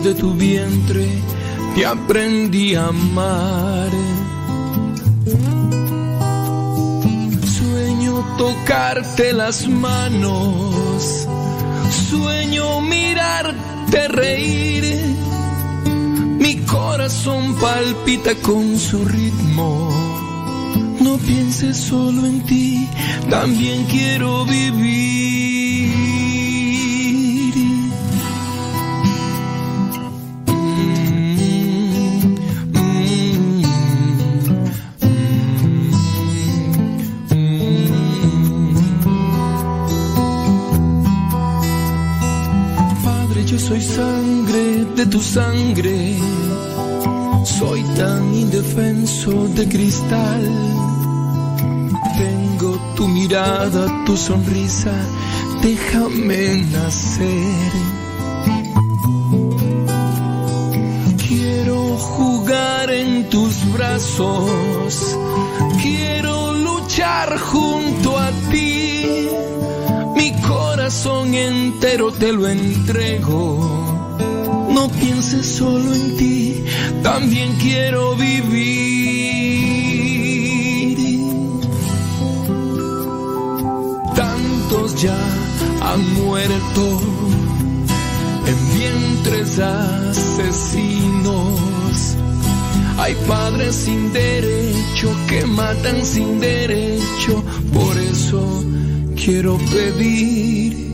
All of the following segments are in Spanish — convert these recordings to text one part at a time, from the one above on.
de tu vientre te aprendí a amar. Sueño tocarte las manos, sueño mirarte reír. Mi corazón palpita con su ritmo. No pienses solo en ti, también quiero vivir. Sangre de tu sangre, soy tan indefenso de cristal. Tengo tu mirada, tu sonrisa, déjame nacer. Quiero jugar en tus brazos, quiero luchar junto a ti corazón entero te lo entrego. No pienses solo en ti, también quiero vivir. Tantos ya han muerto en vientres asesinos. Hay padres sin derecho que matan sin derecho, por eso quiero pedir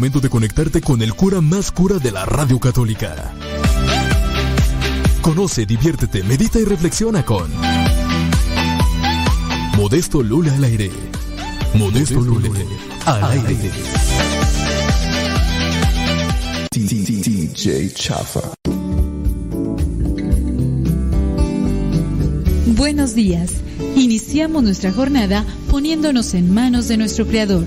Momento de conectarte con el cura más cura de la radio católica. Conoce, diviértete, medita y reflexiona con Modesto Lula al aire. Modesto Lula al aire. DJ Chafa. Buenos días. Iniciamos nuestra jornada poniéndonos en manos de nuestro Creador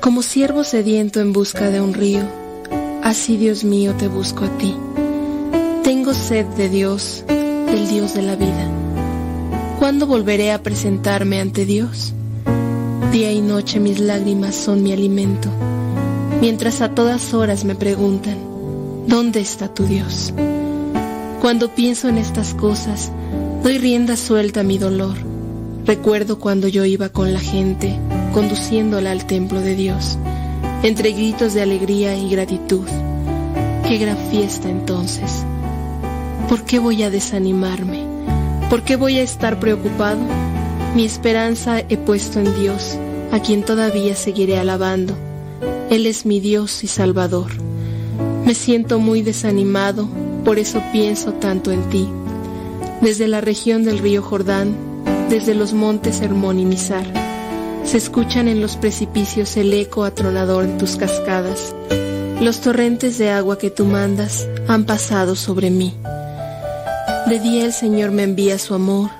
Como siervo sediento en busca de un río, así Dios mío te busco a ti. Tengo sed de Dios, del Dios de la vida. ¿Cuándo volveré a presentarme ante Dios? Día y noche mis lágrimas son mi alimento, mientras a todas horas me preguntan, ¿dónde está tu Dios? Cuando pienso en estas cosas, doy rienda suelta a mi dolor Recuerdo cuando yo iba con la gente, conduciéndola al templo de Dios, entre gritos de alegría y gratitud. Qué gran fiesta entonces. ¿Por qué voy a desanimarme? ¿Por qué voy a estar preocupado? Mi esperanza he puesto en Dios, a quien todavía seguiré alabando. Él es mi Dios y Salvador. Me siento muy desanimado, por eso pienso tanto en ti. Desde la región del río Jordán, desde los montes Hermón y. Se escuchan en los precipicios el eco atronador de tus cascadas. Los torrentes de agua que tú mandas han pasado sobre mí. De día el Señor me envía su amor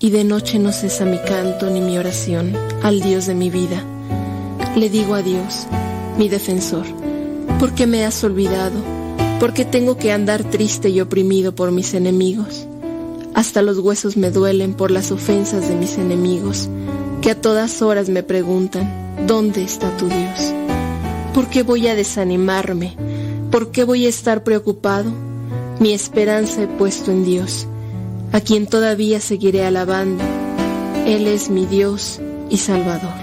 y de noche no cesa mi canto ni mi oración al Dios de mi vida. Le digo a Dios, mi defensor, ¿por qué me has olvidado? ¿Por qué tengo que andar triste y oprimido por mis enemigos? Hasta los huesos me duelen por las ofensas de mis enemigos, que a todas horas me preguntan, ¿dónde está tu Dios? ¿Por qué voy a desanimarme? ¿Por qué voy a estar preocupado? Mi esperanza he puesto en Dios, a quien todavía seguiré alabando. Él es mi Dios y Salvador.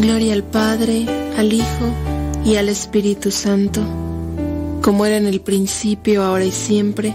Gloria al Padre, al Hijo y al Espíritu Santo, como era en el principio, ahora y siempre,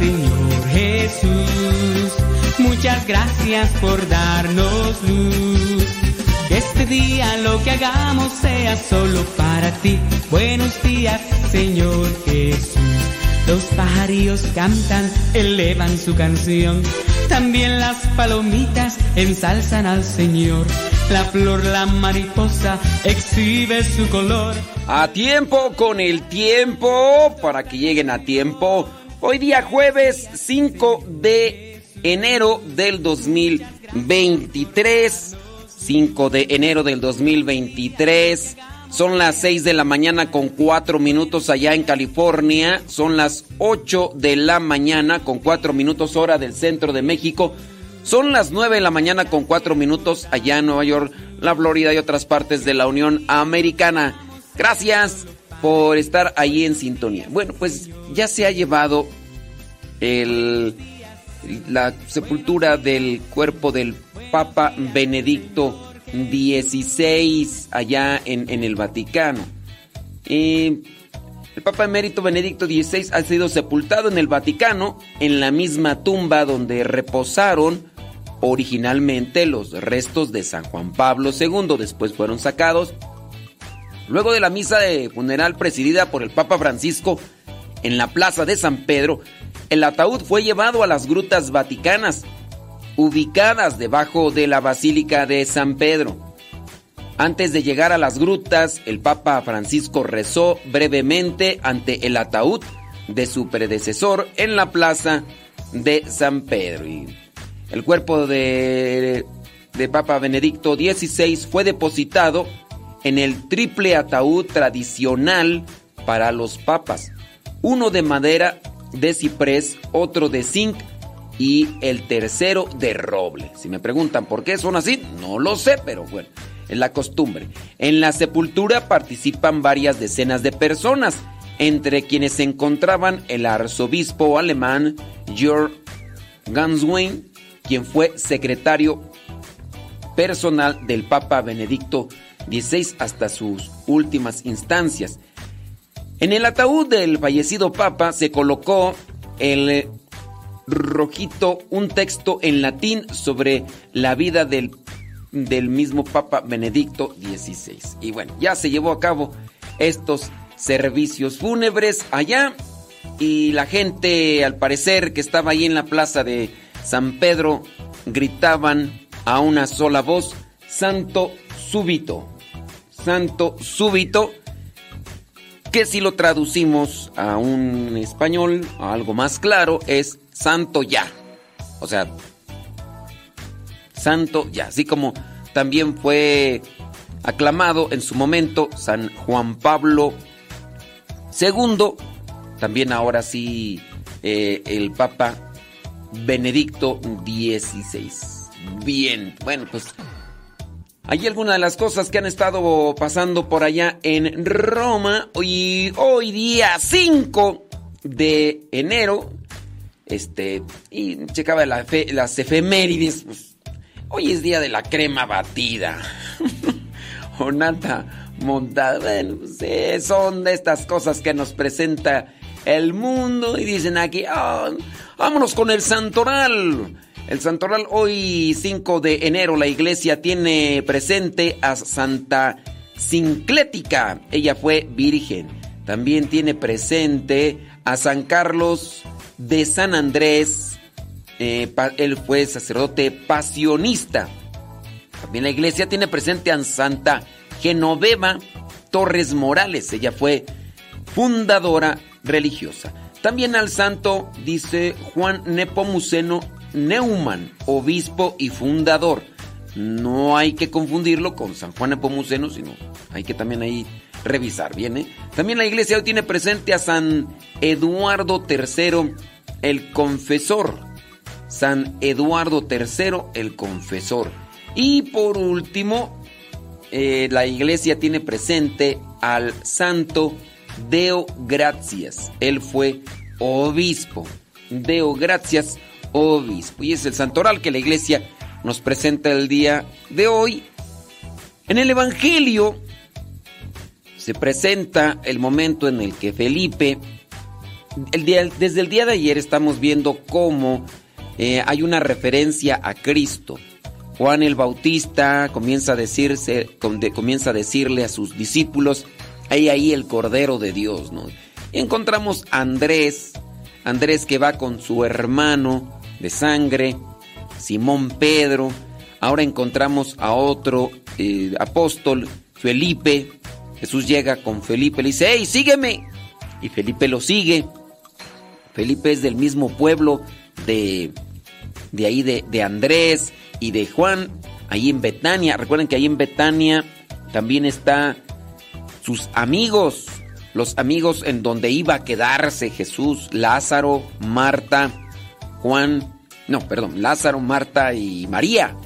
Señor Jesús. Muchas gracias por darnos luz. Este día lo que hagamos sea solo para ti. Buenos días, Señor Jesús. Los pajarillos cantan, elevan su canción También las palomitas ensalzan al Señor. La flor, la mariposa, exhibe su color. A tiempo con el tiempo, para que lleguen a tiempo. Hoy día jueves 5 de enero del 2023. 5 de enero del 2023. Son las 6 de la mañana con 4 minutos allá en California. Son las 8 de la mañana con 4 minutos hora del centro de México. Son las 9 de la mañana con 4 minutos allá en Nueva York, la Florida y otras partes de la Unión Americana. Gracias por estar ahí en sintonía. Bueno, pues ya se ha llevado la sepultura del cuerpo del Papa Benedicto 16 allá en, el Vaticano. el Papa Emérito Benedicto XVI ha sido sepultado en el Vaticano, en la misma tumba donde reposaron originalmente los restos de San Juan Pablo II. Después fueron sacados. Luego de la misa de funeral presidida por el Papa Francisco en la plaza de San Pedro, el ataúd fue llevado a las grutas vaticanas ubicadas debajo de la Basílica de San Pedro. Antes de llegar a las grutas, el Papa Francisco rezó brevemente ante el ataúd de su predecesor en la plaza de San Pedro. el cuerpo de, de Papa Benedicto XVI fue depositado en el triple ataúd tradicional para los papas, uno de madera de ciprés, otro de zinc y el tercero de roble. Si me preguntan por qué son así, no lo sé, pero bueno, es la costumbre. En la sepultura participan varias decenas de personas, entre quienes se encontraban el arzobispo alemán Georg Ganswein, quien fue secretario personal del Papa Benedicto XVI hasta sus últimas instancias. En el ataúd del fallecido Papa se colocó el rojito un texto en latín sobre la vida del, del mismo Papa Benedicto XVI. Y bueno, ya se llevó a cabo estos servicios fúnebres allá y la gente al parecer que estaba ahí en la plaza de San Pedro gritaban a una sola voz, Santo súbito, Santo súbito, que si lo traducimos a un español, a algo más claro, es santo ya. O sea, santo ya. Así como también fue aclamado en su momento San Juan Pablo II, también ahora sí eh, el Papa Benedicto XVI. Bien, bueno, pues hay algunas de las cosas que han estado pasando por allá en Roma. Hoy, hoy día 5 de enero este, y checaba la las efemérides. Pues, hoy es día de la crema batida. o nata montada. Bueno, pues, son de estas cosas que nos presenta el mundo. Y dicen aquí, ah, vámonos con el santoral. El santoral hoy 5 de enero la iglesia tiene presente a Santa Sinclética. Ella fue virgen. También tiene presente a San Carlos de San Andrés. Eh, él fue sacerdote pasionista. También la iglesia tiene presente a Santa Genoveva Torres Morales. Ella fue fundadora religiosa. También al santo dice Juan Nepomuceno Neumann, obispo y fundador. No hay que confundirlo con San Juan Nepomuceno, sino hay que también ahí revisar, ¿viene? También la iglesia hoy tiene presente a San Eduardo III el confesor. San Eduardo III el confesor. Y por último, eh, la iglesia tiene presente al santo Deo Gratias. Él fue obispo. Deo Gratias, obispo. Y es el santoral que la iglesia nos presenta el día de hoy. En el Evangelio se presenta el momento en el que Felipe desde el día de ayer estamos viendo cómo eh, hay una referencia a Cristo. Juan el Bautista comienza a, decirle a sus discípulos, hay ahí el Cordero de Dios, ¿no? encontramos a Andrés, Andrés que va con su hermano de sangre, Simón Pedro, ahora encontramos a otro eh, apóstol, Felipe. Jesús llega con Felipe, le dice, hey, sígueme. Y Felipe lo sigue. Felipe es del mismo pueblo de, de ahí de, de Andrés y de Juan, ahí en Betania. Recuerden que ahí en Betania también está sus amigos, los amigos en donde iba a quedarse Jesús, Lázaro, Marta, Juan, no, perdón, Lázaro, Marta y María.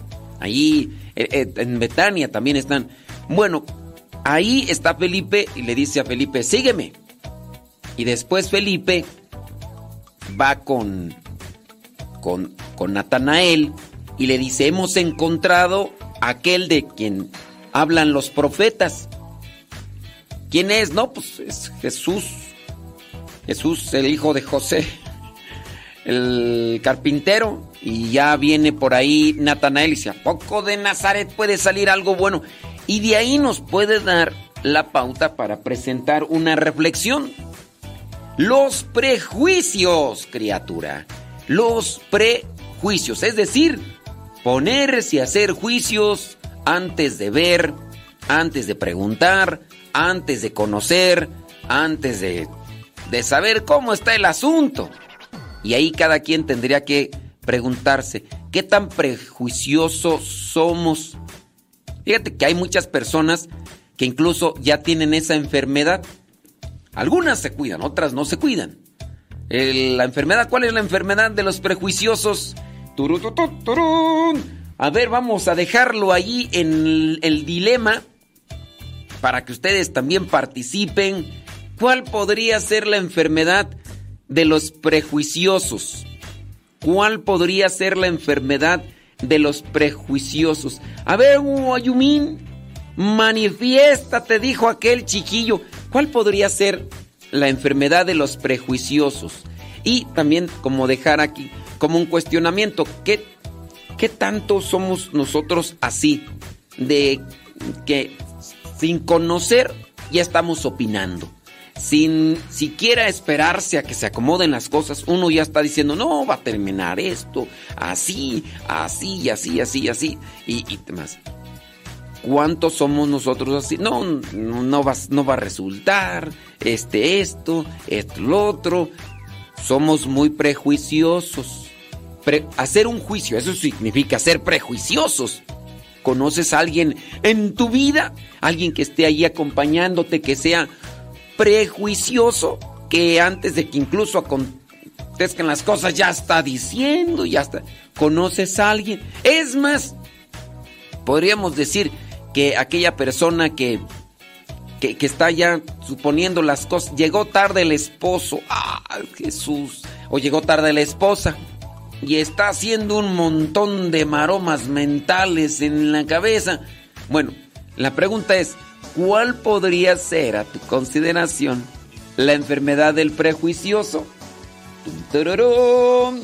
Ahí eh, eh, en Betania también están. Bueno, ahí está Felipe y le dice a Felipe, sígueme. Y después Felipe va con, con, con Natanael y le dice, hemos encontrado aquel de quien hablan los profetas. ¿Quién es? No, pues es Jesús. Jesús, el hijo de José, el carpintero. Y ya viene por ahí Natanael y dice, ¿a poco de Nazaret puede salir algo bueno? Y de ahí nos puede dar la pauta para presentar una reflexión. Los prejuicios, criatura. Los prejuicios, es decir, ponerse a hacer juicios antes de ver, antes de preguntar, antes de conocer, antes de, de saber cómo está el asunto. Y ahí cada quien tendría que preguntarse, ¿qué tan prejuiciosos somos? Fíjate que hay muchas personas que incluso ya tienen esa enfermedad. Algunas se cuidan, otras no se cuidan. la enfermedad, ¿cuál es la enfermedad de los prejuiciosos? A ver, vamos a dejarlo ahí en el dilema para que ustedes también participen. ¿Cuál podría ser la enfermedad de los prejuiciosos? ¿Cuál podría ser la enfermedad de los prejuiciosos? A ver, Ayumín, manifiéstate, dijo aquel chiquillo. ¿Cuál podría ser la enfermedad de los prejuiciosos? Y también como dejar aquí como un cuestionamiento, ¿qué, qué tanto somos nosotros así? De que sin conocer ya estamos opinando sin siquiera esperarse a que se acomoden las cosas, uno ya está diciendo, no, va a terminar esto, así, así, así, así, así, y, y demás. ¿Cuántos somos nosotros así? No, no, va, no va a resultar, este, esto, esto, lo otro. Somos muy prejuiciosos. hacer un juicio, eso significa ser prejuiciosos. ¿Conoces a alguien en tu vida? Alguien que esté ahí acompañándote, que sea prejuicioso que antes de que incluso acontezcan las cosas ya está diciendo, ya está. ¿Conoces a alguien? Es más, podríamos decir que aquella persona que, que, está ya suponiendo las cosas, llegó tarde el esposo, ¡ah, Jesús! O llegó tarde la esposa y está haciendo un montón de maromas mentales en la cabeza. Bueno, la pregunta es, ¿Cuál podría ser, a tu consideración, la enfermedad del prejuicioso? Bendito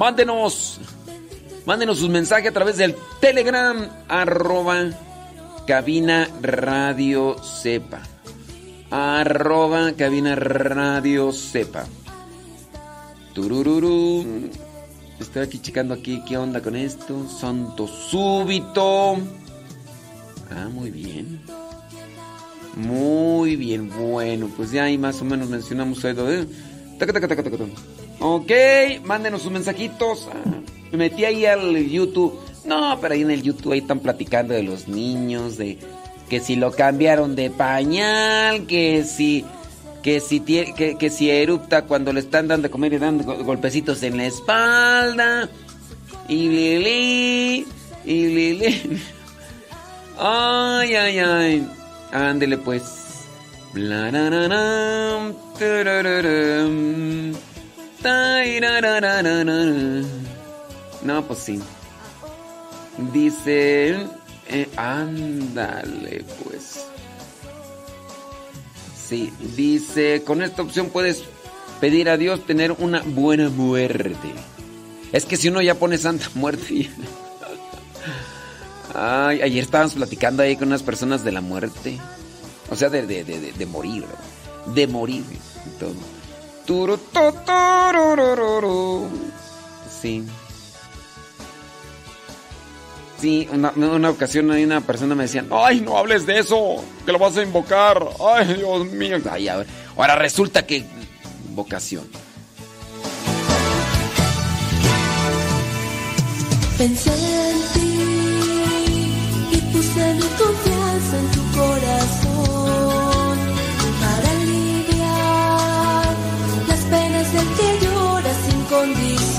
Mándenos Mándenos sus mensajes a través del Telegram, arroba cabina radio sepa. Arroba cabina radio sepa. Turururu. Estoy aquí checando aquí qué onda con esto. Santo súbito. Ah, muy bien. Muy bien, bueno, pues ya ahí más o menos mencionamos eso. ¿eh? Ok, mándenos sus mensajitos. Ah. Me metí ahí al YouTube. No, pero ahí en el YouTube ahí están platicando de los niños, de que si lo cambiaron de pañal, que si que si que, si erupta cuando le están dando de comer y dando golpecitos en la espalda. Y lili, y lili. Ay, ay, ay. Ándele pues. No, pues sí. Dice, eh, ándale, pues. Sí, dice, con esta opción puedes pedir a Dios tener una buena muerte. Es que si uno ya pone santa muerte... Ay, ayer estábamos platicando ahí con unas personas de la muerte. O sea, de, de, de, de morir. De morir. Todo. Sí. Sí, una, una ocasión una persona me decía, ay, no hables de eso, que lo vas a invocar. Ay, Dios mío. Ay, a ver. Ahora resulta que invocación. Pensé en ti y puse mi confianza en tu corazón del que llora sin condición.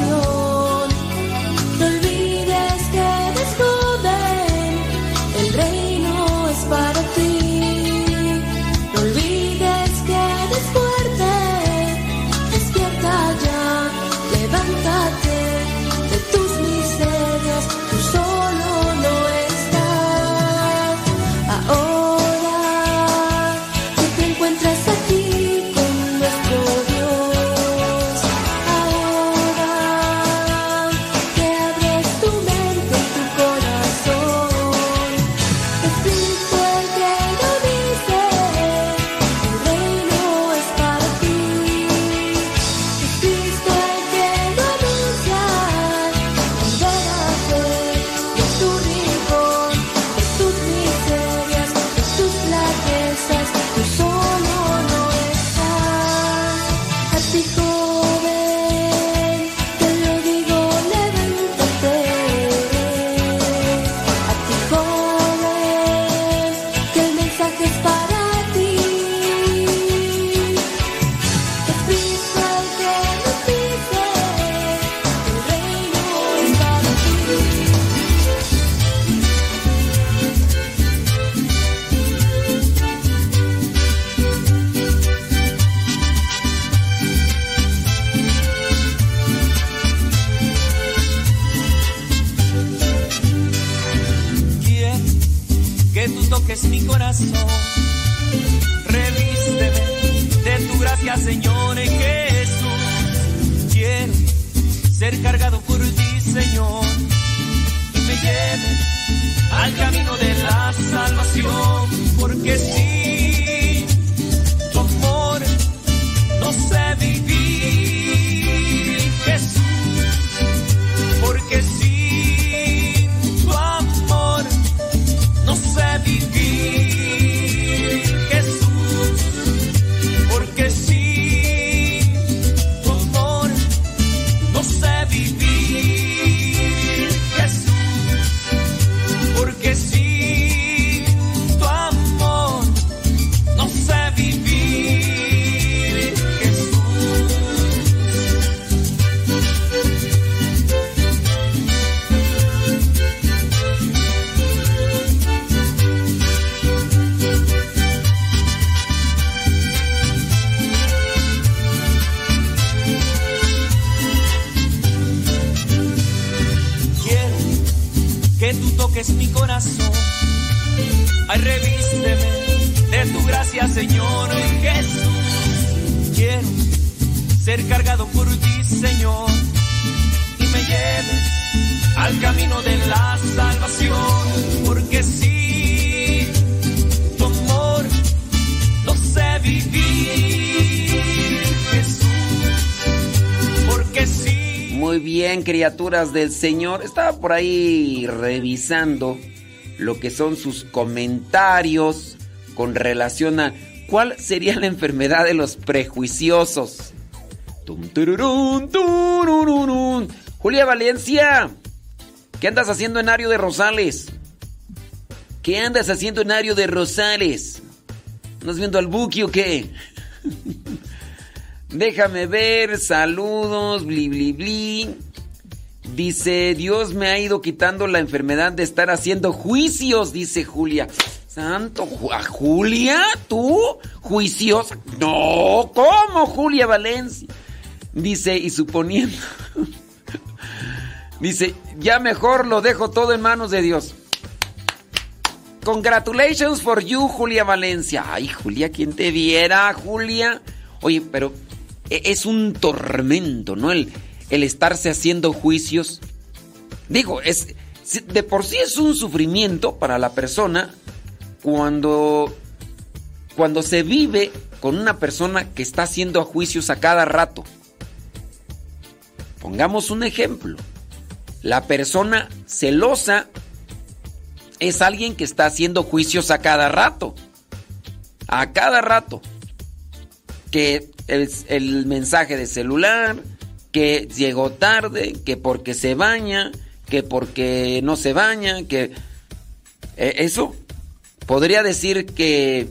Señor. Y me lleves al camino de Bien, criaturas del Señor. Estaba por ahí revisando lo que son sus comentarios con relación a cuál sería la enfermedad de los prejuiciosos. Julia Valencia, ¿qué andas haciendo en Ario de Rosales? ¿Qué andas haciendo en Ario de Rosales? ¿Andas viendo al Buki o qué? Déjame ver, saludos, bli bli bli. Dice, Dios me ha ido quitando la enfermedad de estar haciendo juicios, dice Julia. Santo, ¿a Julia? ¿Tú? ¿Juiciosa? No, ¿cómo Julia Valencia? Dice, y suponiendo... Dice, ya mejor lo dejo todo en manos de Dios. congratulations for you, Julia Valencia. Ay, Julia, ¿quién te viera, Julia? Oye, pero e, es un tormento, ¿no? El, el estarse haciendo juicios. Digo, es de por sí es un sufrimiento para la persona cuando cuando se vive con una persona que está haciendo juicios a cada rato. Pongamos un ejemplo. La persona celosa es alguien que está haciendo juicios a cada rato. A cada rato. Que es el mensaje de celular, que llegó tarde, que porque se baña, que porque no se baña, que... Eh, eso podría decir que,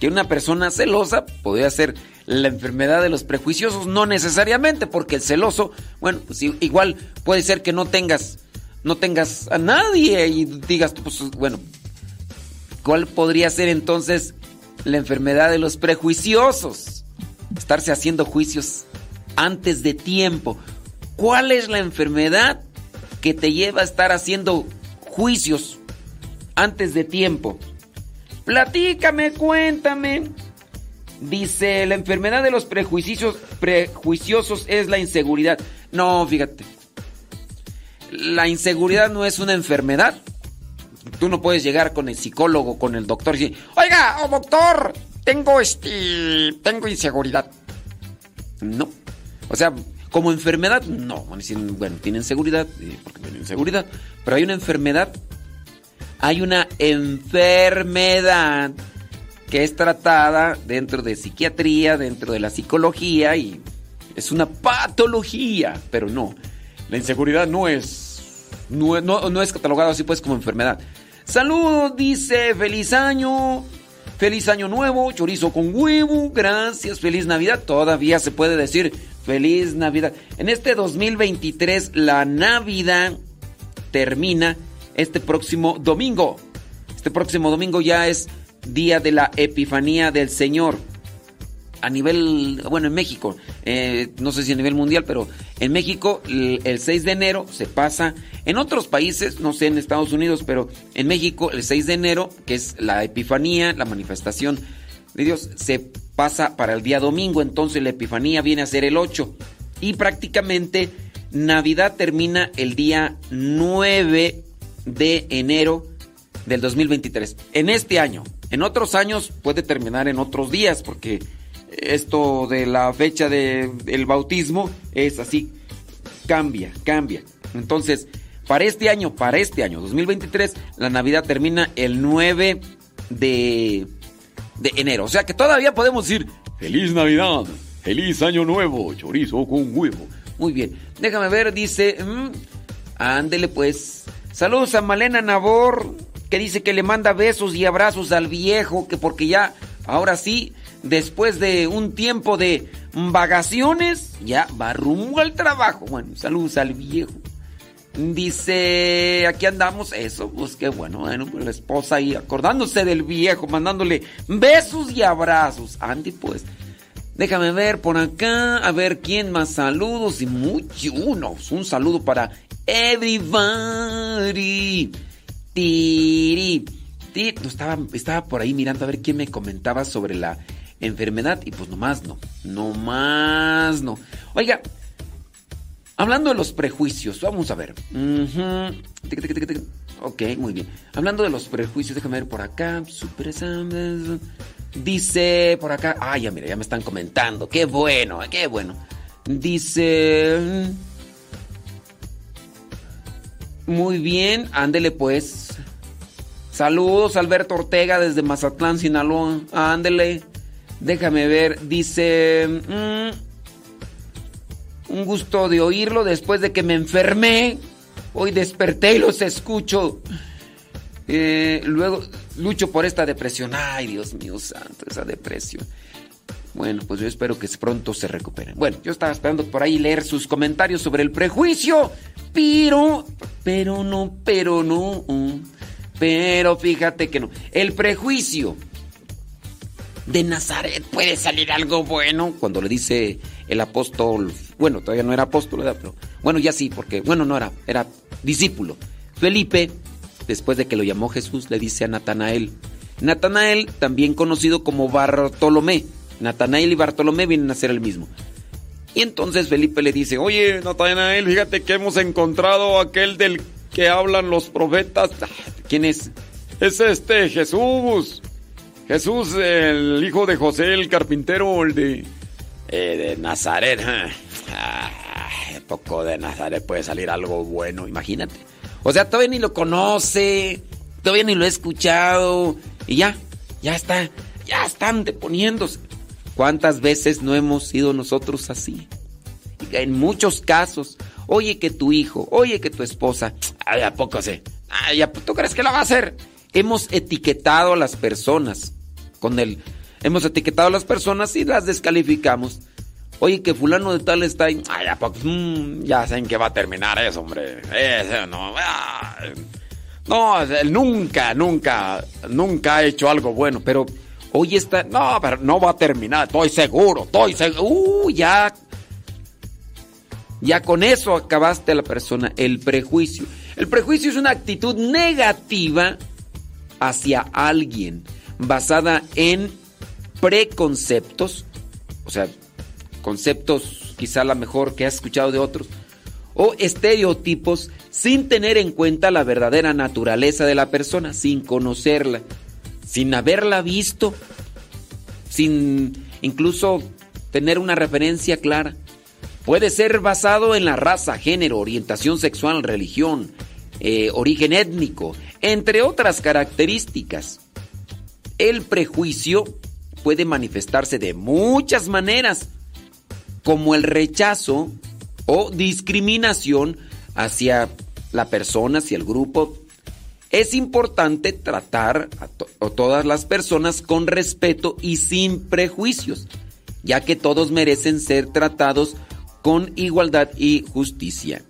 que una persona celosa podría ser la enfermedad de los prejuiciosos, no necesariamente, porque el celoso, bueno, pues igual puede ser que no tengas, no tengas a nadie y digas, pues bueno, ¿cuál podría ser entonces la enfermedad de los prejuiciosos? Estarse haciendo juicios antes de tiempo. ¿Cuál es la enfermedad que te lleva a estar haciendo juicios antes de tiempo? Platícame, cuéntame. Dice, la enfermedad de los prejuicios, prejuiciosos es la inseguridad. No, fíjate. La inseguridad no es una enfermedad. Tú no puedes llegar con el psicólogo, con el doctor y decir, oiga, oh, doctor, tengo este, tengo inseguridad. No. O sea, como enfermedad, no. Bueno, tienen seguridad, eh, porque tienen seguridad. Pero hay una enfermedad. Hay una enfermedad que es tratada dentro de psiquiatría, dentro de la psicología y es una patología, pero no. La inseguridad no es no, es catalogado así pues como enfermedad. Saludos, dice, feliz año, feliz año nuevo, chorizo con huevo, gracias, feliz Navidad, todavía se puede decir Feliz Navidad. En este 2023 la Navidad termina este próximo domingo. Este próximo domingo ya es día de la Epifanía del Señor. A nivel, bueno, en México, eh, no sé si a nivel mundial, pero en México el, 6 de enero se pasa, en otros países, no sé, en Estados Unidos, pero en México el 6 de enero, que es la Epifanía, la manifestación Dios, se pasa para el día domingo, entonces la Epifanía viene a ser el 8 y prácticamente Navidad termina el día 9 de enero del 2023. En este año, en otros años puede terminar en otros días porque esto de la fecha del bautismo es así, cambia, cambia. Entonces, para este año, para este año 2023, la Navidad termina el 9 de de enero. O sea que todavía podemos decir feliz Navidad, feliz Año Nuevo, chorizo con huevo. Muy bien, déjame ver, dice, mm, ándele pues. Saludos a Malena Nabor, que dice que le manda besos y abrazos al viejo, que porque ya, ahora sí, después de un tiempo de vacaciones, ya va rumbo al trabajo. Bueno, saludos al viejo. Dice, aquí andamos, eso, pues qué bueno, bueno, pues la esposa ahí acordándose del viejo, mandándole besos y abrazos. Andy, pues, déjame ver por acá, a ver quién más saludos y muchos. Un saludo para everybody. Tiri. Tiri. estaba, estaba por ahí mirando a ver quién me comentaba sobre la enfermedad y pues nomás no, nomás no. Oiga, Hablando de los prejuicios, vamos a ver. Ok, muy bien. Hablando de los prejuicios, déjame ver por acá. Super Dice por acá. Ah, ya mira, ya me están comentando. Qué bueno, qué bueno. Dice. Muy bien, ándele pues. Saludos, Alberto Ortega desde Mazatlán, Sinaloa. Ándele. Déjame ver. Dice. Mm, un gusto de oírlo después de que me enfermé. Hoy desperté y los escucho. Eh, luego lucho por esta depresión. Ay, Dios mío santo, esa depresión. Bueno, pues yo espero que pronto se recuperen. Bueno, yo estaba esperando por ahí leer sus comentarios sobre el prejuicio, pero, pero no, pero no, pero fíjate que no. El prejuicio de Nazaret puede salir algo bueno cuando le dice el apóstol, bueno, todavía no era apóstol, pero bueno, ya sí, porque, bueno, no era, era discípulo. Felipe después de que lo llamó Jesús, le dice a Natanael. Natanael, también conocido como Bartolomé. Natanael y Bartolomé vienen a ser el mismo. Y entonces Felipe le dice, oye, Natanael, fíjate que hemos encontrado aquel del que hablan los profetas. Ah, ¿Quién es? Es este Jesús. Jesús, el hijo de José, el carpintero, el de... Eh, de Nazaret. Ah, poco de Nazaret puede salir algo bueno, imagínate. O sea, todavía ni lo conoce, todavía ni lo he escuchado. Y ya, ya está, ya están deponiéndose. ¿Cuántas veces no hemos sido nosotros así? En muchos casos, oye que tu hijo, oye que tu esposa, ay, ¿a poco sé? Ay, ¿tú crees que lo va a hacer? Hemos etiquetado a las personas con el... Hemos etiquetado a las personas y las descalificamos. Oye, que fulano de tal está. Ay. Mm, ya saben que va a terminar eso, hombre. No. Ah, nunca, nunca, nunca ha hecho algo bueno, pero hoy está. No, pero no va a terminar, estoy seguro, estoy seguro. Uh, ya. Ya con eso acabaste la persona, el prejuicio. El prejuicio es una actitud negativa hacia alguien basada en preconceptos, o sea, conceptos quizá la mejor que has escuchado de otros, o estereotipos sin tener en cuenta la verdadera naturaleza de la persona, sin conocerla, sin haberla visto, sin incluso tener una referencia clara. Puede ser basado en la raza, género, orientación sexual, religión, eh, origen étnico, entre otras características. El prejuicio puede manifestarse de muchas maneras, como el rechazo o discriminación hacia la persona, hacia el grupo. Es importante tratar a, todas las personas con respeto y sin prejuicios, ya que todos merecen ser tratados con igualdad y justicia.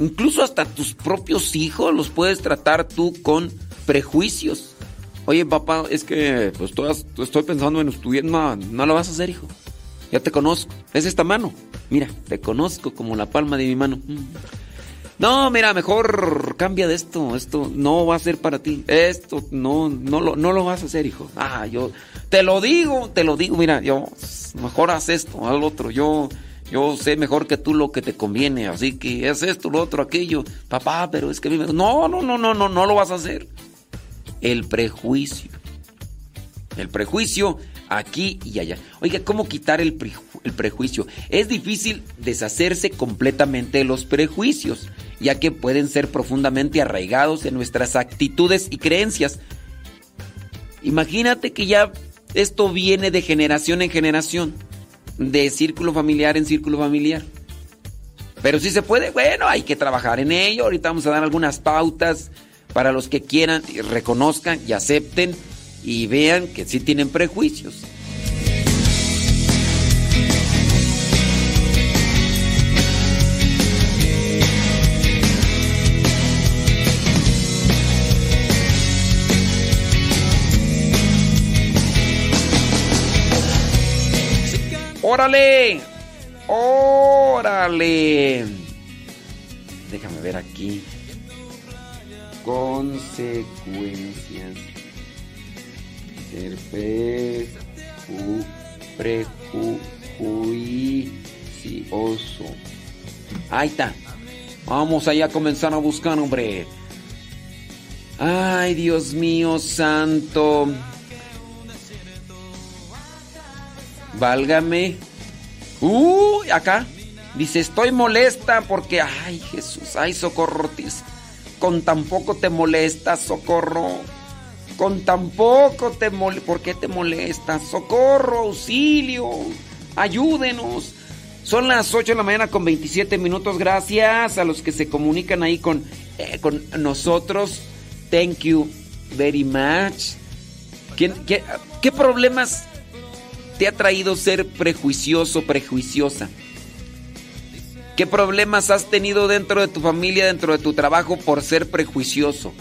Incluso hasta tus propios hijos los puedes tratar tú con prejuicios. Oye, papá, es que pues, estoy pensando en estudiar. No, no lo vas a hacer, hijo. Ya te conozco. Es esta mano. Mira, te conozco como la palma de mi mano. No, mira, mejor cambia de esto. Esto no va a ser para ti. Esto no, no, lo, no lo vas a hacer, hijo. Ah, yo te lo digo, te lo digo. Mira, yo mejor haz esto, al otro. Yo, yo sé mejor que tú lo que te conviene. Así que es esto, lo otro, aquello. Papá, pero es que a mí me... No, no, no, no, no, no lo vas a hacer. El prejuicio. El prejuicio aquí y allá. Oiga, ¿cómo quitar el, prejuicio? Es difícil deshacerse completamente de los prejuicios, ya que pueden ser profundamente arraigados en nuestras actitudes y creencias. Imagínate que ya esto viene de generación en generación, de círculo familiar en círculo familiar. Pero si se puede, bueno, hay que trabajar en ello. Ahorita vamos a dar algunas pautas para los que quieran y reconozcan y acepten y vean que sí tienen prejuicios. ¡Órale! ¡Órale! Déjame ver aquí. Consecuencias ser prejuicioso. Ahí está. Vamos allá a comenzar a buscar, hombre. Ay, Dios mío santo. Válgame. Uy, acá. Dice, estoy molesta porque, ay Jesús, ay socorro, con tan poco te molesta, socorro. Con tan poco te molesta. ¿Por qué te molesta? Socorro, auxilio, ayúdenos. Son las 8 de la mañana con 27 minutos. Gracias a los que se comunican ahí con, eh, con nosotros. Thank you very much. ¿Qué, qué, qué problemas te ha traído ser prejuicioso, prejuiciosa? ¿Qué problemas has tenido dentro de tu familia, dentro de tu trabajo por ser prejuicioso?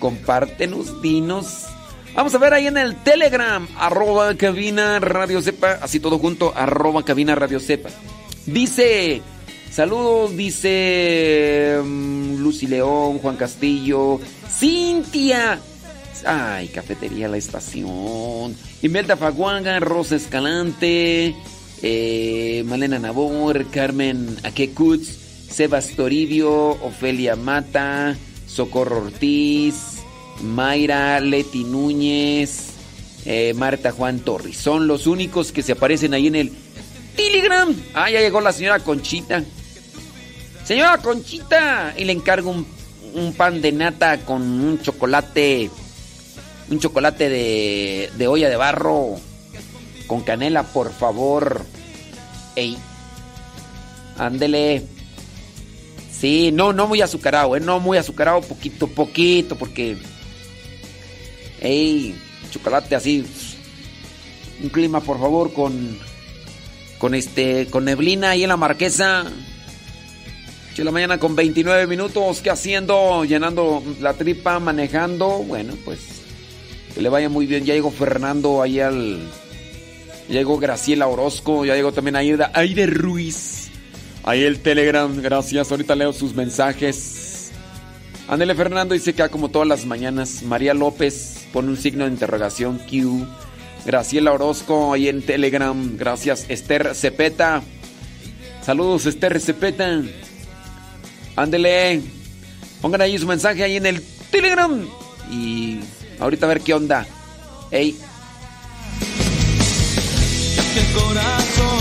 compártenos, dinos. Vamos a ver ahí en el Telegram, arroba cabina radio sepa, así todo junto, arroba cabina radio sepa. Dice Saludos, dice mm, Lucy León, Juan Castillo, Cintia. Ay, Cafetería La Estación. Imelda Faguanga, Rosa Escalante, eh, Malena Nabor, Carmen Aquecutz, Sebas Toribio, Ofelia Mata, Socorro Ortiz, Mayra Leti Núñez, eh, Marta Juan Torres. Son los únicos que se aparecen ahí en el Telegram. Ah, ya llegó la señora Conchita. Señora Conchita, y le encargo un, pan de nata con un chocolate, un chocolate de olla de barro con canela, por favor. Ey, ándele. Sí, no, no muy azucarado, ¿eh? No muy azucarado, poquito, poquito, porque... Ey, chocolate así. Un clima, por favor, con... Con este, con neblina ahí en la marquesa. de la mañana con 29 minutos. ¿Qué haciendo? Llenando la tripa, manejando. Bueno, pues que le vaya muy bien. Ya llegó Fernando ahí al. Ya llegó Graciela Orozco. Ya llegó también Aida, Aide Ruiz. Ahí el Telegram. Gracias. Ahorita leo sus mensajes. Ándele Fernando dice que como todas las mañanas. María López pone un signo de interrogación. Q. Graciela Orozco ahí en Telegram. Gracias. Esther Cepeta. Saludos, Esther Cepeta. Ándele. Pongan ahí su mensaje ahí en el Telegram. Y ahorita a ver qué onda. Ey. Corazón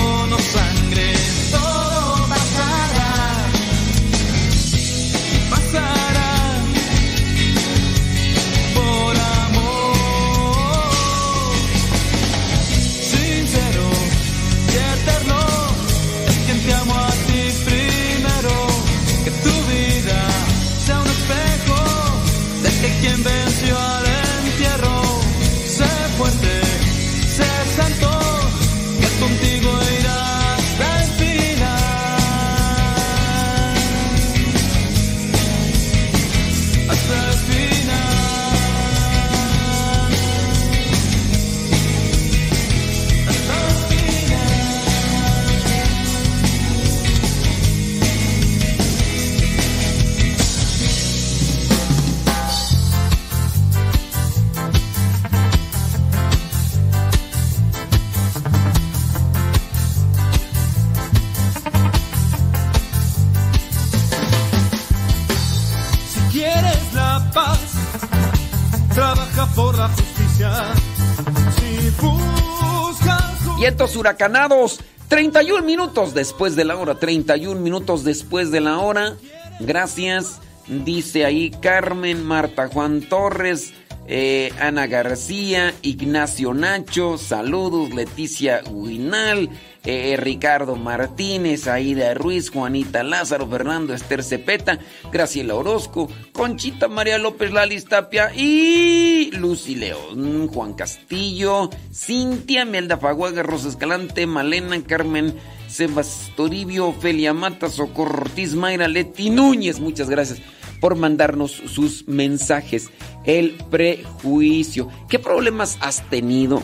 huracanados. 31 minutos después de la hora. 31 minutos después de la hora. Gracias. Dice ahí Carmen, Marta Juan Torres, eh, Ana García, Ignacio Nacho, saludos, Leticia Huinal, eh, Ricardo Martínez, Aida Ruiz, Juanita Lázaro, Fernando Esther Cepeta, Graciela Orozco, Conchita María López Lalis Tapia y Lucy León, Juan Castillo, Cintia Melda Faguaga, Rosa Escalante, Malena Carmen. Sebas Toribio, Ofelia Mata, Socorro Ortiz, Mayra Leti Núñez, muchas gracias por mandarnos sus mensajes. El prejuicio. ¿Qué problemas has tenido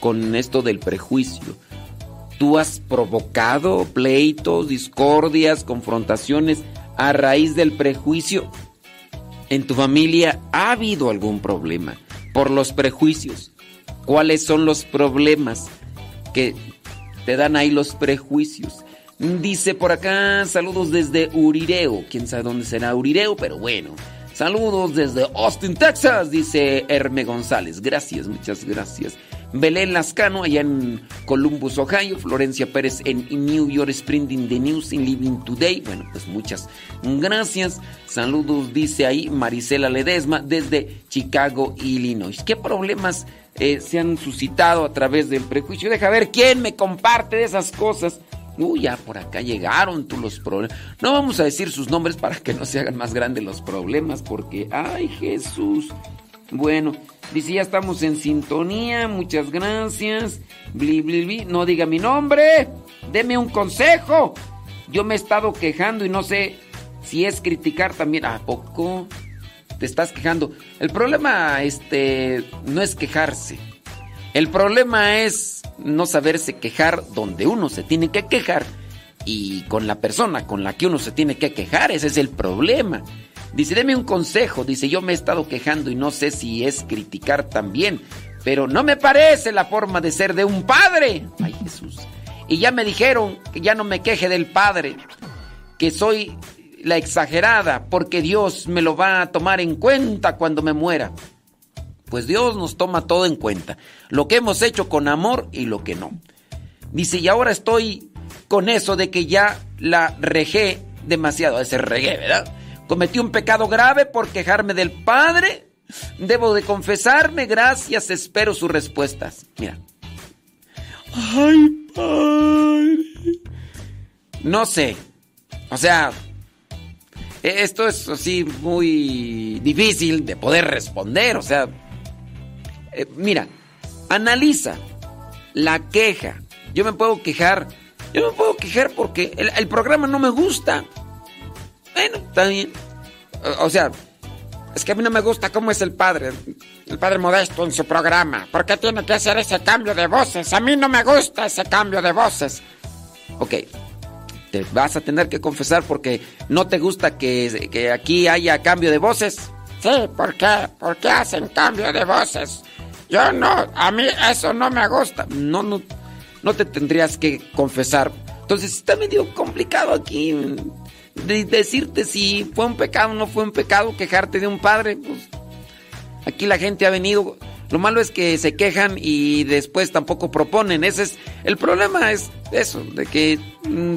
con esto del prejuicio? ¿Tú has provocado pleitos, discordias, confrontaciones a raíz del prejuicio? ¿En tu familia ha habido algún problema por los prejuicios? ¿Cuáles son los problemas que te dan ahí los prejuicios? Dice por acá, saludos desde Urireo. Quién sabe dónde será Urireo, pero bueno. Saludos desde Austin, Texas, dice Herme González. Gracias, muchas gracias. Belén Lascano, allá en Columbus, Ohio. Florencia Pérez en New York Sprinting the News in Living Today. Bueno, pues muchas gracias. Saludos, dice ahí Marisela Ledesma desde Chicago, Illinois. ¿Qué problemas eh, se han suscitado a través del prejuicio? Deja ver quién me comparte esas cosas. Uy, ya por acá llegaron tú los problemas. No vamos a decir sus nombres para que no se hagan más grandes los problemas, porque, ay Jesús. Bueno, dice ya estamos en sintonía, muchas gracias. Bli, bli, bli. No diga mi nombre, deme un consejo. Yo me he estado quejando y no sé si es criticar también. ¿A poco te estás quejando? El problema, este, no es quejarse. El problema es no saberse quejar donde uno se tiene que quejar y con la persona con la que uno se tiene que quejar, ese es el problema. Dice, deme un consejo, dice, yo me he estado quejando y no sé si es criticar también, pero no me parece la forma de ser de un padre. Ay Jesús. Y ya me dijeron que ya no me queje del padre, que soy la exagerada, porque Dios me lo va a tomar en cuenta cuando me muera. Pues Dios nos toma todo en cuenta, lo que hemos hecho con amor y lo que no. Dice, y ahora estoy con eso de que ya la regé demasiado, ese regué, ¿verdad? Cometí un pecado grave por quejarme del Padre. Debo de confesarme, gracias, espero sus respuestas. Mira. Ay, Padre. No sé. O sea, e-, esto es así muy difícil de poder responder. O sea, eh, mira, analiza la queja. Yo me puedo quejar. Yo me puedo quejar porque el, programa no me gusta. Bueno, está bien. O, sea, es que a mí no me gusta cómo es el padre. El padre modesto en su programa. ¿Por qué tiene que hacer ese cambio de voces? A mí no me gusta ese cambio de voces. Ok, te vas a tener que confesar porque no te gusta que, que aquí haya cambio de voces. Sí, ¿por qué? ¿Por qué hacen cambio de voces? Yo no, a mí eso no me gusta. No, no, no te tendrías que confesar. Entonces está medio complicado aquí de decirte si fue un pecado o no fue un pecado, quejarte de un padre. Pues, aquí la gente ha venido. Lo malo es que se quejan y después tampoco proponen. Ese es el problema es eso, de que mm,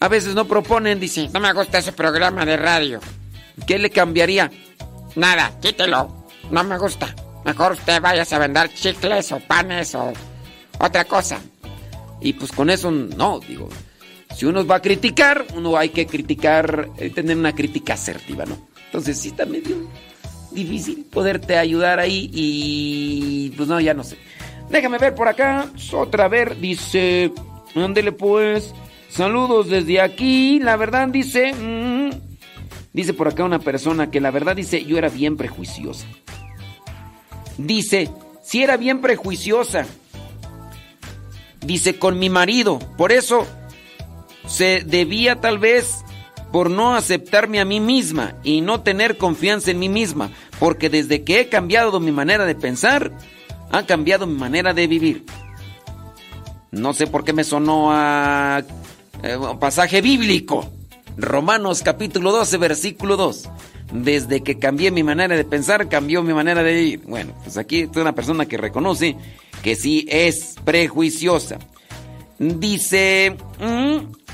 a veces no proponen, dice, no me gusta ese programa de radio. ¿Qué le cambiaría? Nada, quítelo. No me gusta. Mejor usted vaya a vender chicles o panes o otra cosa. Y pues con eso no, digo. Si uno va a criticar, uno hay que criticar, eh, tener una crítica asertiva, ¿no? Entonces sí está medio difícil poderte ayudar ahí y pues no, ya no sé. Déjame ver por acá, otra vez, dice, ándele pues, saludos desde aquí, la verdad dice, mm, dice por acá una persona que la verdad dice, yo era bien prejuiciosa. Dice, si era bien prejuiciosa, dice, con mi marido, por eso se debía tal vez por no aceptarme a mí misma y no tener confianza en mí misma, porque desde que he cambiado mi manera de pensar, ha cambiado mi manera de vivir. No sé por qué me sonó a eh, pasaje bíblico. Romanos capítulo 12, versículo 2. Desde que cambié mi manera de pensar, cambió mi manera de vivir. Bueno, pues aquí es una persona que reconoce que sí es prejuiciosa. Dice... Mm,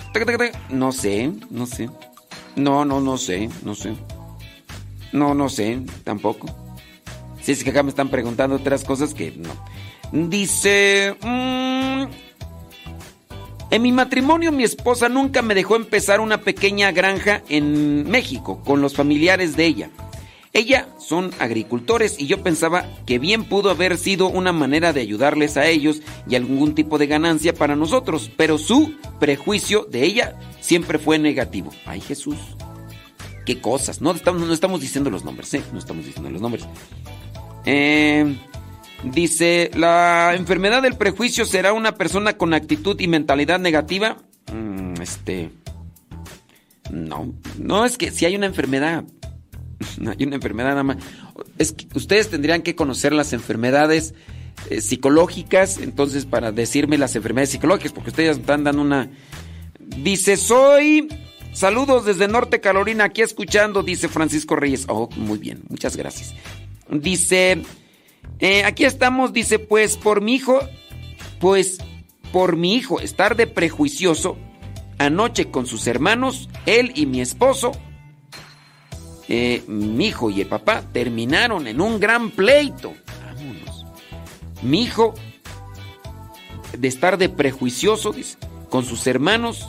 no sé, no sé. No, no, no sé, no sé. No, no sé, tampoco. Si es que acá me están preguntando otras cosas que no. Dice... Mm, en mi matrimonio mi esposa nunca me dejó empezar una pequeña granja en México con los familiares de ella. Ella son agricultores y yo pensaba que bien pudo haber sido una manera de ayudarles a ellos y algún tipo de ganancia para nosotros, pero su prejuicio de ella siempre fue negativo. Ay Jesús, qué cosas. No estamos, no estamos diciendo los nombres, ¿eh? No estamos diciendo los nombres. Eh, dice, la enfermedad del prejuicio será una persona con actitud y mentalidad negativa. Mm, este... No, no es que si hay una enfermedad, hay una enfermedad nada más. Es que ustedes tendrían que conocer las enfermedades eh, psicológicas, entonces para decirme las enfermedades psicológicas, porque ustedes están dando una... Dice, soy... Saludos desde Norte Carolina, aquí escuchando, dice Francisco Reyes. Oh, muy bien, muchas gracias. Dice, eh, aquí estamos, dice, pues por mi hijo, pues por mi hijo estar de prejuicioso, anoche con sus hermanos, él y mi esposo, mi hijo y el papá terminaron en un gran pleito. Vámonos. Mi hijo, de estar de prejuicioso, con sus hermanos,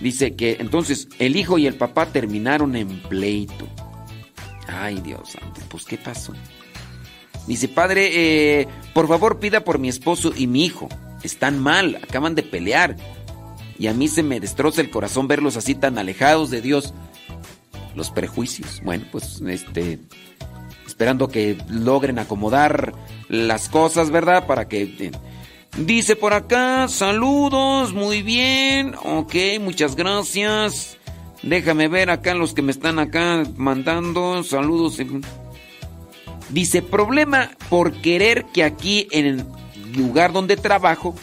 dice que entonces el hijo y el papá terminaron en pleito. Ay, Dios santo, pues ¿qué pasó? Dice, padre, eh, por favor pida por mi esposo y mi hijo. Están mal, acaban de pelear. Y a mí se me destroza el corazón verlos así tan alejados de Dios los prejuicios. Bueno, pues este esperando que logren acomodar las cosas, ¿verdad? Para que eh, Dice por acá, saludos, muy bien, ok, muchas gracias. Déjame ver acá los que me están acá mandando, saludos. Dice, problema por querer que aquí en el lugar donde trabajo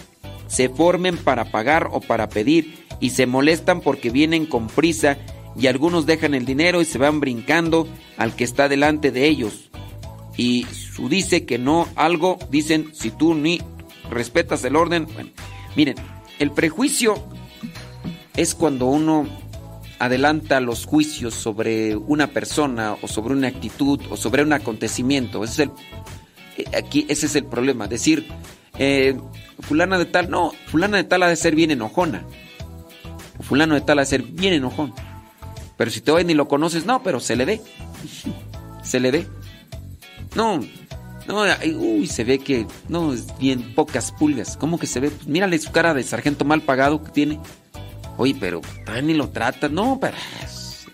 se formen para pagar o para pedir y se molestan porque vienen con prisa y algunos dejan el dinero y se van brincando al que está delante de ellos. Y su dice que no, algo dicen si tú ni respetas el orden. Bueno, miren, el prejuicio es cuando uno adelanta los juicios sobre una persona o sobre una actitud o sobre un acontecimiento. Ese es el, eh, aquí, ese es el problema. Decir, eh, fulana de tal, no, fulana de tal ha de ser bien enojona. fulano de tal ha de ser bien enojón. Pero si te oyen y lo conoces, no, pero se le ve. Se le ve. No, no, uy, se ve que no, es bien pocas pulgas. ¿Cómo que se ve? Pues mírale su cara de sargento mal pagado que tiene. Oye, pero ni lo trata. No, pero es,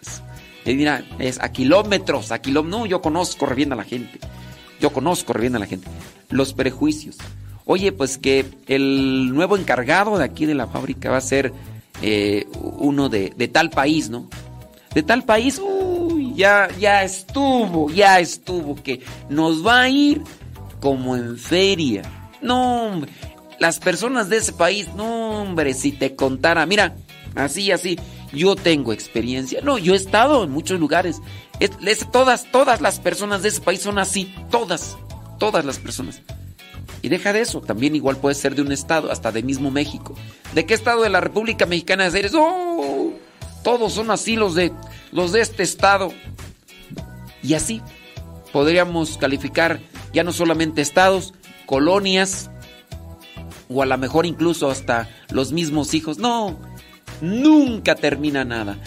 mira, es a kilómetros, a kilómetros. No, yo conozco re bien a la gente. Yo conozco re bien a la gente. Los prejuicios. Oye, pues que el nuevo encargado de aquí de la fábrica va a ser eh, uno de, de, tal país, ¿no? De tal país, uy, ya, ya estuvo, ya estuvo, que nos va a ir como en feria. No, las personas de ese país, no, hombre, si te contara, mira, así, así, yo tengo experiencia. No, yo he estado en muchos lugares. todas, todas las personas de ese país son así, todas, todas las personas. Y deja de eso, también igual puede ser de un estado, hasta de mismo México. ¿De qué estado de la República Mexicana eres? ¡Oh! Todos son así los de, los de este estado. Y así podríamos calificar ya no solamente estados, colonias, o a lo mejor incluso hasta los mismos hijos. No, nunca termina nada.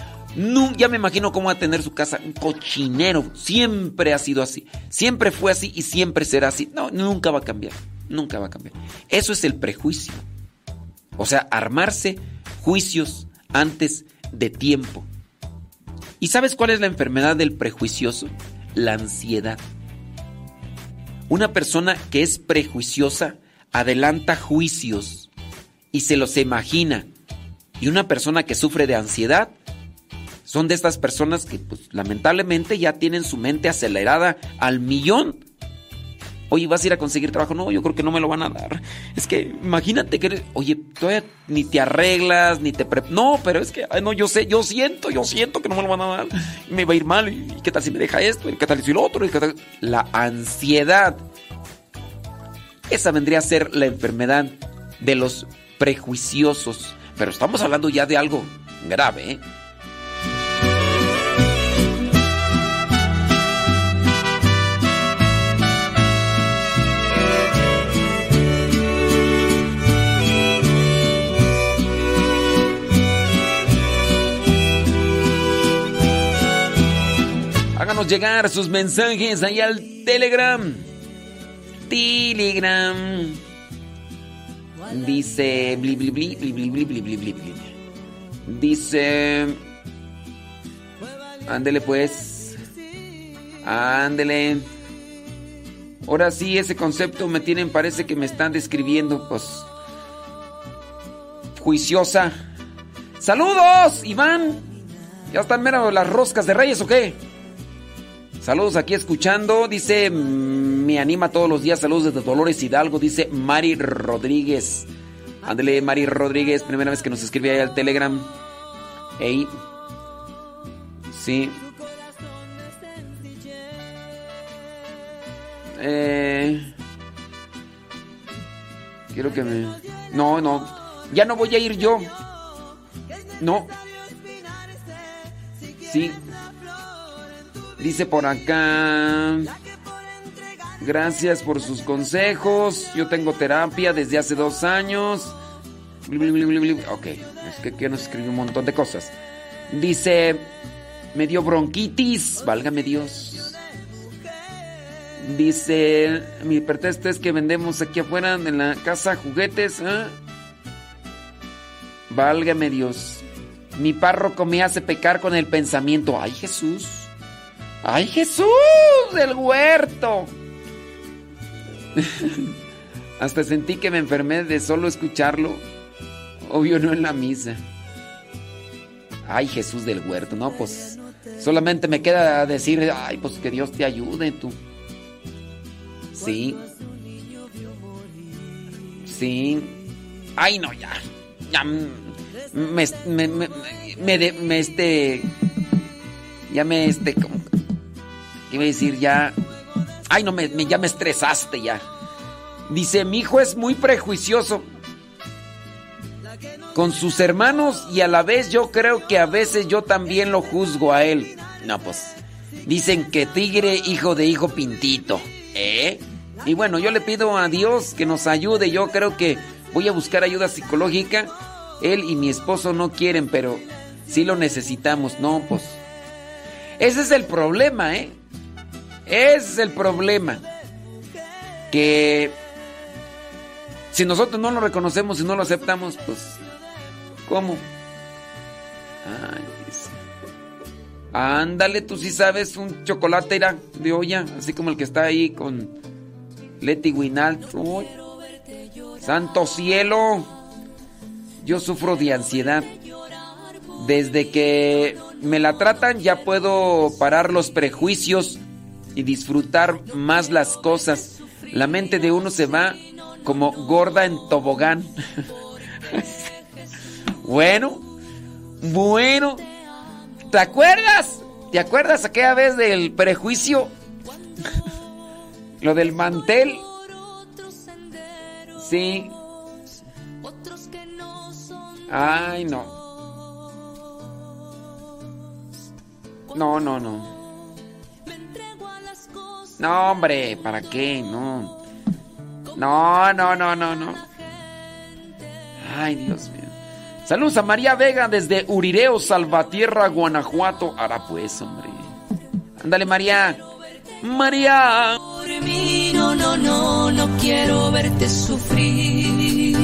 ya me imagino cómo va a tener su casa un cochinero. Siempre ha sido así. Siempre fue así y siempre será así. No, nunca va a cambiar. Nunca va a cambiar. Eso es el prejuicio. O sea, armarse juicios antes de tiempo. ¿Y sabes cuál es la enfermedad del prejuicioso? La ansiedad. Una persona que es prejuiciosa adelanta juicios y se los imagina. Y una persona que sufre de ansiedad son de estas personas que pues, lamentablemente ya tienen su mente acelerada al millón Oye, ¿vas a ir a conseguir trabajo? No, yo creo que no me lo van a dar. Es que imagínate que, oye, todavía ni te arreglas, ni te... no, pero es que, no, yo sé, yo siento, yo siento que no me lo van a dar. Me va a ir mal. ¿Y qué tal si me deja esto? ¿Y qué tal si lo otro? La ansiedad. Esa vendría a ser la enfermedad de los prejuiciosos. Pero estamos hablando ya de algo grave, ¿eh? Háganos llegar sus mensajes ahí al Telegram. Telegram. Dice. Dice. Ándele pues. Ándele. Ahora sí, ese concepto me tienen, parece que me están describiendo, pues. Juiciosa. ¡Saludos, Iván! ¿Ya están mero las roscas de reyes o qué? Saludos aquí escuchando, dice, mm, me anima todos los días, saludos desde Dolores Hidalgo, dice Mari Rodríguez. Ándele, Mari Rodríguez, primera vez que nos escribe ahí al Telegram. Ey. Sí. Eh, quiero que me... No, no. Ya no voy a ir yo. No. Sí. Dice por acá. Gracias por sus consejos. Yo tengo terapia desde hace dos años. Ok, es que, nos escribió un montón de cosas. Dice, me dio bronquitis, válgame Dios. Dice, mi pretexto es que vendemos aquí afuera en la casa juguetes. ¿eh? Válgame Dios. Mi párroco me hace pecar con el pensamiento. Ay Jesús. ¡Ay, Jesús del huerto! Hasta sentí que me enfermé de solo escucharlo. Obvio no en la misa. Ay, Jesús del huerto, no, pues solamente me queda decir, ay, pues que Dios te ayude tú. Sí. Sí. Ay, no, ya. Ya me, me, me, me, este. Ya me este. ¿Qué iba a decir? Ya. Ay, no, me, ya me estresaste ya. Dice, mi hijo es muy prejuicioso con sus hermanos y a la vez yo creo que a veces yo también lo juzgo a él. No, pues dicen que tigre hijo de hijo pintito, ¿eh? Y bueno, yo le pido a Dios que nos ayude. Yo creo que voy a buscar ayuda psicológica. Él y mi esposo no quieren, pero sí lo necesitamos. No, pues ese es el problema, ¿eh? Ese es el problema. Que si nosotros no lo reconocemos y no lo aceptamos, pues ¿Cómo? Ay, Ándale, tú sí sabes un chocolate era de olla, así como el que está ahí con Leti Winal. Santo cielo. Yo sufro de ansiedad. Desde que me la tratan ya puedo parar los prejuicios y disfrutar más las cosas. La mente de uno se va como gorda en tobogán. Bueno, bueno. ¿Te acuerdas? ¿Te acuerdas aquella vez del prejuicio? Lo del mantel. Sí. Ay, no. No, no, no. No, hombre, ¿para qué? No. No, no, no, no. Ay, Dios mío. Saludos a María Vega desde Urireo, Salvatierra, Guanajuato. Ahora pues, hombre. Ándale, María. María. No, no, no, no quiero verte sufrir.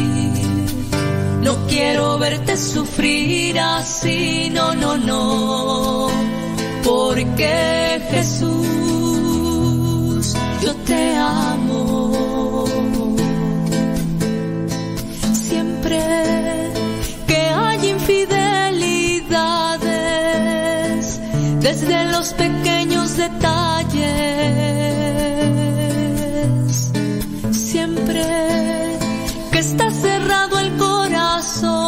No quiero verte sufrir así, no, no, no. Porque Jesús, yo te amo. Siempre infidelidades desde los pequeños detalles. Siempre que está cerrado el corazón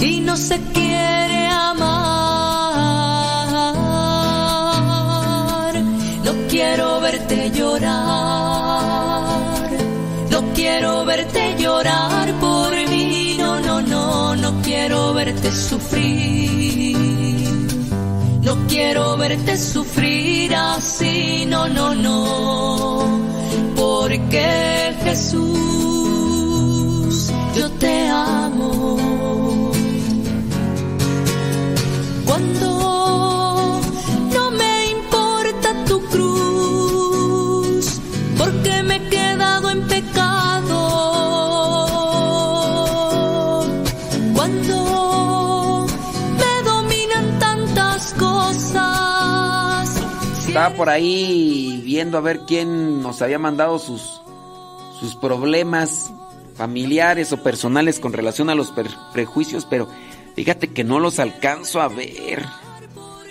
y no se quiere quiero verte llorar por quiero verte sufrir. No quiero verte sufrir así, no, no, no. Porque Jesús, yo te amo. Estaba por ahí viendo a ver quién nos había mandado sus, sus problemas familiares o personales con relación a los prejuicios, pero fíjate que no los alcanzo a ver.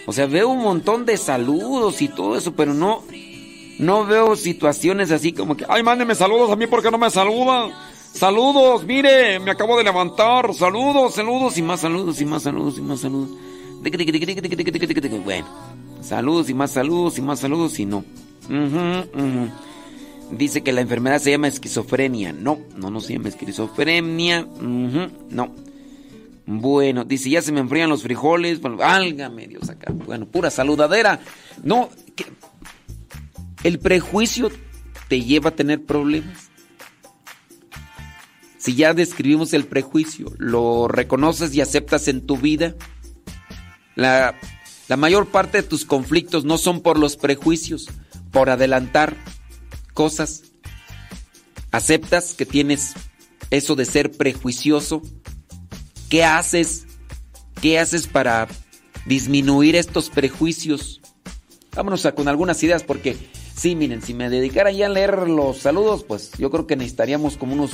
O sea, veo un montón de saludos y todo eso, pero no, no veo situaciones así como que, ay, mándeme saludos a mí porque no me saludan. Saludos, mire, me acabo de levantar. Saludos, saludos y más saludos y más saludos y más saludos. Bueno, saludos y más saludos y más saludos y no. Dice que la enfermedad se llama esquizofrenia. No, no, no se llama esquizofrenia. No. Bueno, dice, ya se me enfrían los frijoles. Válgame Dios acá. Bueno, pura saludadera. No, el prejuicio te lleva a tener problemas. Si ya describimos el prejuicio, lo reconoces y aceptas en tu vida, la, mayor parte de tus conflictos no son por los prejuicios, por adelantar cosas. ¿Aceptas que tienes eso de ser prejuicioso? ¿Qué haces? ¿Qué haces para disminuir estos prejuicios? Vámonos a, con algunas ideas porque Sí, miren, si me dedicara ya a leer los saludos, pues yo creo que necesitaríamos como unos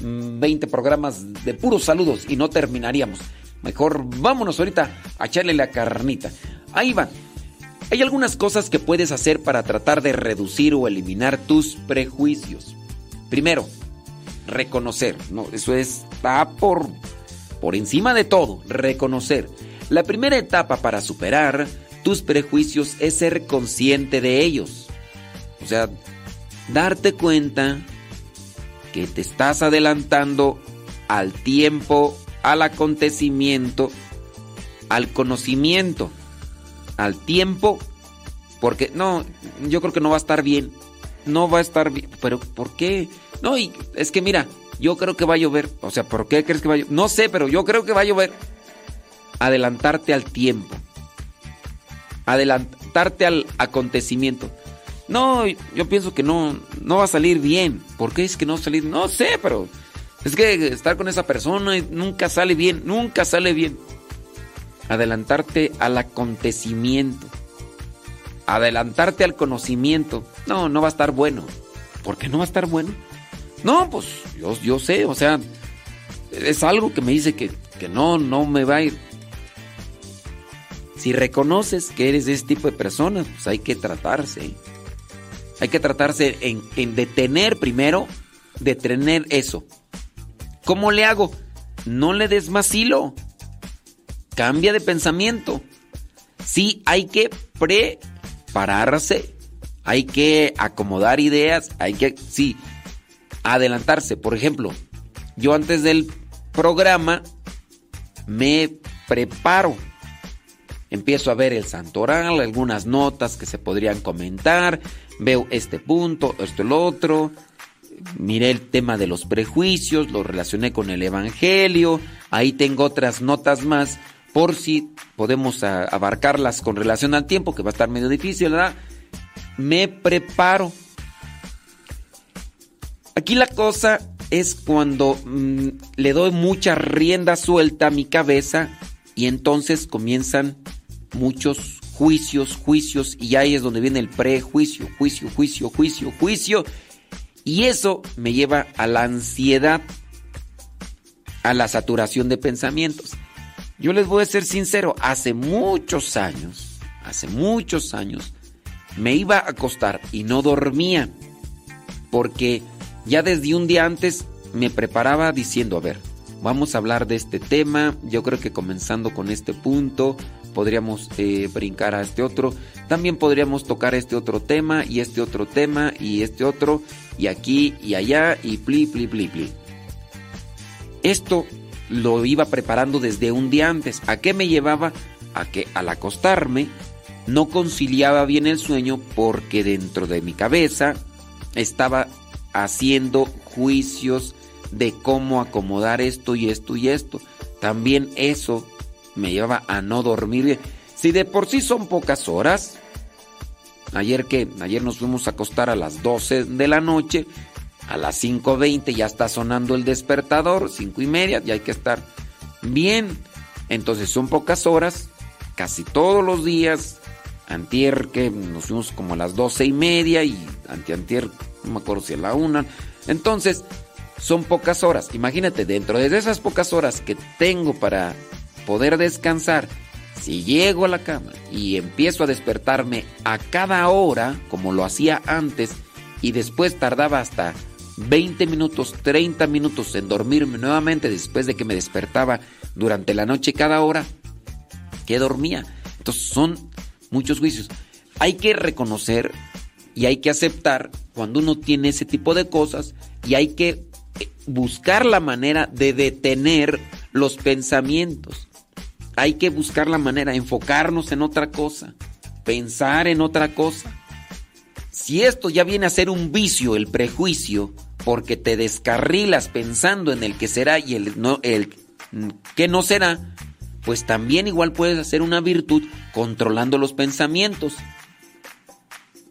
20 mm, programas de puros saludos y no terminaríamos. Mejor vámonos ahorita a echarle la carnita. Ahí va. Hay algunas cosas que puedes hacer para tratar de reducir o eliminar tus prejuicios. Primero, reconocer. No, eso está por, por encima de todo. Reconocer. La primera etapa para superar tus prejuicios es ser consciente de ellos. O sea, darte cuenta que te estás adelantando al tiempo, al acontecimiento, al conocimiento, al tiempo, porque no, yo creo que no va a estar bien, no va a estar bien, pero ¿por qué? No, y es que mira, yo creo que va a llover, o sea, ¿por qué crees que va a llover? No sé, pero yo creo que va a llover. Adelantarte al tiempo, adelantarte al acontecimiento. No, yo pienso que no, no va a salir bien. ¿Por qué es que no va a salir? No sé, pero es que estar con esa persona nunca sale bien, nunca sale bien. Adelantarte al acontecimiento. Adelantarte al conocimiento. No, no va a estar bueno. ¿Por qué no va a estar bueno? No, pues yo, yo sé, o sea, es algo que me dice que, que no, no me va a ir. Si reconoces que eres ese tipo de persona, pues hay que tratarse. Hay que tratarse en, detener primero, detener eso. ¿Cómo le hago? No le des más hilo. Cambia de pensamiento. Sí, hay que prepararse. Hay que acomodar ideas. Hay que, sí, adelantarse. Por ejemplo, yo antes del programa me preparo empiezo a ver el santoral, algunas notas que se podrían comentar, veo este punto, esto, el otro, miré el tema de los prejuicios, lo relacioné con el Evangelio, ahí tengo otras notas más por si podemos abarcarlas con relación al tiempo, que va a estar medio difícil, ¿verdad? Me preparo. Aquí la cosa es cuando mm, le doy mucha rienda suelta a mi cabeza y entonces comienzan muchos juicios, juicios, y ahí es donde viene el prejuicio, juicio, juicio, juicio, juicio. Y eso me lleva a la ansiedad, a la saturación de pensamientos. Yo les voy a ser sincero, hace muchos años, hace muchos años, me iba a acostar y no dormía, porque ya desde un día antes me preparaba diciendo, a ver, vamos a hablar de este tema, yo creo que comenzando con este punto, podríamos eh, brincar a este otro. También podríamos tocar este otro tema y este otro tema y este otro y aquí y allá y pli, pli, pli, pli. Esto lo iba preparando desde un día antes. ¿A qué me llevaba? A que al acostarme no conciliaba bien el sueño porque dentro de mi cabeza estaba haciendo juicios de cómo acomodar esto y esto y esto. También eso me llevaba a no dormir. Si de por sí son pocas horas, ayer que, ayer nos fuimos a acostar a las 12 de la noche, a las 5.20 ya está sonando el despertador, 5 y media, ya hay que estar bien. Entonces son pocas horas, casi todos los días. Antier que nos fuimos como a las 12 y media y antiantier, no me acuerdo si a la una. Entonces, son pocas horas. Imagínate, dentro de esas pocas horas que tengo para poder descansar, si llego a la cama y empiezo a despertarme a cada hora, como lo hacía antes, y después tardaba hasta 20 minutos, 30 minutos en dormirme nuevamente después de que me despertaba durante la noche cada hora, que dormía. Entonces son muchos juicios. Hay que reconocer y hay que aceptar cuando uno tiene ese tipo de cosas y hay que eh, buscar la manera de detener los pensamientos hay que buscar la manera, enfocarnos en otra cosa, pensar en otra cosa. Si esto ya viene a ser un vicio, el prejuicio, porque te descarrilas pensando en el que será y el, no, el que no será, pues también igual puedes hacer una virtud controlando los pensamientos.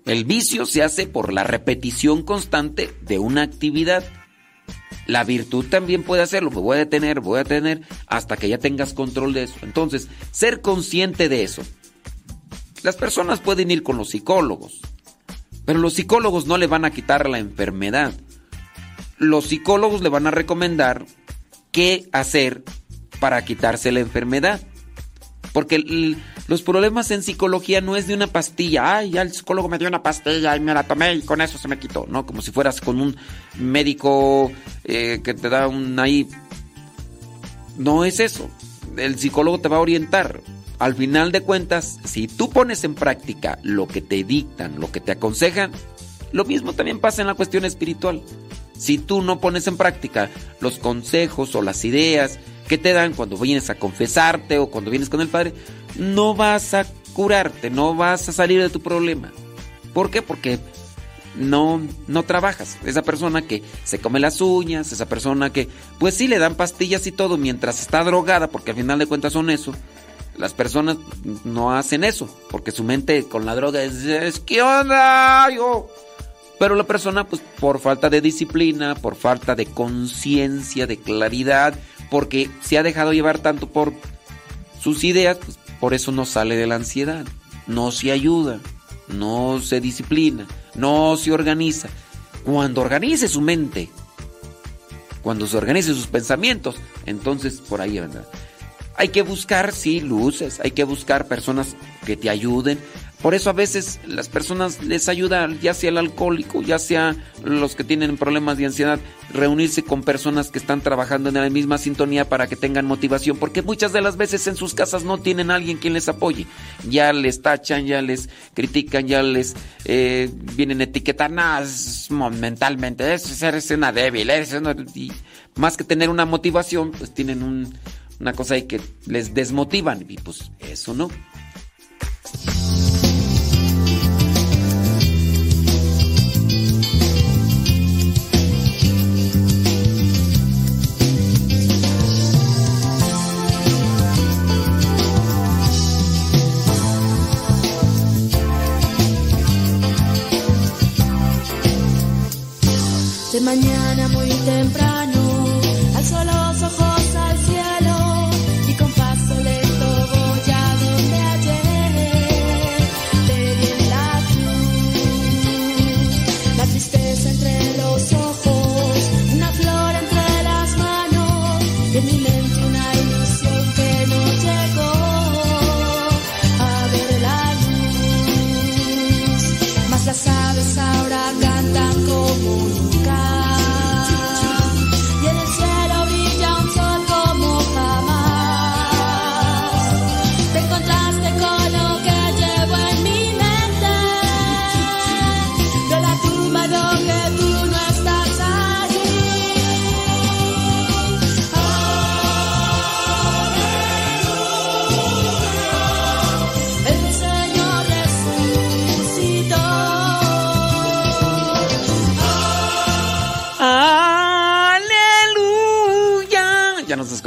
El vicio se hace por la repetición constante de una actividad. La virtud también puede hacerlo, me voy a detener, voy a detener hasta que ya tengas control de eso. Entonces, ser consciente de eso. Las personas pueden ir con los psicólogos, Pero los psicólogos no le van a quitar la enfermedad. Los psicólogos le van a recomendar qué hacer para quitarse la enfermedad. Porque los problemas en psicología no es de una pastilla. Ay, ya el psicólogo me dio una pastilla y me la tomé y con eso se me quitó. No, como si fueras con un médico eh, que te da un ahí. No es eso. El psicólogo te va a orientar. Al final de cuentas, si tú pones en práctica lo que te dictan, lo que te aconsejan, lo mismo también pasa en la cuestión espiritual. Si tú no pones en práctica los consejos o las ideas que te dan cuando vienes a confesarte o cuando vienes con el Padre, no vas a curarte, no vas a salir de tu problema. ¿Por qué? Porque no, no trabajas. Esa persona que se come las uñas, esa persona que, pues sí, le dan pastillas y todo mientras está drogada, porque al final de cuentas son eso. Las personas no hacen eso, porque su mente con la droga es, ¿qué onda? Yo. Pero la persona, pues por falta de disciplina, por falta de conciencia, de claridad, porque se ha dejado llevar tanto por sus ideas, pues por eso no sale de la ansiedad, no se ayuda, no se disciplina, no se organiza. Cuando organice su mente, cuando se organice sus pensamientos, entonces por ahí vendrá. Hay que buscar, sí, luces, hay que buscar personas que te ayuden, por eso a veces las personas les ayuda, ya sea el alcohólico, ya sea los que tienen problemas de ansiedad, reunirse con personas que están trabajando en la misma sintonía para que tengan motivación, porque muchas de las veces en sus casas no tienen a alguien quien les apoye. Ya les tachan, ya les critican, ya les eh, vienen etiquetar, mentalmente, eso eres una débil, eres Y más que tener una motivación, pues tienen una cosa ahí que les desmotivan, y pues eso no.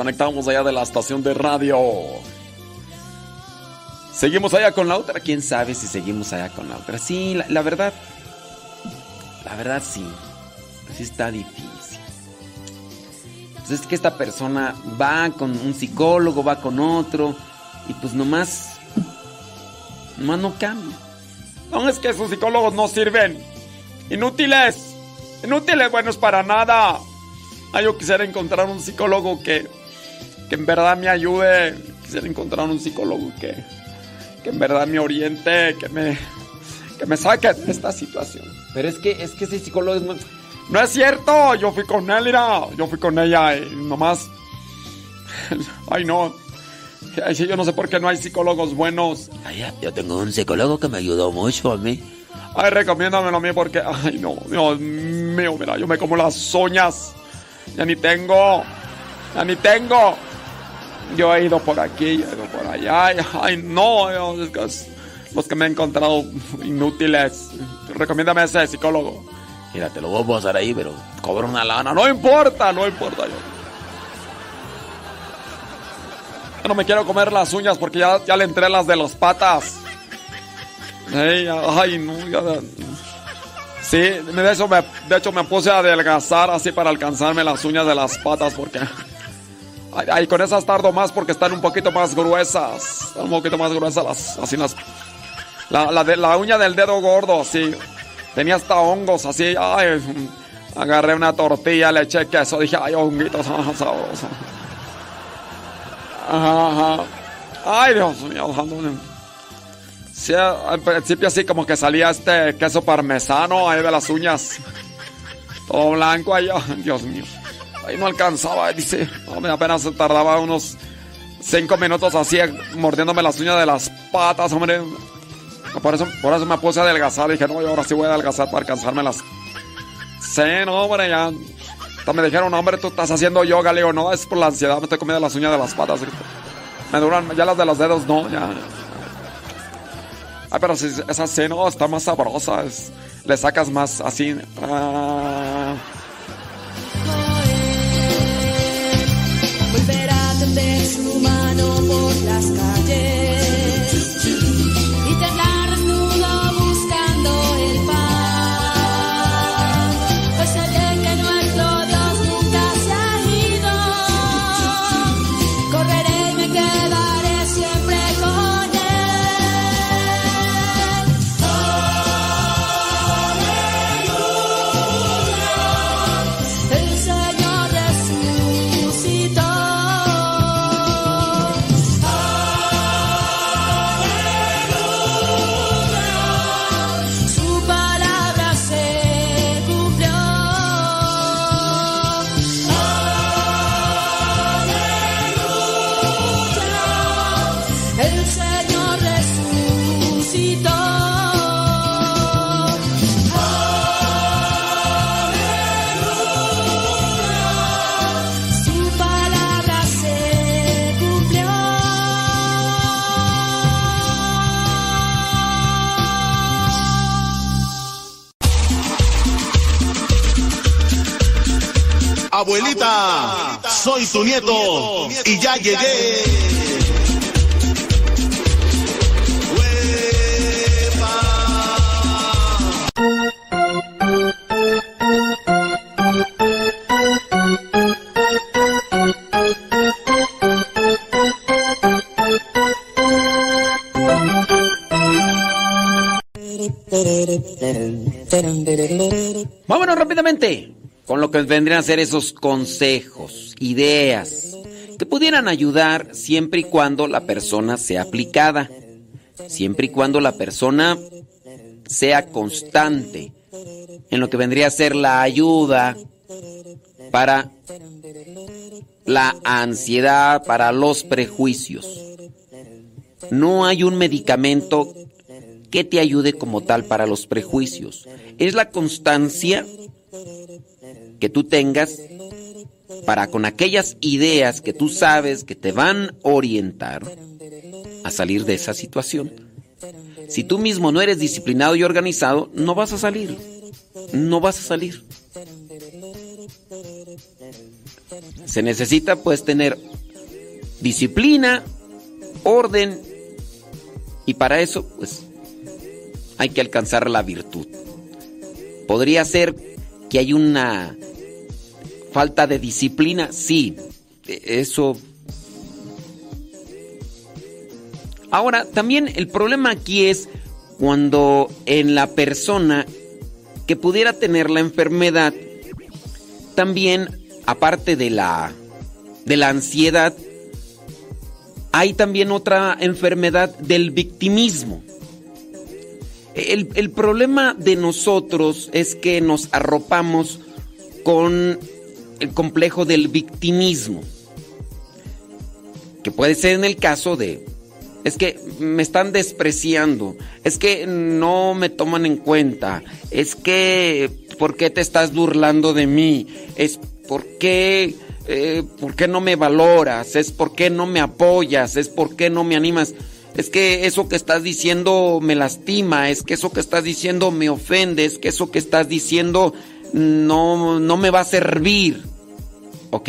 Conectamos allá de la estación de radio. ¿Seguimos allá con la otra? ¿Quién sabe si seguimos allá con la otra? Sí, la, verdad. La verdad sí. Así está difícil. Pues es que esta persona va con un psicólogo, va con otro. Y pues nomás. Nomás no cambia. No es que esos psicólogos no sirven. Inútiles. Inútiles, buenos para nada. Ah, yo quisiera encontrar un psicólogo que que en verdad me ayude. Quisiera encontrar un psicólogo que, que en verdad me oriente, que me, que me saque de esta situación. Pero es que, es que ese psicólogo es muy... No es cierto, yo fui con él, mira, yo fui con ella y nomás... Ay, no. Yo no sé por qué no hay psicólogos buenos. Ay, yo tengo un psicólogo que me ayudó mucho a mí. Ay, recomiéndamelo a mí porque... Ay, no, Dios mío, mira, yo me como las uñas. Ya ni tengo. Ya ni tengo. Yo he ido por aquí, he ido por allá. Ay, no, los que me he encontrado inútiles. Recomiéndame ese psicólogo. Mira, te lo voy a pasar ahí, pero cobro una lana. No importa, no importa yo. Yo no me quiero comer las uñas porque ya, ya le entré las de las patas. ay, no, ya. Sí, de hecho, me, de hecho me puse a adelgazar así para alcanzarme las uñas de las patas porque Ay, con esas tardo más porque están un poquito más gruesas. Están un poquito más gruesas las, así las. La, la, uña del dedo gordo, sí. tenía hasta hongos así. Ay, agarré una tortilla, le eché queso, dije, ay, honguitos. Ajá, ajá. Ay, Dios mío, Sí, al principio así como que salía este queso parmesano ahí de las uñas. Todo blanco ahí, Dios mío. Ahí no alcanzaba, dice. No, me apenas tardaba unos cinco minutos así mordiéndome las uñas de las patas, hombre. Por eso, por eso me puse a adelgazar. Dije, no, yo ahora sí voy a adelgazar para alcanzarme las. Sí, no, hombre, ya. Me dijeron, hombre, tú estás haciendo yoga. Le digo, no, es por la ansiedad, me estoy comiendo las uñas de las patas. Me duran, ya las de los dedos, no, ya. Ay, pero si esa sí, no, está más sabrosa. Le sacas más así. Ah. Las Soy tu nieto y ya llegué. Vámonos rápidamente que vendrían a ser esos consejos, ideas, que pudieran ayudar siempre y cuando la persona sea aplicada, siempre y cuando la persona sea constante en lo que vendría a ser la ayuda para la ansiedad, para los prejuicios. No hay un medicamento que te ayude como tal para los prejuicios. Es la constancia que tú tengas para con aquellas ideas que tú sabes que te van a orientar a salir de esa situación. Si tú mismo no eres disciplinado y organizado, no vas a salir. No vas a salir. Se necesita pues tener disciplina, orden y para eso pues hay que alcanzar la virtud. Podría ser que hay una falta de disciplina, sí, e- eso. Ahora, también el problema aquí es cuando en la persona que pudiera tener la enfermedad, también, aparte de la, de la ansiedad, hay también otra enfermedad del victimismo. El, el problema de nosotros es que nos arropamos con el complejo del victimismo. Que puede ser en el caso de, es que me están despreciando, es que no me toman en cuenta, es que, ¿por qué te estás burlando de mí? Es, ¿por qué, eh, ¿por qué no me valoras? Es, ¿por qué no me apoyas? Es, ¿por qué no me animas? Es que eso que estás diciendo me lastima, es que eso que estás diciendo me ofende, es que eso que estás diciendo no, no me va a servir. Ok,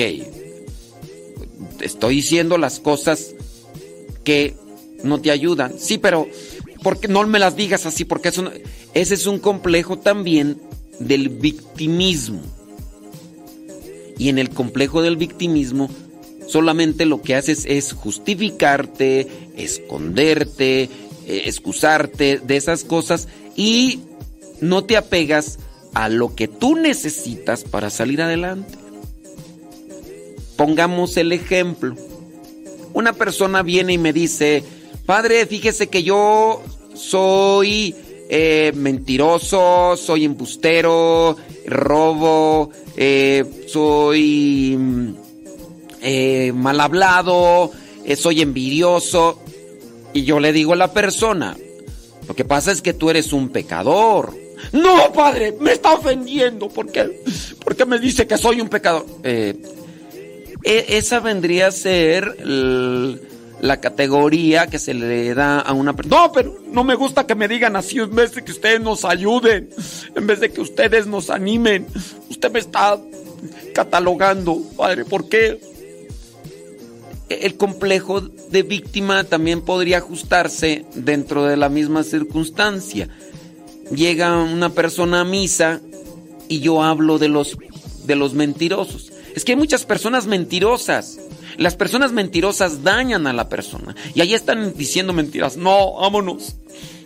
estoy diciendo las cosas que no te ayudan. Sí, pero porque no me las digas así, porque eso no- ese es un complejo también del victimismo. Y en el complejo del victimismo solamente lo que haces es justificarte, esconderte, eh, excusarte de esas cosas y no te apegas a lo que tú necesitas para salir adelante. Pongamos el ejemplo. Una persona viene y me dice, padre, fíjese que yo soy eh, mentiroso, soy embustero, robo, eh, soy mm, eh, mal hablado, eh, soy envidioso. Y yo le digo a la persona, lo que pasa es que tú eres un pecador. No, padre, me está ofendiendo. ¿Por qué? Porque me dice que soy un pecador. Eh, e- esa vendría a ser la categoría que se le da a una persona. No, pero no me gusta que me digan así en vez de que ustedes nos ayuden, en vez de que ustedes nos animen. Usted me está catalogando, padre, ¿por qué? El complejo de víctima también podría ajustarse dentro de la misma circunstancia. Llega una persona a misa y yo hablo de los, de los mentirosos. Es que hay muchas personas mentirosas. Las personas mentirosas dañan a la persona. Y ahí están diciendo mentiras. No, vámonos.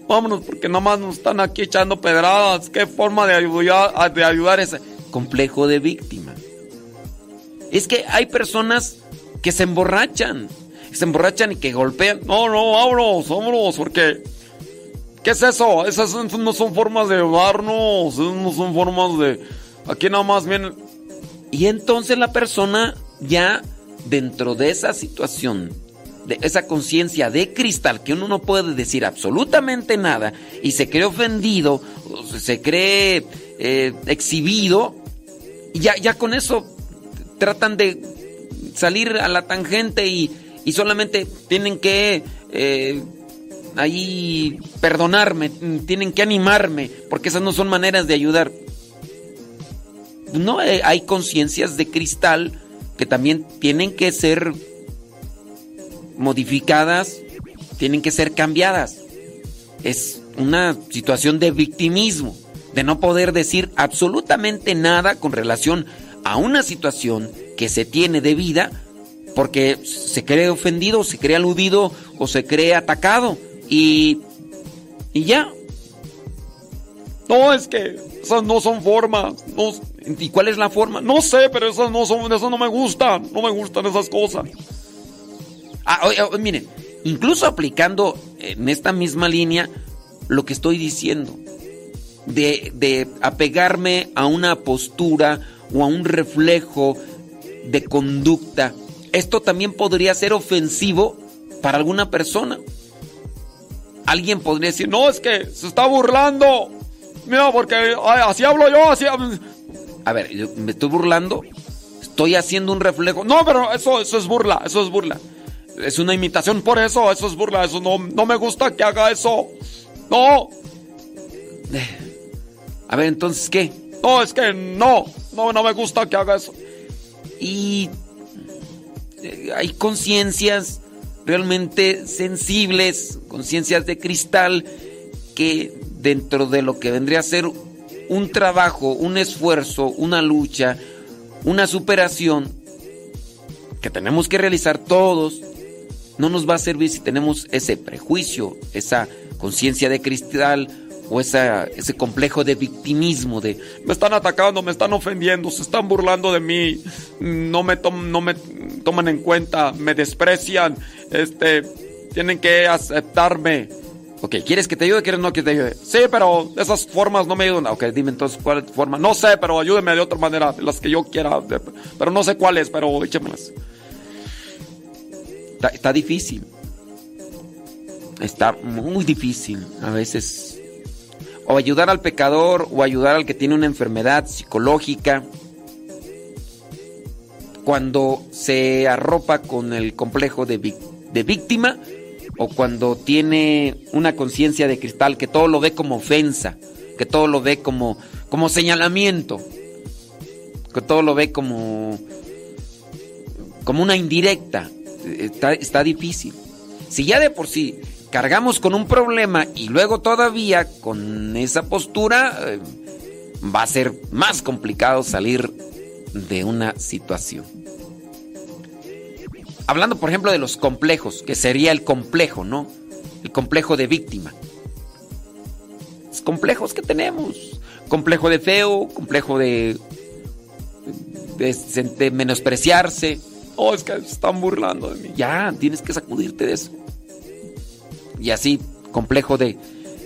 Vámonos porque nomás nos están aquí echando pedradas. ¿Qué forma de ayudar, de ayudar ese complejo de víctima? Es que hay personas que se emborrachan. Se emborrachan y que golpean. No, no, vámonos, vámonos, porque... ¿Qué es eso? Esas no son formas de ayudarnos. Esas no son formas de... Aquí nada más viene... Y entonces la persona ya dentro de esa situación, de esa conciencia de cristal, que uno no puede decir absolutamente nada y se cree ofendido, se cree eh, exhibido, y ya, ya con eso tratan de salir a la tangente y, y solamente tienen que eh, ahí perdonarme, tienen que animarme, porque esas no son maneras de ayudar. No, eh, hay conciencias de cristal que también tienen que ser modificadas, tienen que ser cambiadas. Es una situación de victimismo, de no poder decir absolutamente nada con relación a una situación que se tiene de vida porque se cree ofendido, se cree aludido o se cree atacado y, y ya. No, es que esas no son formas. ¿Y cuál es la forma? No sé, pero esas no son, esas no me gustan. No me gustan esas cosas. Ah, miren, incluso aplicando en esta misma línea lo que estoy diciendo, de, de apegarme a una postura o a un reflejo de conducta, esto también podría ser ofensivo para alguna persona. Alguien podría decir, no, es que se está burlando. Mira, porque así hablo yo, así... hab-". A ver, me estoy burlando, estoy haciendo un reflejo. No, pero eso, eso es burla, eso es burla. Es una imitación por eso, eso es burla, eso no, no me gusta que haga eso. No. A ver, entonces, ¿qué? No, es que no, no, no me gusta que haga eso. Y eh, hay conciencias realmente sensibles, conciencias de cristal, que dentro de lo que vendría a ser un trabajo, un esfuerzo, una lucha, una superación que tenemos que realizar todos, no nos va a servir si tenemos ese prejuicio, esa conciencia de cristal o esa, ese complejo de victimismo de me están atacando, me están ofendiendo, se están burlando de mí, no me, tom- no me toman en cuenta, me desprecian, este, tienen que aceptarme. Ok, ¿quieres que te ayude? ¿Quieres no que te ayude? Sí, pero esas formas no me ayudan. Ok, dime entonces cuál forma. No sé, pero ayúdeme de otra manera, de las que yo quiera, de- pero no sé cuáles, pero échemelas. Está difícil. Está muy difícil a veces. O ayudar al pecador o ayudar al que tiene una enfermedad psicológica. Cuando se arropa con el complejo de, víctima o cuando tiene una conciencia de cristal que todo lo ve como ofensa, que todo lo ve como, como señalamiento, que todo lo ve como, como una indirecta. Está, está difícil. Si ya de por sí cargamos con un problema y luego todavía con esa postura, eh, va a ser más complicado salir de una situación. Hablando, por ejemplo, de los complejos, que sería el complejo, ¿no? El complejo de víctima. complejos que tenemos. Complejo de feo, complejo de, de, de menospreciarse. Oh, es que están burlando de mí. Ya, tienes que sacudirte de eso. Y así, complejo de,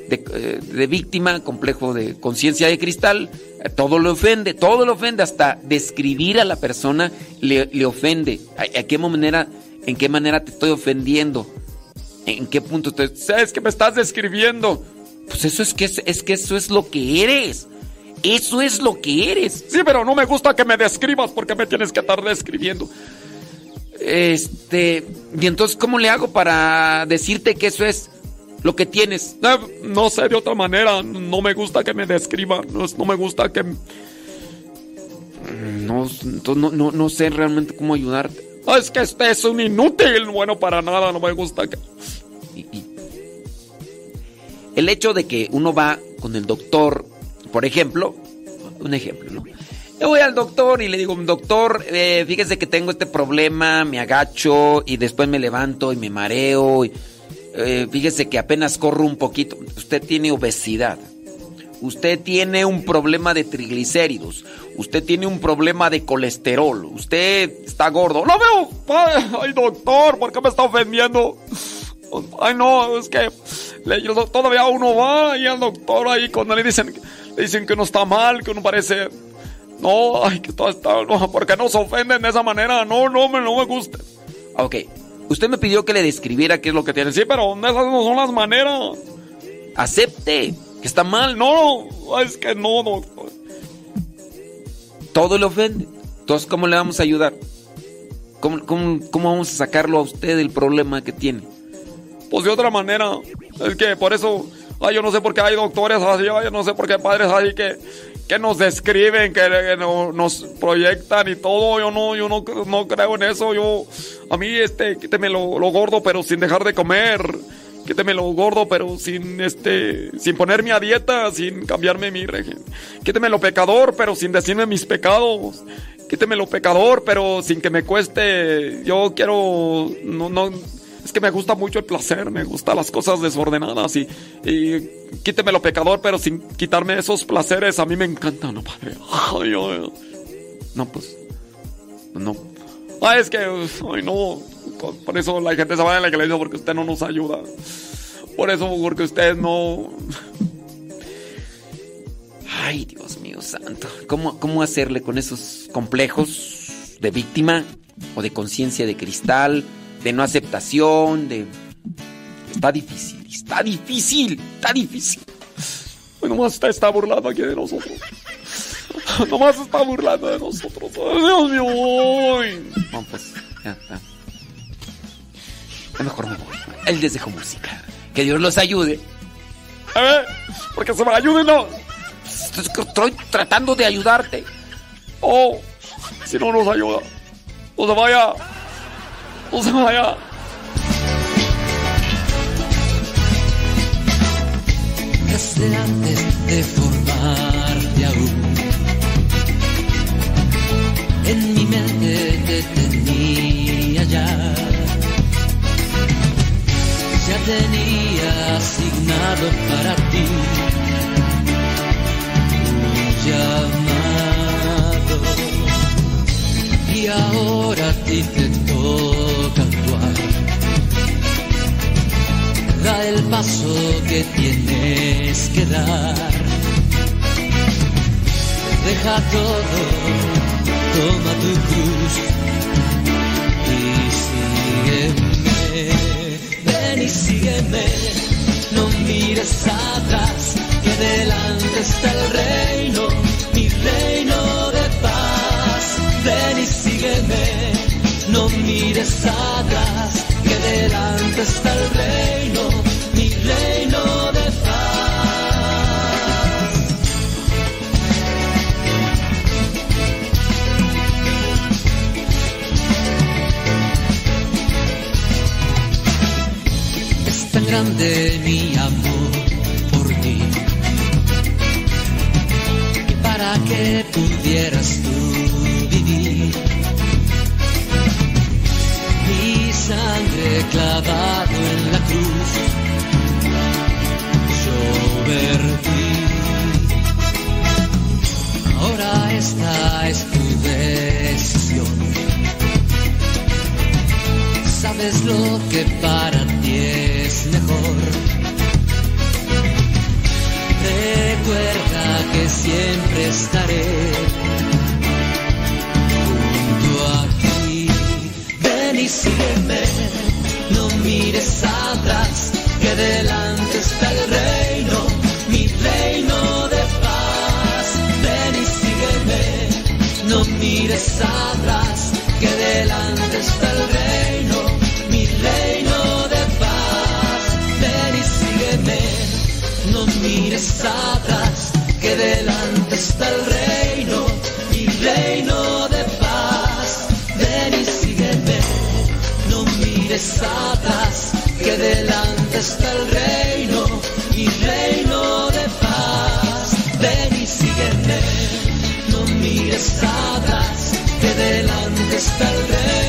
eh, de víctima, complejo de conciencia de cristal, eh, todo le ofende, todo le ofende, hasta describir a la persona le, le ofende. ¿A, qué manera, ¿En qué manera te estoy ofendiendo? ¿En qué punto te... Es que me estás describiendo. Pues eso es que, es, es que eso es lo que eres. Eso es lo que eres. Sí, pero no me gusta que me describas porque me tienes que estar describiendo. Este, y entonces, ¿cómo le hago para decirte que eso es lo que tienes? No, no sé de otra manera. No me gusta que me describa. No, no me gusta que. No, no, no, no sé realmente cómo ayudarte. Ah, es que este es un inútil. Bueno, para nada. No me gusta que. Y, y el hecho de que uno va con el doctor, por ejemplo, un ejemplo, ¿no? Yo voy al doctor y le digo, doctor, eh, fíjese que tengo este problema, me agacho y después me levanto y me mareo. Eh, fíjese que apenas corro un poquito. Usted tiene obesidad. Usted tiene un problema de triglicéridos. Usted tiene un problema de colesterol. Usted está gordo. ¡No veo! Ay, doctor, ¿por qué me está ofendiendo? Ay, no, es que todavía uno va y al doctor ahí cuando le dicen, le dicen que no está mal, que uno parece... No, ay, que todo está... No, porque no se ofenden de esa manera. No, no, me, no me gusta. Ok, usted me pidió que le describiera qué es lo que tiene. Sí, pero esas no son las maneras. Acepte que está mal. No, es que no, doctor. Todo le ofende. Entonces, ¿cómo le vamos a ayudar? ¿Cómo, cómo, cómo vamos a sacarlo a usted del problema que tiene? Pues de otra manera. Es que por eso, ay, yo no sé por qué hay doctores así, ay, yo no sé por qué hay padres así que, que nos describen, que, que no, nos proyectan y todo. Yo no, yo no, no creo en eso. Yo, a mí, este, quíteme lo, lo gordo, pero sin dejar de comer. Quíteme lo gordo, pero sin, este, sin ponerme a dieta, sin cambiarme mi régimen. Quíteme lo pecador, pero sin decirme mis pecados. Quíteme lo pecador, pero sin que me cueste. Yo quiero, no, no, es que me gusta mucho el placer, me gustan las cosas desordenadas y, y quíteme lo pecador, pero sin quitarme esos placeres, a mí me encanta, ¿no, padre? Ay, ay. No, pues, no. Ay, es que, ay, no, por eso la gente se va de la iglesia porque usted no nos ayuda. Por eso, porque usted no... Ay, Dios mío santo. ¿Cómo, cómo hacerle con esos complejos de víctima o de conciencia de cristal? De no aceptación, de... Está difícil, está difícil, está difícil. Bueno, nomás está burlando aquí de nosotros. Nomás está burlando de nosotros. Ay, Dios mío. Ay. No, pues, ya, ya. Mejor me voy. Él les dejo música. Que Dios los ayude. A ver, porque se me ayude, no. Estoy tratando de ayudarte. Oh, si no nos ayuda, no se vaya. Desde antes de formarte aún, en mi mente te tenía ya. Ya tenía asignado para ti un llamado. Y ahora a ti te toca El paso que tienes que dar. Deja todo, toma tu cruz y sígueme. Ven y sígueme, no mires atrás, que delante está el reino, mi reino de paz. Ven y sígueme, no mires atrás, que delante está el reino, grande mi amor por ti. Para que pudieras tú vivir. Mi sangre clavado en la cruz. Yo perdí. Ahora esta es tu decisión. Sabes lo que para ti es mejor. Recuerda que siempre estaré junto a ti. Ven y sígueme, no mires atrás, que delante está el reino, mi reino de paz. Ven y sígueme, no mires atrás, que delante está el reino, atrás, que delante está el reino, mi reino de paz. Ven y sígueme, no mires atrás, que delante está el reino,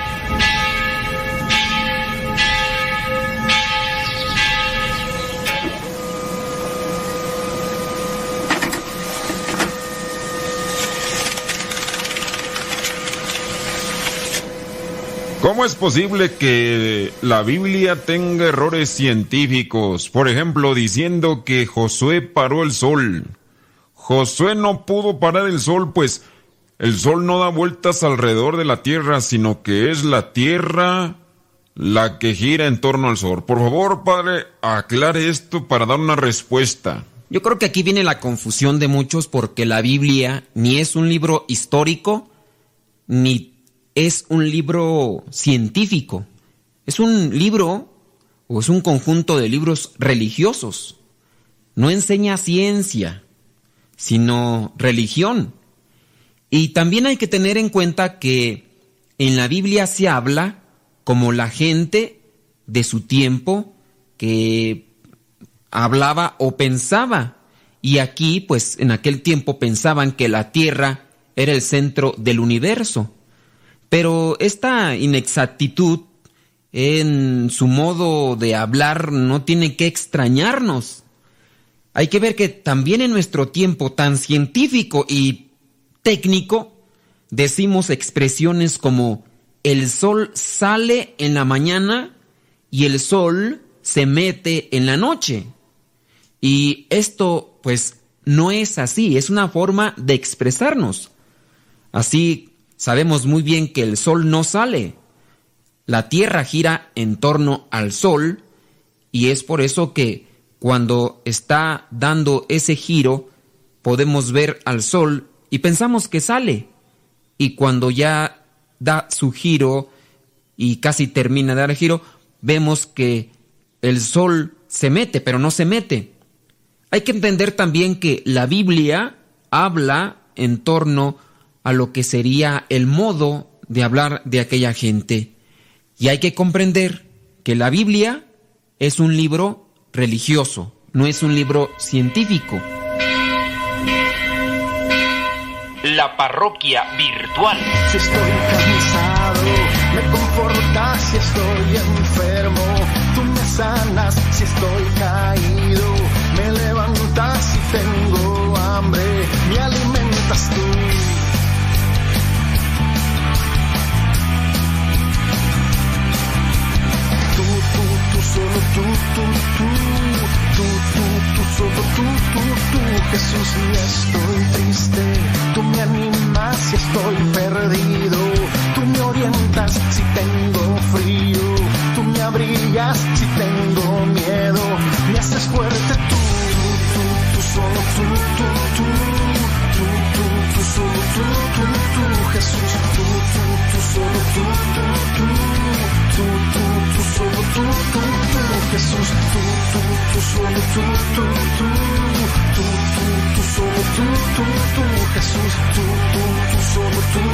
¿Cómo es posible que la Biblia tenga errores científicos? Por ejemplo, diciendo que Josué paró el sol. Josué no pudo parar el sol, pues el sol no da vueltas alrededor de la tierra, sino que es la tierra la que gira en torno al sol. Por favor, padre, aclare esto para dar una respuesta. Yo creo que aquí viene la confusión de muchos porque la Biblia ni es un libro histórico, ni es un libro científico. Es un libro o es un conjunto de libros religiosos. No enseña ciencia, sino religión. Y también hay que tener en cuenta que en la Biblia se habla como la gente de su tiempo que hablaba o pensaba. Y aquí, pues en aquel tiempo pensaban que la Tierra era el centro del universo. Pero esta inexactitud en su modo de hablar no tiene que extrañarnos. Hay que ver que también en nuestro tiempo tan científico y técnico decimos expresiones como el sol sale en la mañana y el sol se mete en la noche. Y esto pues no es así, es una forma de expresarnos. Así sabemos muy bien que el sol no sale. La Tierra gira en torno al sol y es por eso que cuando está dando ese giro podemos ver al sol y pensamos que sale. Y cuando ya da su giro y casi termina de dar el giro, vemos que el sol se mete, pero no se mete. Hay que entender también que la Biblia habla en torno a lo que sería el modo de hablar de aquella gente. Y hay que comprender que la Biblia es un libro religioso, no es un libro científico. La parroquia virtual. Si estoy cansado, me confortas si estoy enfermo. Tú me sanas si estoy caído. Me levantas si tengo hambre. Me alimentas. Tú, tú, solo tú, tú, tú, tú, tú, tú, solo tú, tú, tú, Jesús, y estoy triste, tú me animas si estoy perdido, tú me orientas si tengo frío, tú me abrigas si tengo miedo, me haces fuerte tú, tú, tú, tú solo tú, tú, tú, tú, tú, tú, solo tú, tú, tú, Jesús, tú, tú, tú, solo tú, tú, tú, tú, tú, tú, solo tú, tú, Jesús, tú, tú, tú, solo tú, tú, tú, tú, tú, tú, solo tú, tú, tú, Jesús, tú, tú, tú, solo tú.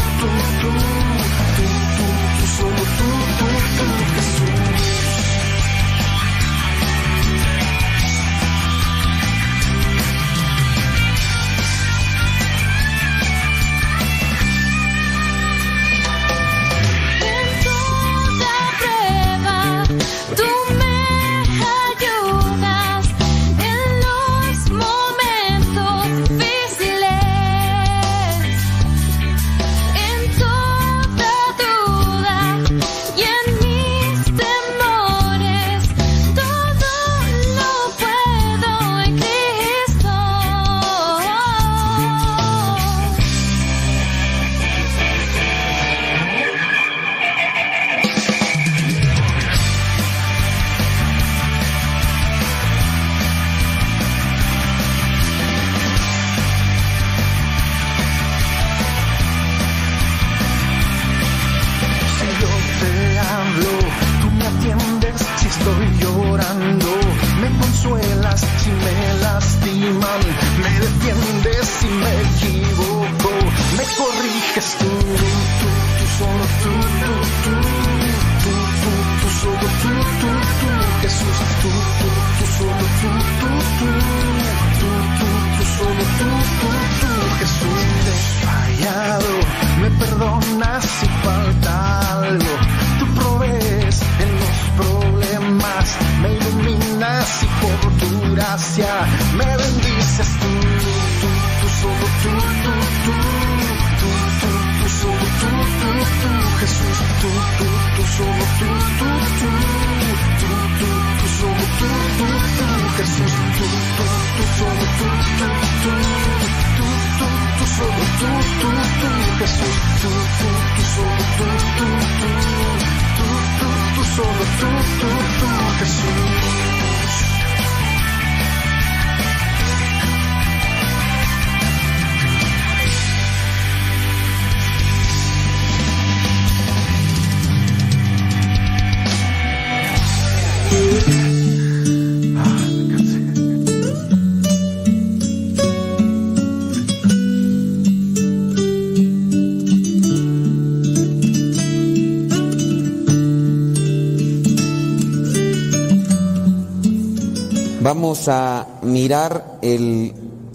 Vamos a mirar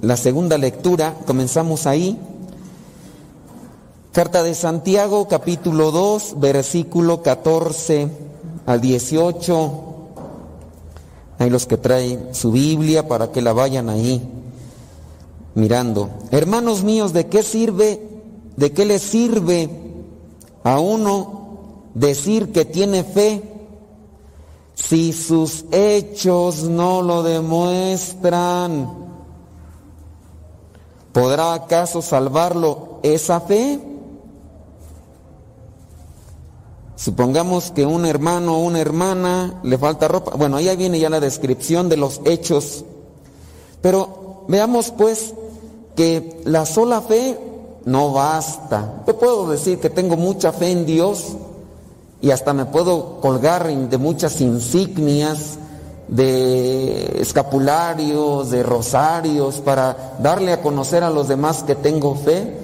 la segunda lectura, comenzamos ahí. Carta de Santiago, capítulo 2, versículo 14 al 18. Hay los que traen su Biblia para que la vayan ahí mirando. Hermanos míos, ¿de qué sirve, de qué le sirve a uno decir que tiene fe si sus hechos no lo demuestran? ¿Podrá acaso salvarlo esa fe? Supongamos que un hermano o una hermana le falta ropa. Bueno, ahí viene ya la descripción de los hechos. Pero veamos pues que la sola fe no basta. Yo puedo decir que tengo mucha fe en Dios y hasta me puedo colgar de muchas insignias, de escapularios, de rosarios, para darle a conocer a los demás que tengo fe.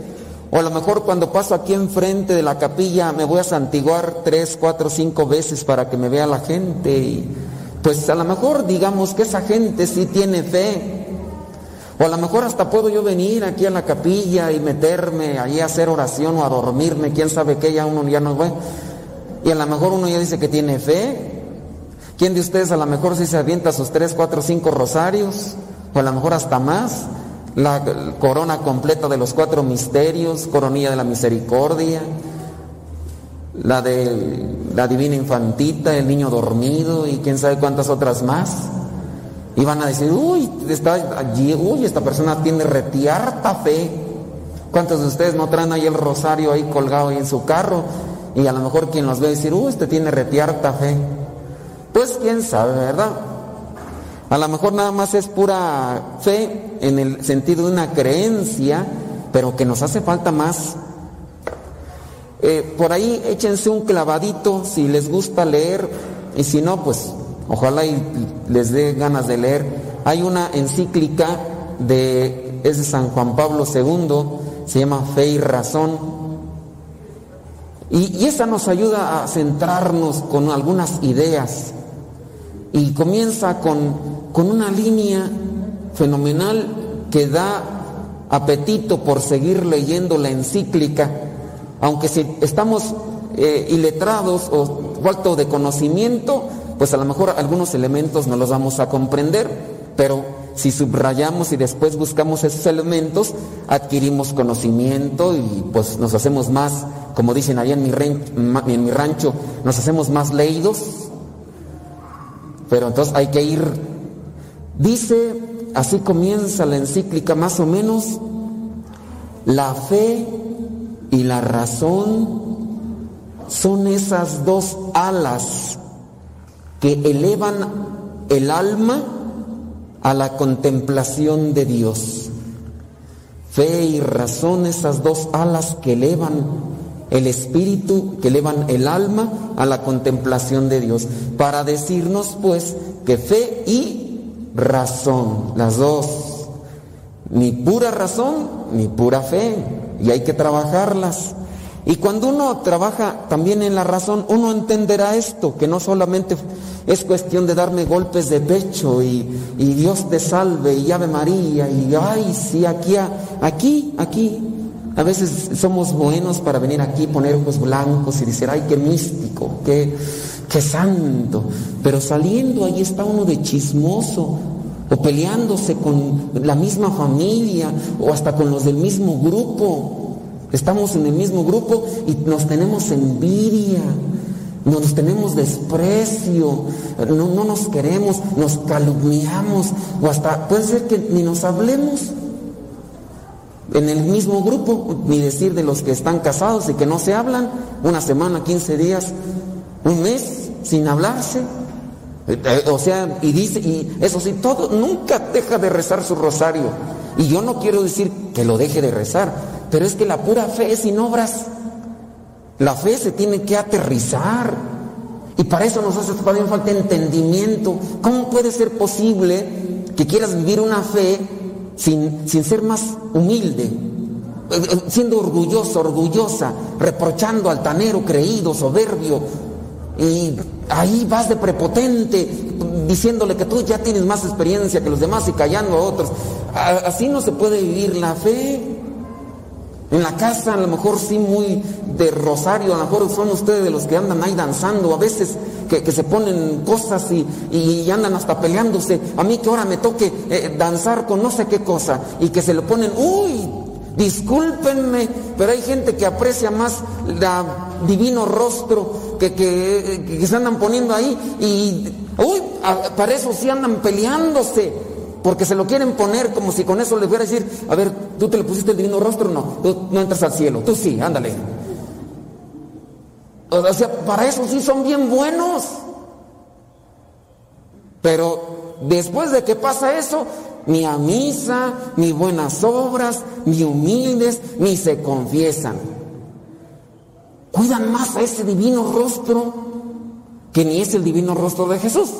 O a lo mejor cuando paso aquí enfrente de la capilla me voy a santiguar tres, cuatro, cinco veces para que me vea la gente. Y pues a lo mejor digamos que esa gente sí tiene fe. O a lo mejor hasta puedo yo venir aquí a la capilla y meterme ahí a hacer oración o a dormirme, quién sabe qué, ya uno ya no ve. Y a lo mejor uno ya dice que tiene fe. ¿Quién de ustedes a lo mejor sí se avienta sus tres, cuatro, cinco rosarios? O a lo mejor hasta más. La corona completa de los cuatro misterios, coronilla de la misericordia, la de la divina infantita, el niño dormido y quién sabe cuántas otras más. Y van a decir, uy, está allí, uy, esta persona tiene retiarta fe. ¿Cuántos de ustedes no traen ahí el rosario ahí colgado ahí en su carro? Y a lo mejor quien los ve decir, uy, este tiene retiarta fe. Pues quién sabe, ¿verdad? A lo mejor nada más es pura fe en el sentido de una creencia, pero que nos hace falta más. Eh, por ahí échense un clavadito si les gusta leer y si no, pues ojalá y les dé ganas de leer. Hay una encíclica de, es de San Juan Pablo II, se llama Fe y Razón. Y, esa nos ayuda a centrarnos con algunas ideas. Y comienza con, con una línea fenomenal que da apetito por seguir leyendo la encíclica, aunque si estamos eh, iletrados o falto de conocimiento, pues a lo mejor algunos elementos no los vamos a comprender, pero si subrayamos y después buscamos esos elementos, adquirimos conocimiento y pues nos hacemos más, como dicen allá en mi, en mi rancho, nos hacemos más leídos. Pero entonces hay que ir, dice, así comienza la encíclica más o menos, la fe y la razón son esas dos alas que elevan el alma a la contemplación de Dios. Fe y razón, esas dos alas que elevan el espíritu, que elevan el alma a la contemplación de Dios, para decirnos pues que fe y razón, las dos, ni pura razón ni pura fe, y hay que trabajarlas. Y cuando uno trabaja también en la razón, uno entenderá esto, que no solamente es cuestión de darme golpes de pecho y, Dios te salve y Ave María y ay, sí, aquí, aquí, aquí. A veces somos buenos para venir aquí, poner ojos blancos y decir, ay, qué místico, qué, qué santo. Pero saliendo ahí está uno de chismoso, o peleándose con la misma familia, o hasta con los del mismo grupo. Estamos en el mismo grupo y nos tenemos envidia, nos tenemos desprecio, no, no nos queremos, nos calumniamos, o hasta puede ser que ni nos hablemos en el mismo grupo, ni decir de los que están casados y que no se hablan, una semana, 15 días, un mes sin hablarse. Eh, O sea, y dice, y eso sí, todo, nunca deja de rezar su rosario. Y yo no quiero decir que lo deje de rezar, pero es que la pura fe es sin obras. La fe se tiene que aterrizar. Y para eso nos hace también falta entendimiento. ¿Cómo puede ser posible que quieras vivir una fe sin, sin ser más humilde? Eh, eh, Siendo orgulloso, orgullosa, reprochando altanero, creído, soberbio. Y ahí vas de prepotente, diciéndole que tú ya tienes más experiencia que los demás y callando a otros. Así no se puede vivir la fe. En la casa a lo mejor sí muy de rosario, a lo mejor son ustedes de los que andan ahí danzando, a veces que, se ponen cosas y, y andan hasta peleándose. A mí que ahora me toque eh, danzar con no sé qué cosa y que se le ponen, uy, discúlpenme, pero hay gente que aprecia más la divino rostro que, que, que se andan poniendo ahí y, uy, para eso sí andan peleándose. Porque se lo quieren poner como si con eso les fuera a decir, a ver, tú te le pusiste el divino rostro, no, tú no entras al cielo, tú sí, ándale. O sea, para eso sí son bien buenos. Pero después de que pasa eso, ni a misa, ni buenas obras, ni humildes, ni se confiesan. Cuidan más a ese divino rostro que ni es el divino rostro de Jesús.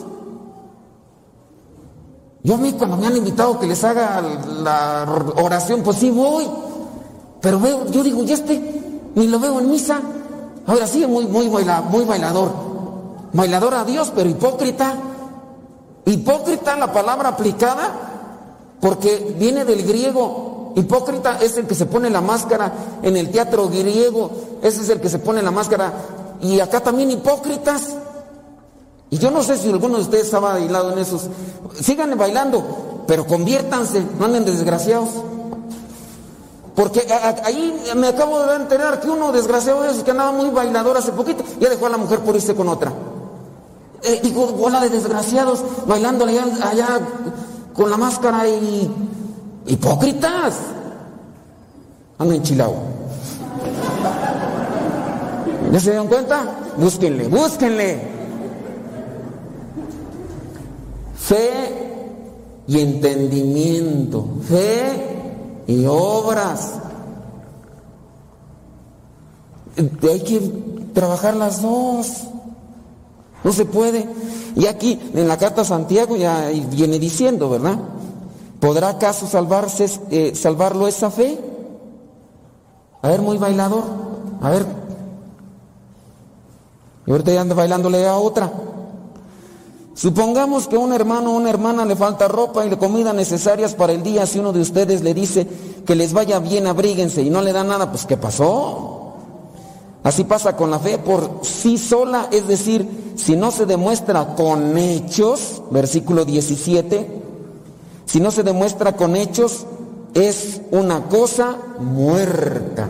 Yo a mí cuando me han invitado que les haga la oración, pues sí voy. Pero veo, yo digo, ya este, ni lo veo en misa. Ahora sí, muy, muy, baila- muy bailador. Bailador a Dios, pero hipócrita. Hipócrita la palabra aplicada, porque viene del griego. Hipócrita es el que se pone la máscara en el teatro griego. Ese es el que se pone la máscara. Y acá también hipócritas. Y yo no sé si alguno de ustedes ha bailado en esos. Sigan bailando, pero conviértanse, no anden desgraciados. Porque ahí me acabo de enterar que uno desgraciado de que andaba muy bailador hace poquito, ya dejó a la mujer por irse con otra. Eh, digo, bola de desgraciados, bailando allá, allá con la máscara y. hipócritas. Ando enchilado. ¿Ya se dieron cuenta? Búsquenle, búsquenle. Fe y entendimiento, fe y obras. Hay que trabajar las dos. No se puede. Y aquí en la carta a Santiago ya viene diciendo, ¿verdad? ¿Podrá acaso salvarse, eh, salvarlo esa fe? A ver, muy bailador. A ver. Y ahorita ya anda bailándole a otra. Supongamos que a un hermano o una hermana le falta ropa y comida necesarias para el día. Si uno de ustedes le dice que les vaya bien, abríguense y no le da nada, pues ¿qué pasó? Así pasa con la fe por sí sola, es decir, si no se demuestra con hechos, versículo 17, si no se demuestra con hechos, es una cosa muerta.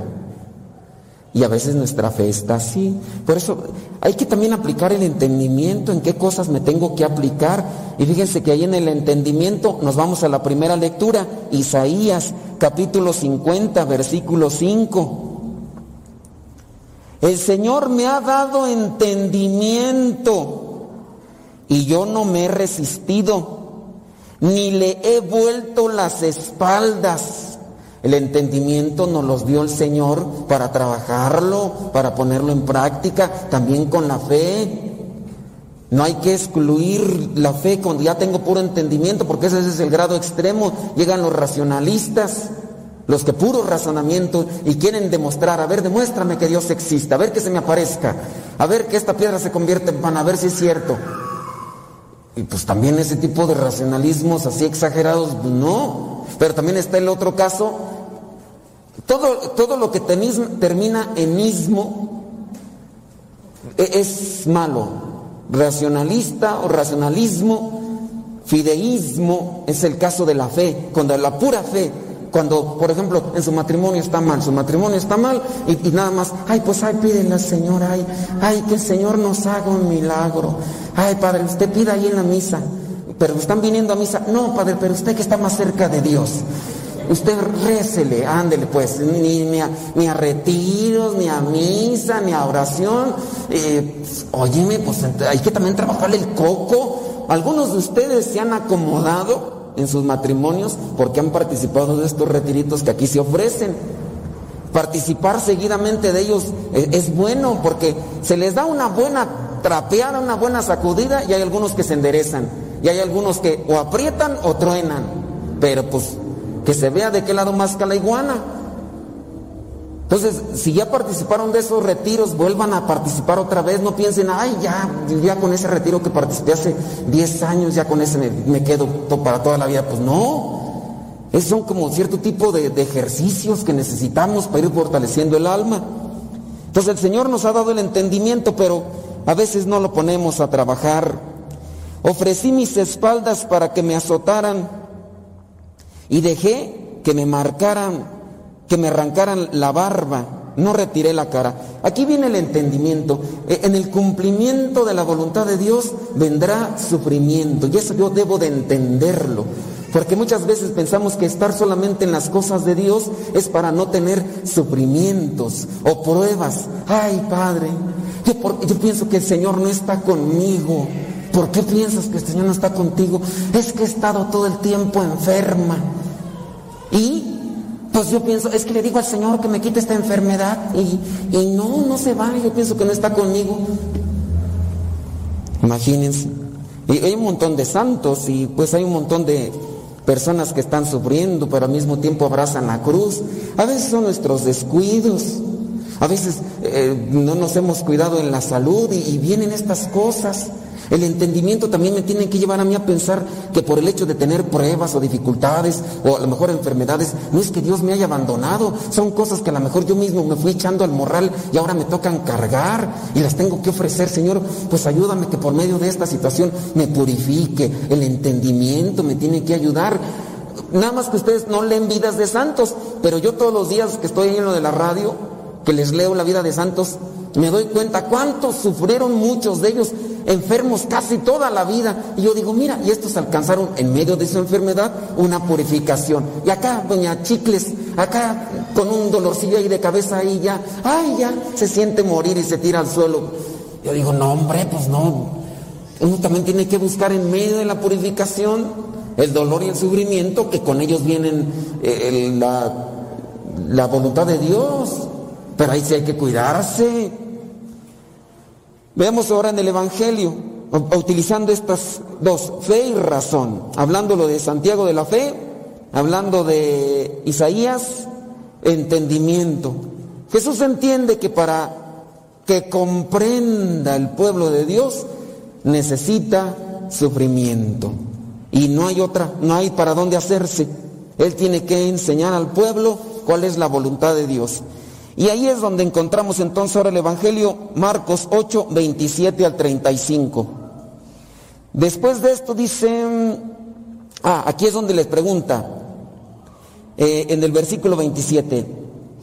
Y a veces nuestra fe está así. Por eso hay que también aplicar el entendimiento en qué cosas me tengo que aplicar. Y fíjense que ahí en el entendimiento nos vamos a la primera lectura, Isaías capítulo 50, versículo 5. El Señor me ha dado entendimiento y yo no me he resistido, ni le he vuelto las espaldas. El entendimiento nos los dio el Señor para trabajarlo, para ponerlo en práctica, también con la fe. No hay que excluir la fe cuando ya tengo puro entendimiento, porque ese es el grado extremo. Llegan los racionalistas, los que puro razonamiento y quieren demostrar, a ver, demuéstrame que Dios existe, a ver que se me aparezca, a ver que esta piedra se convierte en pan, a ver si es cierto. Y pues también ese tipo de racionalismos así exagerados, pues no. Pero también está el otro caso, todo, todo lo que termina en ismo e-, es malo. Racionalista o racionalismo, fideísmo es el caso de la fe, cuando la pura fe cuando, por ejemplo, en su matrimonio está mal, su matrimonio está mal y, nada más, ay, pues ay, pídele al Señor, ay, ay, que el Señor nos haga un milagro. Ay, Padre, usted pida ahí en la misa, pero están viniendo a misa. No, Padre, pero usted que está más cerca de Dios. Usted récele, ándele pues, ni, ni, a, retiros, ni a misa, ni a oración. Eh, óyeme, pues hay que también trabajarle el coco. Algunos de ustedes se han acomodado en sus matrimonios porque han participado de estos retiritos que aquí se ofrecen. Participar seguidamente de ellos es, bueno porque se les da una buena trapeada, una buena sacudida y hay algunos que se enderezan y hay algunos que o aprietan o truenan. Pero pues que se vea de qué lado más la iguana. Entonces, si ya participaron de esos retiros, vuelvan a participar otra vez. No piensen, ay, ya, ya con ese retiro que participé hace 10 años, ya con ese me, quedo para toda la vida. Pues no. Esos son como cierto tipo de ejercicios que necesitamos para ir fortaleciendo el alma. Entonces, el Señor nos ha dado el entendimiento, pero a veces no lo ponemos a trabajar. Ofrecí mis espaldas para que me azotaran y dejé que me marcaran que me arrancaran la barba, no retiré la cara. Aquí viene el entendimiento. E, en el cumplimiento de la voluntad de Dios vendrá sufrimiento. Y eso yo debo de entenderlo. Porque muchas veces pensamos que estar solamente en las cosas de Dios es para no tener sufrimientos o pruebas. Ay, Padre, yo, pienso que el Señor no está conmigo. ¿Por qué piensas que el Señor no está contigo? Es que he estado todo el tiempo enferma. Y pues yo pienso, es que le digo al Señor que me quite esta enfermedad y, y no, no se va, yo pienso que no está conmigo. Imagínense. Y hay un montón de santos y pues hay un montón de personas que están sufriendo, pero al mismo tiempo abrazan la cruz. A veces son nuestros descuidos. A veces eh, no nos hemos cuidado en la salud y vienen estas cosas. El entendimiento también me tiene que llevar a mí a pensar que por el hecho de tener pruebas o dificultades o a lo mejor enfermedades, no es que Dios me haya abandonado, son cosas que a lo mejor yo mismo me fui echando al morral y ahora me tocan cargar y las tengo que ofrecer, Señor, pues ayúdame que por medio de esta situación me purifique, el entendimiento me tiene que ayudar. Nada más que ustedes no leen vidas de santos, pero yo todos los días que estoy en lo de la radio, que les leo la vida de santos, me doy cuenta cuántos sufrieron muchos de ellos enfermos casi toda la vida. Y yo digo, mira, y estos alcanzaron en medio de su enfermedad una purificación. Y acá, doña Chicles, acá con un dolorcillo ahí de cabeza ahí ya, ay, ya se siente morir y se tira al suelo. Yo digo, no, hombre, pues no. Uno también tiene que buscar en medio de la purificación el dolor y el sufrimiento, que con ellos vienen eh, la, la voluntad de Dios. Pero ahí sí hay que cuidarse. Veamos ahora en el Evangelio. utilizando estas dos, fe y razón, hablándolo de Santiago de la fe, hablando de Isaías, entendimiento. Jesús entiende que para que comprenda el pueblo de Dios necesita sufrimiento y no hay otra, no hay para dónde hacerse. Él tiene que enseñar al pueblo cuál es la voluntad de Dios. Y ahí es donde encontramos entonces ahora el Evangelio Marcos 8, 27 al 35. Después de esto dicen, ah, aquí es donde les pregunta, eh, en el versículo 27,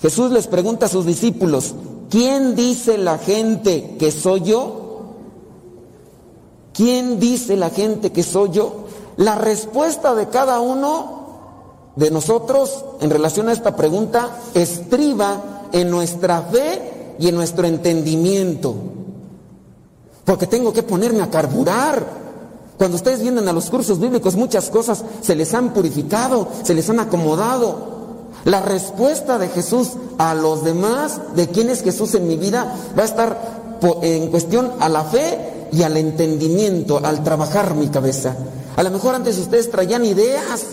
Jesús les pregunta a sus discípulos, ¿quién dice la gente que soy yo? ¿Quién dice la gente que soy yo? La respuesta de cada uno de nosotros en relación a esta pregunta estriba en nuestra fe y en nuestro entendimiento. Porque tengo que ponerme a carburar. Cuando ustedes vienen a los cursos bíblicos, muchas cosas se les han purificado, se les han acomodado. La respuesta de Jesús a los demás, de quién es Jesús en mi vida, va a estar en cuestión a la fe y al entendimiento, al trabajar mi cabeza. A lo mejor antes ustedes traían ideas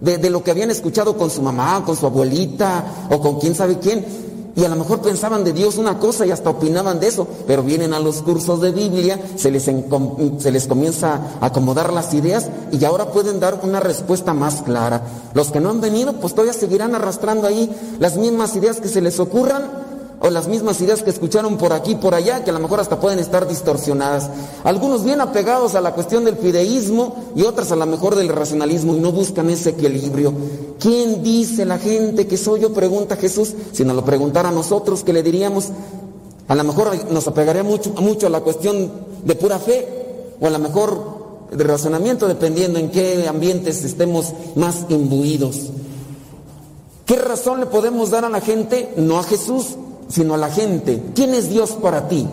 de, de lo que habían escuchado con su mamá, con su abuelita o con quién sabe quién. Y a lo mejor pensaban de Dios una cosa y hasta opinaban de eso, pero vienen a los cursos de Biblia, se les, se les comienza a acomodar las ideas y ahora pueden dar una respuesta más clara. Los que no han venido, pues todavía seguirán arrastrando ahí las mismas ideas que se les ocurran o las mismas ideas que escucharon por aquí por allá, que a lo mejor hasta pueden estar distorsionadas. Algunos bien apegados a la cuestión del fideísmo y otras a lo mejor del racionalismo y no buscan ese equilibrio. ¿Quién dice la gente que soy yo? Pregunta Jesús. Si nos lo preguntara a nosotros, ¿qué le diríamos? A lo mejor nos apegaría mucho, mucho a la cuestión de pura fe o a lo mejor de razonamiento, dependiendo en qué ambientes estemos más imbuidos. ¿Qué razón le podemos dar a la gente? No a Jesús, sino a la gente. ¿Quién es Dios para ti?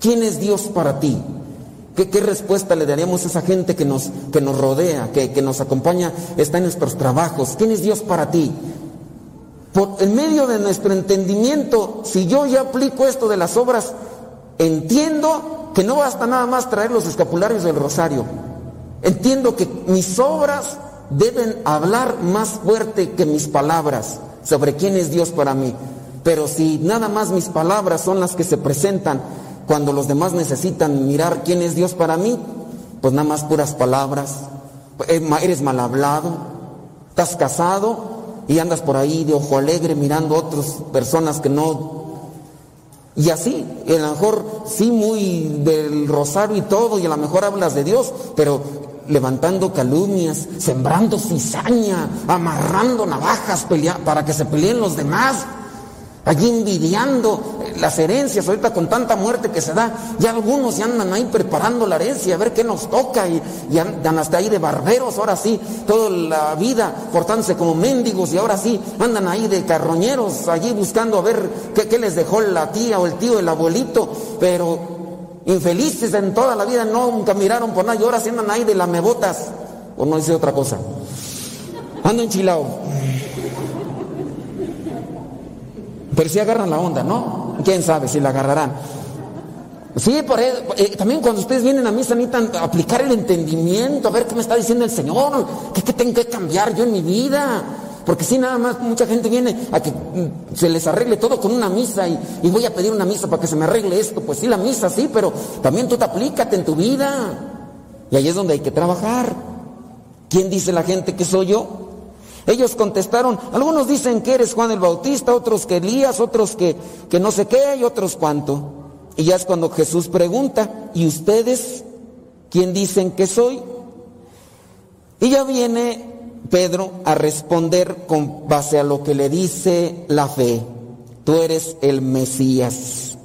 ¿Quién es Dios para ti? ¿Qué, qué respuesta le daríamos a esa gente que nos, que nos rodea, que, que nos acompaña, está en nuestros trabajos? ¿Quién es Dios para ti? Por, en medio de nuestro entendimiento, si yo ya aplico esto de las obras, entiendo que no basta nada más traer los escapularios del rosario. Entiendo que mis obras deben hablar más fuerte que mis palabras sobre quién es Dios para mí. Pero si nada más mis palabras son las que se presentan cuando los demás necesitan mirar quién es Dios para mí, pues nada más puras palabras. Eh, Eres mal hablado, estás casado y andas por ahí de ojo alegre mirando a otras personas que no... Y así, a lo mejor sí muy del rosario y todo, y a lo mejor hablas de Dios, pero levantando calumnias, sembrando cizaña, amarrando navajas para que se peleen los demás, allí envidiando las herencias, ahorita con tanta muerte que se da, ya algunos ya andan ahí preparando la herencia, a ver qué nos toca, y, y andan hasta ahí de barberos, ahora sí, toda la vida portándose como mendigos, y ahora sí, andan ahí de carroñeros, allí buscando a ver qué, qué les dejó la tía o el tío, el abuelito, pero infelices en toda la vida, nunca miraron por nada, y ahora sí andan ahí de lamebotas, o no dice otra cosa. Ando enchilado. Pero si agarran la onda, ¿no? ¿Quién sabe si la agarrarán? Sí, por eso, eh, también cuando ustedes vienen a misa necesitan aplicar el entendimiento, a ver qué me está diciendo el Señor, qué, tengo que cambiar yo en mi vida. Porque si nada más mucha gente viene a que mm, se les arregle todo con una misa y, y voy a pedir una misa para que se me arregle esto. Pues sí, la misa sí, pero también tú te aplícate en tu vida. Y ahí es donde hay que trabajar. ¿Quién dice la gente que soy yo? Ellos contestaron, algunos dicen que eres Juan el Bautista, otros que Elías, otros que, que no sé qué y otros cuánto. Y ya es cuando Jesús pregunta, ¿y ustedes quién dicen que soy? Y ya viene Pedro a responder con base a lo que le dice la fe. Tú eres el Mesías.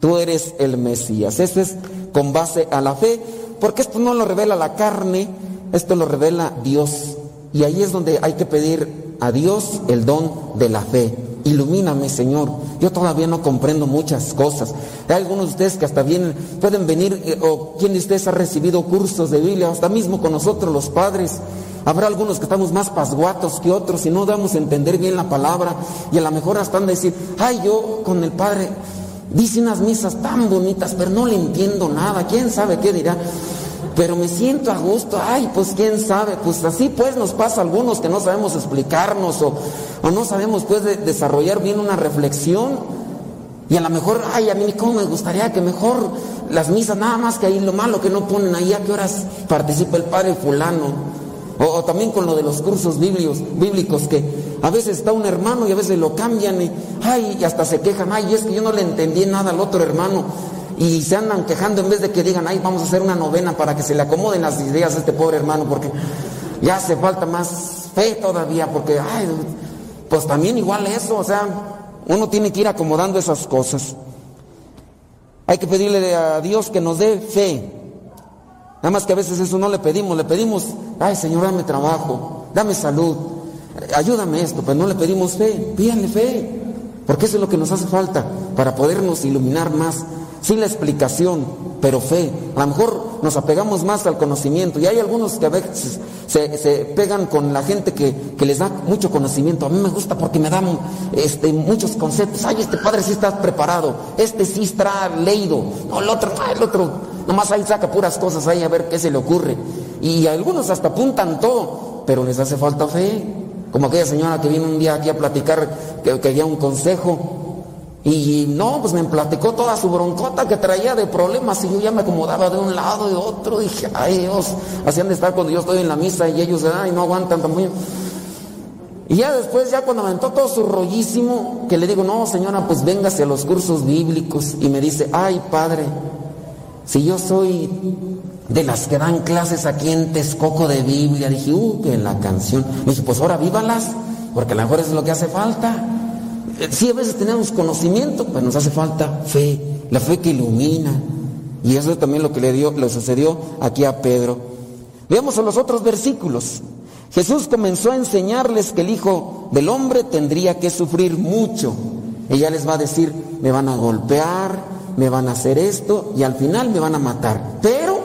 Tú eres el Mesías. Eso es con base a la fe, porque esto no lo revela la carne, esto lo revela Dios. Y ahí es donde hay que pedir a Dios el don de la fe. Ilumíname, Señor. Yo todavía no comprendo muchas cosas. Hay algunos de ustedes que hasta vienen, pueden venir, eh, o quien de ustedes ha recibido cursos de Biblia, hasta mismo con nosotros los padres. Habrá algunos que estamos más pasguatos que otros y no damos a entender bien la palabra. Y a lo mejor hasta han de decir, ay, yo con el Padre dice unas misas tan bonitas, pero no le entiendo nada, quién sabe qué dirá. Pero me siento a gusto, ay, pues quién sabe, pues así pues nos pasa a algunos que no sabemos explicarnos o, o no sabemos pues de- desarrollar bien una reflexión. Y a lo mejor, ay, a mí cómo me gustaría que mejor las misas, nada más que ahí lo malo que no ponen ahí, a qué horas participa el padre fulano. O, o también con lo de los cursos bíblicos, bíblicos, que a veces está un hermano y a veces lo cambian y, ay, y hasta se quejan, ay, es que yo no le entendí nada al otro hermano. Y se andan quejando en vez de que digan, ay, vamos a hacer una novena para que se le acomoden las ideas a este pobre hermano, porque ya hace falta más fe todavía, porque, ay, pues también igual eso, o sea, uno tiene que ir acomodando esas cosas. Hay que pedirle a Dios que nos dé fe. Nada más que a veces eso no le pedimos, le pedimos, ay Señor, dame trabajo, dame salud, ayúdame esto, pero no le pedimos fe, pídanle fe, porque eso es lo que nos hace falta para podernos iluminar más, sin la explicación, pero fe. A lo mejor nos apegamos más al conocimiento y hay algunos que a veces se, se pegan con la gente que, que les da mucho conocimiento. A mí me gusta porque me dan este, muchos conceptos. Ay, este padre sí está preparado, este sí está leído, no, el otro, no, el otro, nomás ahí saca puras cosas ahí a ver qué se le ocurre. Y algunos hasta apuntan todo, pero les hace falta fe. Como aquella señora que vino un día aquí a platicar que quería un consejo. Y no, pues me platicó toda su broncota que traía de problemas y yo ya me acomodaba de un lado y otro. Dije, ay Dios, hacían de estar cuando yo estoy en la misa y ellos, ay, no aguantan también. Y ya después, ya cuando aventó todo su rollísimo, que le digo, no señora, pues véngase a los cursos bíblicos. Y me dice, ay padre, si yo soy de las que dan clases aquí en Texcoco de Biblia, dije, uh, que la canción. Me dije, pues ahora vívalas, porque a lo mejor es lo que hace falta. Eh, Sí, a veces tenemos conocimiento, pero nos hace falta fe, la fe que ilumina. Y eso es también lo que le, dio, le sucedió aquí a Pedro. Veamos a los otros versículos. Jesús comenzó a enseñarles que el Hijo del Hombre tendría que sufrir mucho. Ella les va a decir, me van a golpear, me van a hacer esto y al final me van a matar. Pero,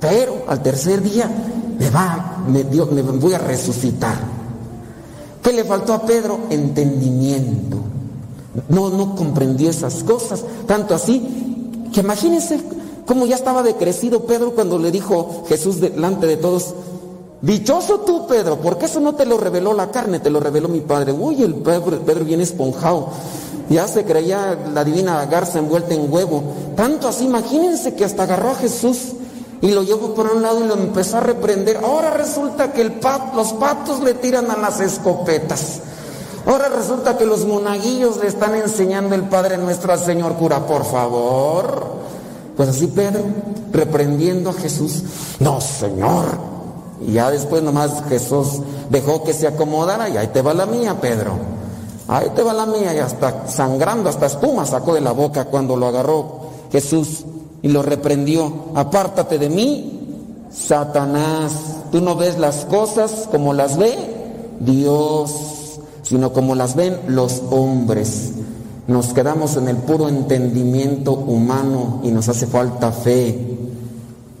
pero al tercer día me va, me, Dios, me voy a resucitar. ¿Qué le faltó a Pedro? Entendimiento. No, no comprendió esas cosas. Tanto así que imagínense cómo ya estaba decrecido Pedro cuando le dijo Jesús delante de todos, dichoso tú Pedro, porque eso no te lo reveló la carne, te lo reveló mi Padre. Uy, el Pedro, Pedro viene esponjado. Ya se creía la divina garza envuelta en huevo. Tanto así, imagínense que hasta agarró a Jesús y lo llevó por un lado y lo empezó a reprender. Ahora resulta que el pat- los patos le tiran a las escopetas. Ahora resulta que los monaguillos le están enseñando el Padre nuestro al Señor cura, por favor. Pues así Pedro, reprendiendo a Jesús, no Señor. Y ya después nomás Jesús dejó que se acomodara y ahí te va la mía, Pedro. Ahí te va la mía y hasta sangrando, hasta espuma sacó de la boca cuando lo agarró Jesús y lo reprendió. Apártate de mí, Satanás. Tú no ves las cosas como las ve Dios, sino como las ven los hombres. Nos quedamos en el puro entendimiento humano y nos hace falta fe.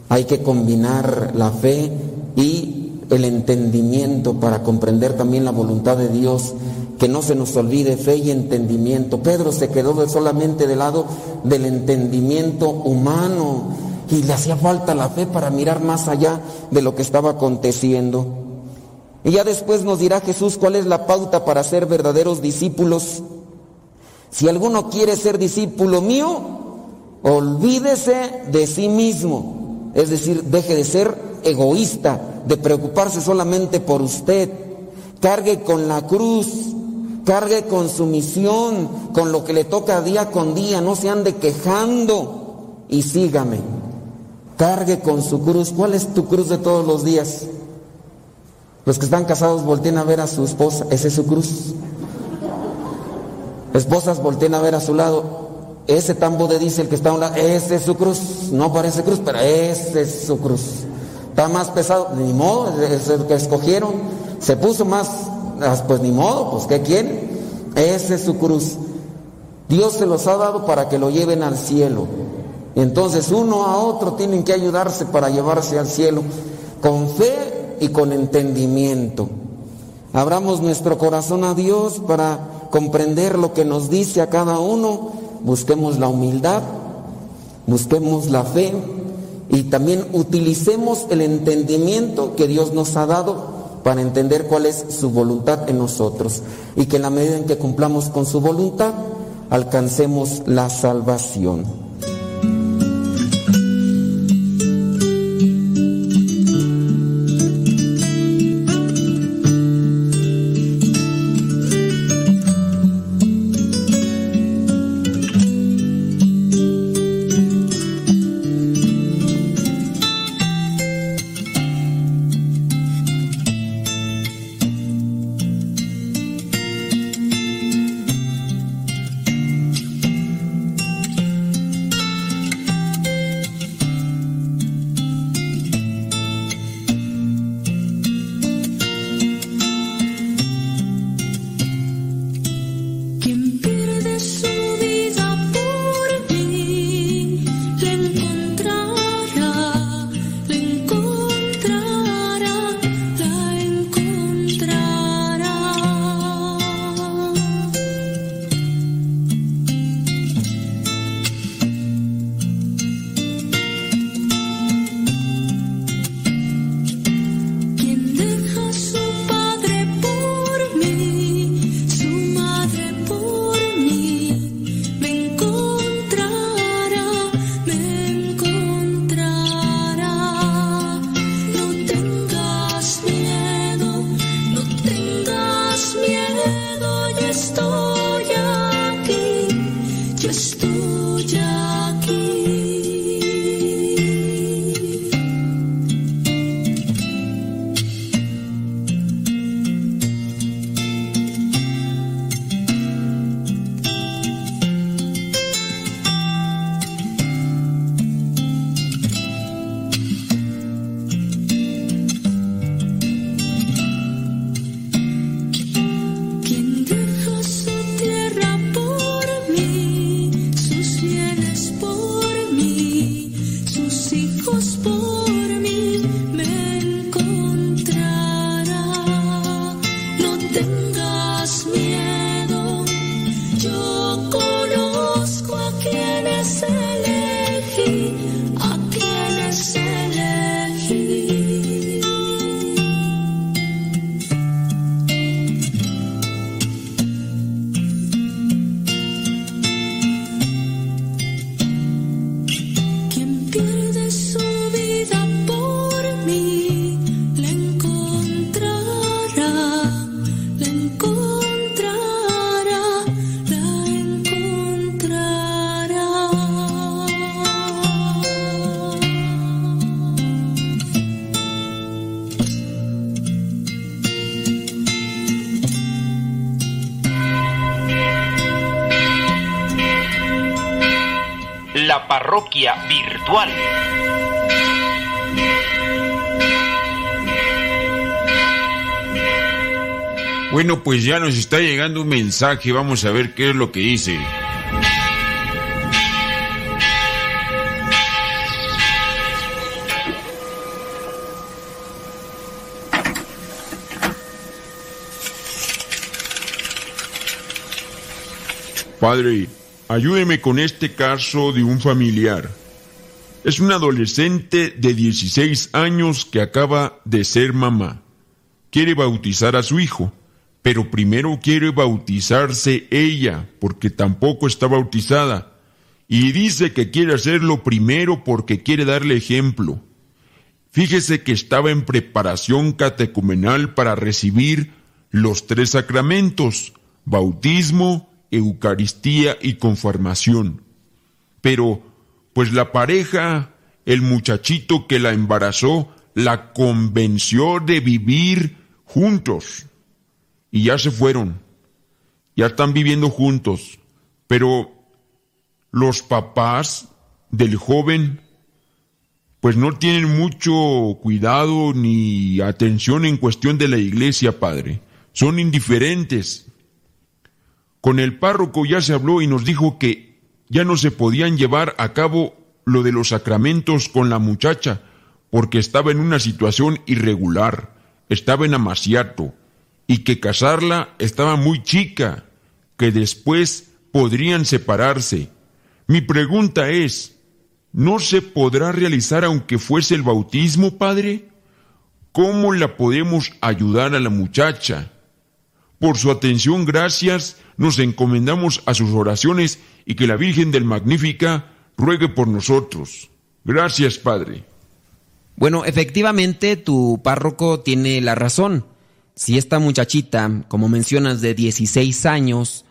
Hay que combinar la fe y el entendimiento para comprender también la voluntad de Dios. Que no se nos olvide fe y entendimiento. Pedro se quedó solamente del lado del entendimiento humano y le hacía falta la fe para mirar más allá de lo que estaba aconteciendo. Y ya después nos dirá Jesús cuál es la pauta para ser verdaderos discípulos. Si alguno quiere ser discípulo mío, olvídese de sí mismo. Es decir, deje de ser egoísta, de preocuparse solamente por usted. Cargue con la cruz, cargue con su misión, con lo que le toca día con día, no se ande quejando y sígame. Cargue con su cruz. ¿Cuál es tu cruz de todos los días? Los que están casados volteen a ver a su esposa, ese es su cruz. Esposas volteen a ver a su lado, ese tambo de diésel que está a un lado, ese es su cruz. No parece cruz, pero ese es su cruz. Está más pesado, ni modo, es el que escogieron. Se puso más, pues ni modo, pues ¿qué quieren? Ese es su cruz. Dios se los ha dado para que lo lleven al cielo. Entonces uno a otro tienen que ayudarse para llevarse al cielo con fe y con entendimiento. Abramos nuestro corazón a Dios para comprender lo que nos dice a cada uno busquemos la humildad, busquemos la fe y también utilicemos el entendimiento que Dios nos ha dado para entender cuál es su voluntad en nosotros y que en la medida en que cumplamos con su voluntad alcancemos la salvación. Pues ya nos está llegando un mensaje, vamos a ver qué es lo que dice. Padre, ayúdeme con este caso de un familiar. Es un adolescente de 16 años que acaba de ser mamá. Quiere bautizar a su hijo, pero primero quiere bautizarse ella, porque tampoco está bautizada. Y dice que quiere hacerlo primero porque quiere darle ejemplo. Fíjese que estaba en preparación catecumenal para recibir los tres sacramentos, bautismo, Eucaristía y confirmación. Pero, pues la pareja, el muchachito que la embarazó, la convenció de vivir juntos. Y ya se fueron. Ya están viviendo juntos. Pero los papás del joven, pues no tienen mucho cuidado ni atención en cuestión de la iglesia, padre. Son indiferentes. Con el párroco ya se habló y nos dijo que ya no se podían llevar a cabo lo de los sacramentos con la muchacha, porque estaba en una situación irregular, estaba en amaciato, y que casarla estaba muy chica, que después podrían separarse. Mi pregunta es, ¿no se podrá realizar aunque fuese el bautismo, Padre? ¿Cómo la podemos ayudar a la muchacha? Por su atención, gracias, nos encomendamos a sus oraciones y que la Virgen del Magnífica ruegue por nosotros. Gracias, Padre. Bueno, efectivamente, tu párroco tiene la razón. Si esta muchachita, como mencionas, de 16 años,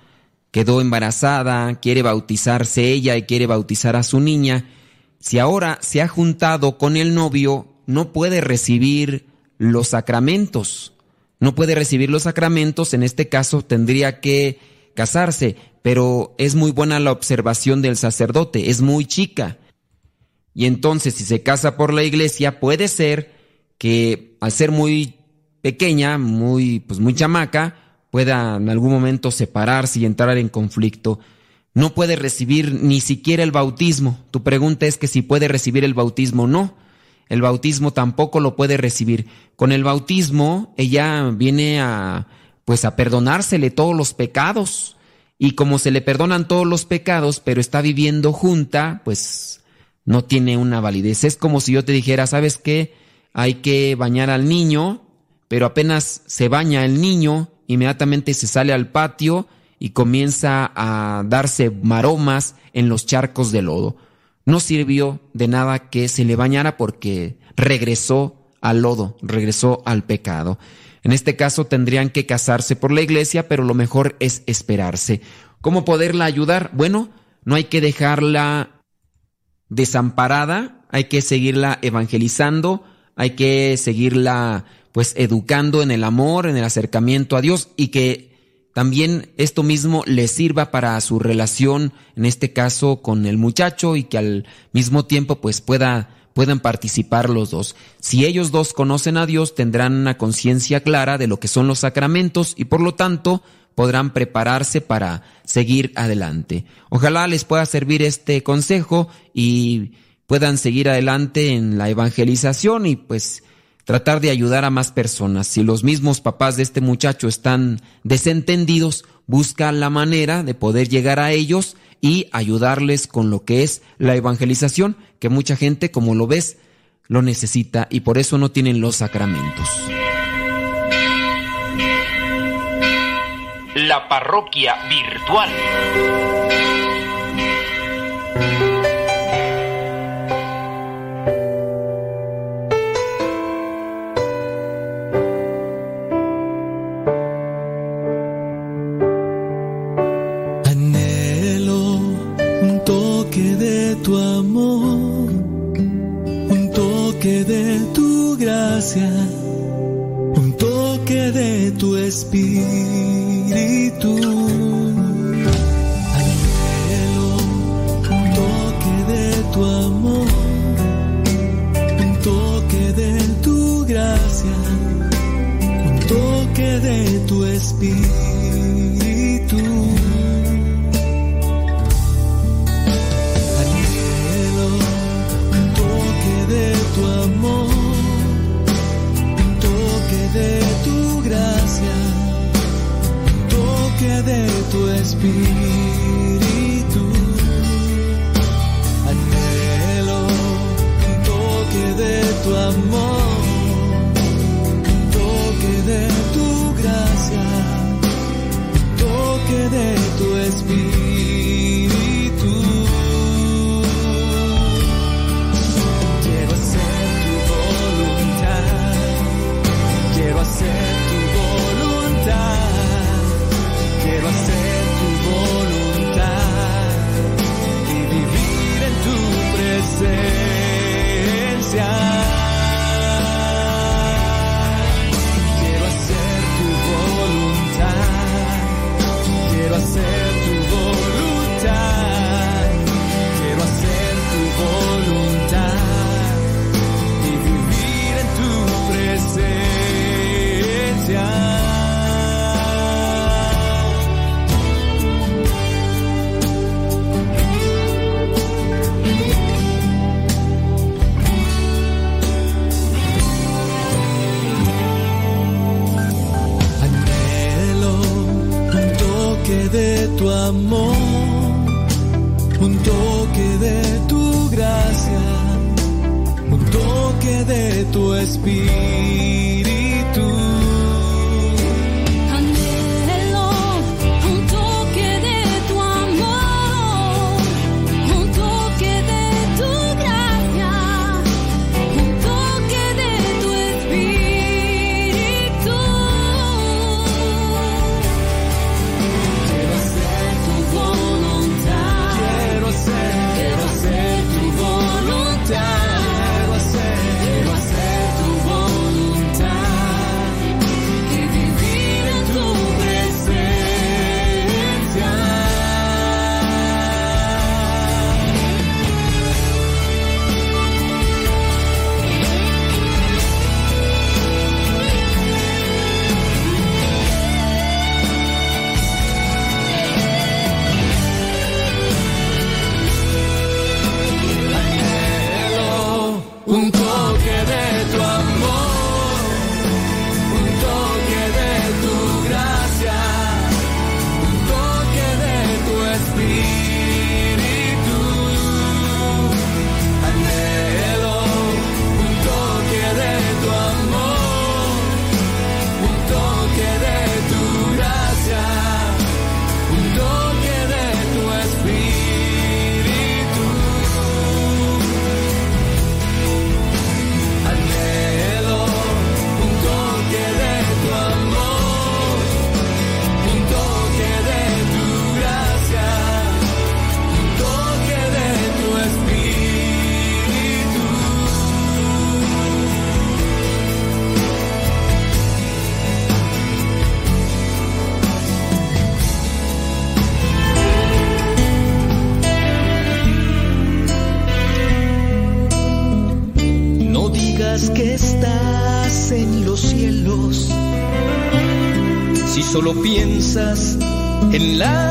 quedó embarazada, quiere bautizarse ella y quiere bautizar a su niña, si ahora se ha juntado con el novio, no puede recibir los sacramentos. No puede recibir los sacramentos, en este caso tendría que casarse, pero es muy buena la observación del sacerdote, es muy chica. Y entonces si se casa por la iglesia, puede ser que al ser muy pequeña, muy pues muy chamaca, pueda en algún momento separarse y entrar en conflicto. No puede recibir ni siquiera el bautismo. Tu pregunta es que si puede recibir el bautismo, no. El bautismo tampoco lo puede recibir. Con el bautismo ella viene a pues a perdonársele todos los pecados. Y como se le perdonan todos los pecados, pero está viviendo junta, pues no tiene una validez. Es como si yo te dijera, ¿sabes qué? Hay que bañar al niño, pero apenas se baña el niño, inmediatamente se sale al patio y comienza a darse maromas en los charcos de lodo. No sirvió de nada que se le bañara porque regresó al lodo, regresó al pecado. En este caso tendrían que casarse por la iglesia, pero lo mejor es esperarse. ¿Cómo poderla ayudar? Bueno, no hay que dejarla desamparada, hay que seguirla evangelizando, hay que seguirla pues educando en el amor, en el acercamiento a Dios y que también esto mismo le sirva para su relación, en este caso con el muchacho y que al mismo tiempo pues pueda puedan participar los dos. Si ellos dos conocen a Dios, tendrán una conciencia clara de lo que son los sacramentos y por lo tanto podrán prepararse para seguir adelante. Ojalá les pueda servir este consejo y puedan seguir adelante en la evangelización y pues tratar de ayudar a más personas. Si los mismos papás de este muchacho están desentendidos, busca la manera de poder llegar a ellos y ayudarles con lo que es la evangelización, que mucha gente, como lo ves, lo necesita y por eso no tienen los sacramentos. La parroquia virtual. Un toque de tu espíritu. Anhelo un toque de tu amor, un toque de tu gracia, un toque de tu espíritu. Espíritu. Anhelo un toque de tu amor, amor, un toque de tu gracia, un toque de tu espíritu. solo piensas en la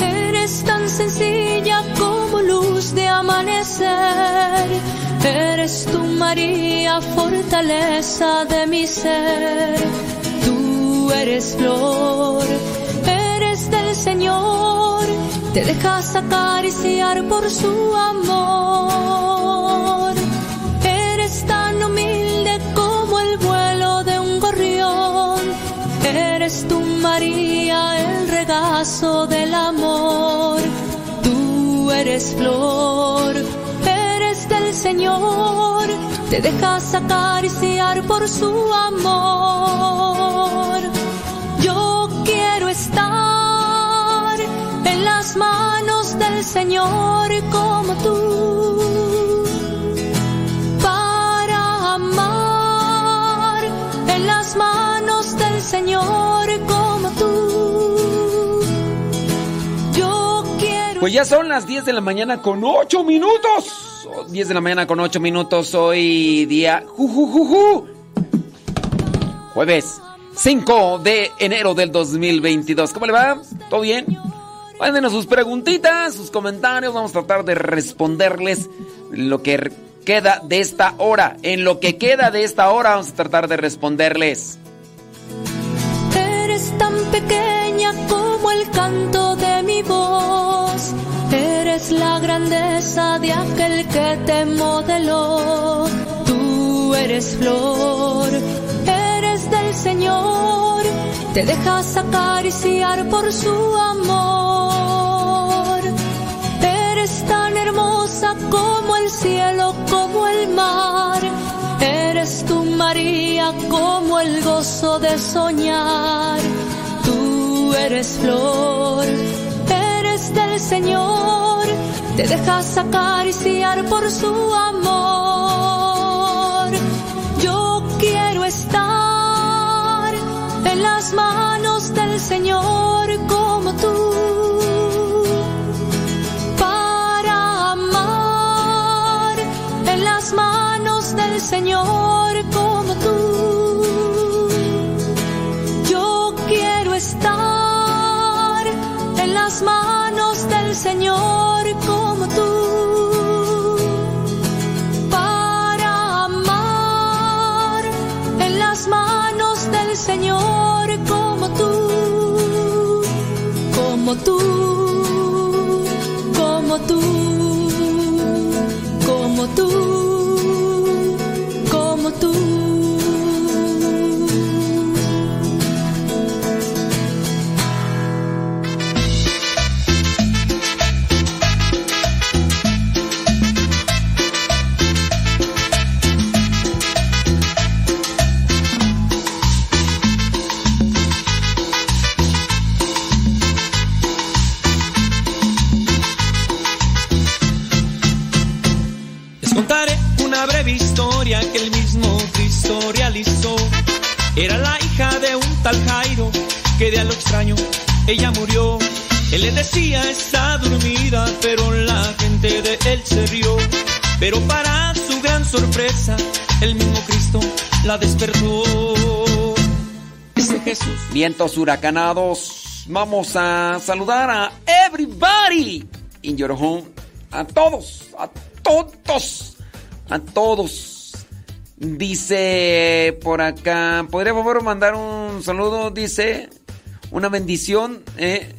Eres tan sencilla como luz de amanecer. Eres tu María, fortaleza de mi ser. Tú eres flor, eres del Señor. Te dejas acariciar por su amor. María, el regazo del amor. Tú eres flor, eres del Señor. Te dejas acariciar por su amor. Yo quiero estar en las manos del Señor como tú. Para amar en las manos del Señor Pues ya son las 10 de la mañana con 8 minutos. 10 de la mañana con 8 minutos. Hoy día. ju, ju, ju, ju. Jueves 5 de enero del 2022. ¿Cómo le va? ¿Todo bien? Mándenos sus preguntitas, sus comentarios. Vamos a tratar de responderles lo que queda de esta hora. En lo que queda de esta hora, vamos a tratar de responderles. Eres tan pequeña Eres la grandeza de aquel que te modeló. Tú eres flor, eres del Señor, te dejas acariciar por su amor. Eres tan hermosa como el cielo, como el mar. Eres tu María como el gozo de soñar. Tú eres flor, del Señor, te dejas acariciar por su amor. Yo quiero estar en las manos del Señor Jairo que de a lo extraño ella murió. Él le decía está dormida, pero la gente de él se rió. Pero para su gran sorpresa, el mismo Cristo la despertó. Ese Jesús. Vientos huracanados. Vamos a saludar a everybody in your home. A todos, a todos, a todos. Dice por acá, ¿podría por favor mandar un saludo? Dice, una bendición. eh.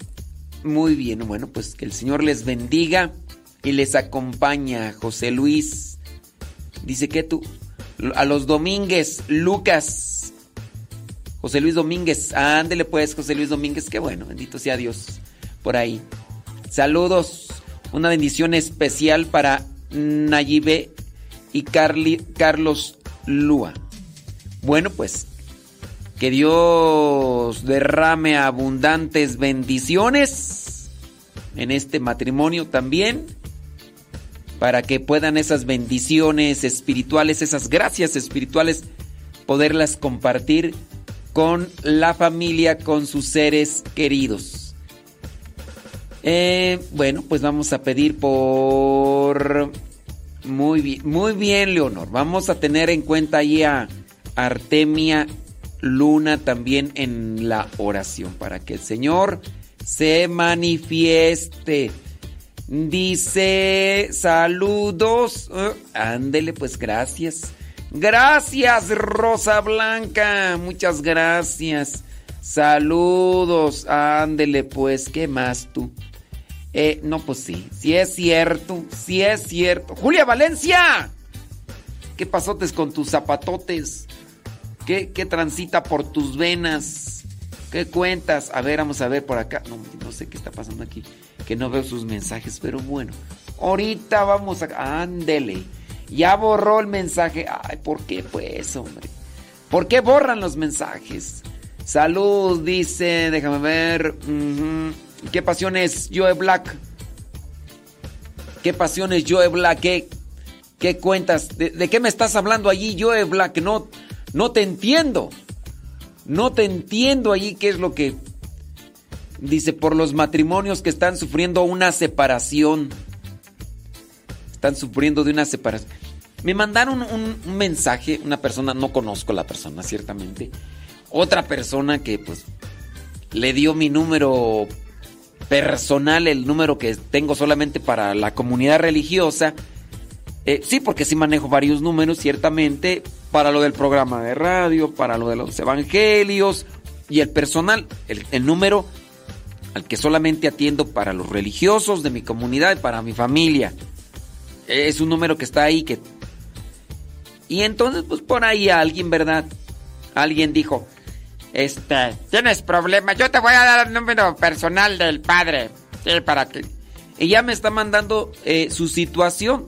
Muy bien, bueno, pues que el Señor les bendiga y les acompaña, José Luis. Dice que tú, a los Domínguez, Lucas, José Luis Domínguez. Ándele pues, José Luis Domínguez. Qué bueno, bendito sea Dios. Por ahí. Saludos. Una bendición especial para Nayibe y Carlos Lua. Bueno, pues que Dios derrame abundantes bendiciones en este matrimonio también. Para que puedan esas bendiciones espirituales, esas gracias espirituales, poderlas compartir con la familia, con sus seres queridos. Eh, bueno, pues vamos a pedir por... Muy bien, muy bien, Leonor. Vamos a tener en cuenta ahí a Artemia Luna también en la oración para que el Señor se manifieste. Dice, saludos. Eh, ándele, pues gracias. Gracias, Rosa Blanca. Muchas gracias. Saludos. Ándele, pues, ¿qué más tú? Eh, no, pues sí, sí es cierto, sí es cierto. Julia Valencia. ¿Qué pasotes con tus zapatotes? ¿Qué, transita por tus venas? ¿Qué cuentas? A ver, vamos a ver por acá. No, no sé qué está pasando aquí. Que no veo sus mensajes, pero bueno. Ahorita vamos a... Ándele. Ya borró el mensaje. Ay, ¿por qué pues, hombre? ¿Por qué borran los mensajes? Salud, dice, déjame ver. ¿Qué pasiones Joe Black? ¿Qué pasiones Joe Black? ¿Qué, qué cuentas? ¿De, de qué me estás hablando allí, Joe Black? No, no te entiendo. No te entiendo allí qué es lo que dice por los matrimonios que están sufriendo una separación. Están sufriendo de una separación. Me mandaron un, un mensaje, una persona, no conozco la persona, ciertamente. Otra persona que pues le dio mi número personal, el número que tengo solamente para la comunidad religiosa. Eh, sí, porque sí manejo varios números, ciertamente, para lo del programa de radio, para lo de los evangelios y el personal, el, número al que solamente atiendo para los religiosos de mi comunidad y para mi familia. Es un número que está ahí que Y entonces, pues por ahí alguien, ¿verdad? Alguien dijo, este, tienes problemas, yo te voy a dar el número personal del padre. Sí, para que... Y ya me está mandando eh, su situación.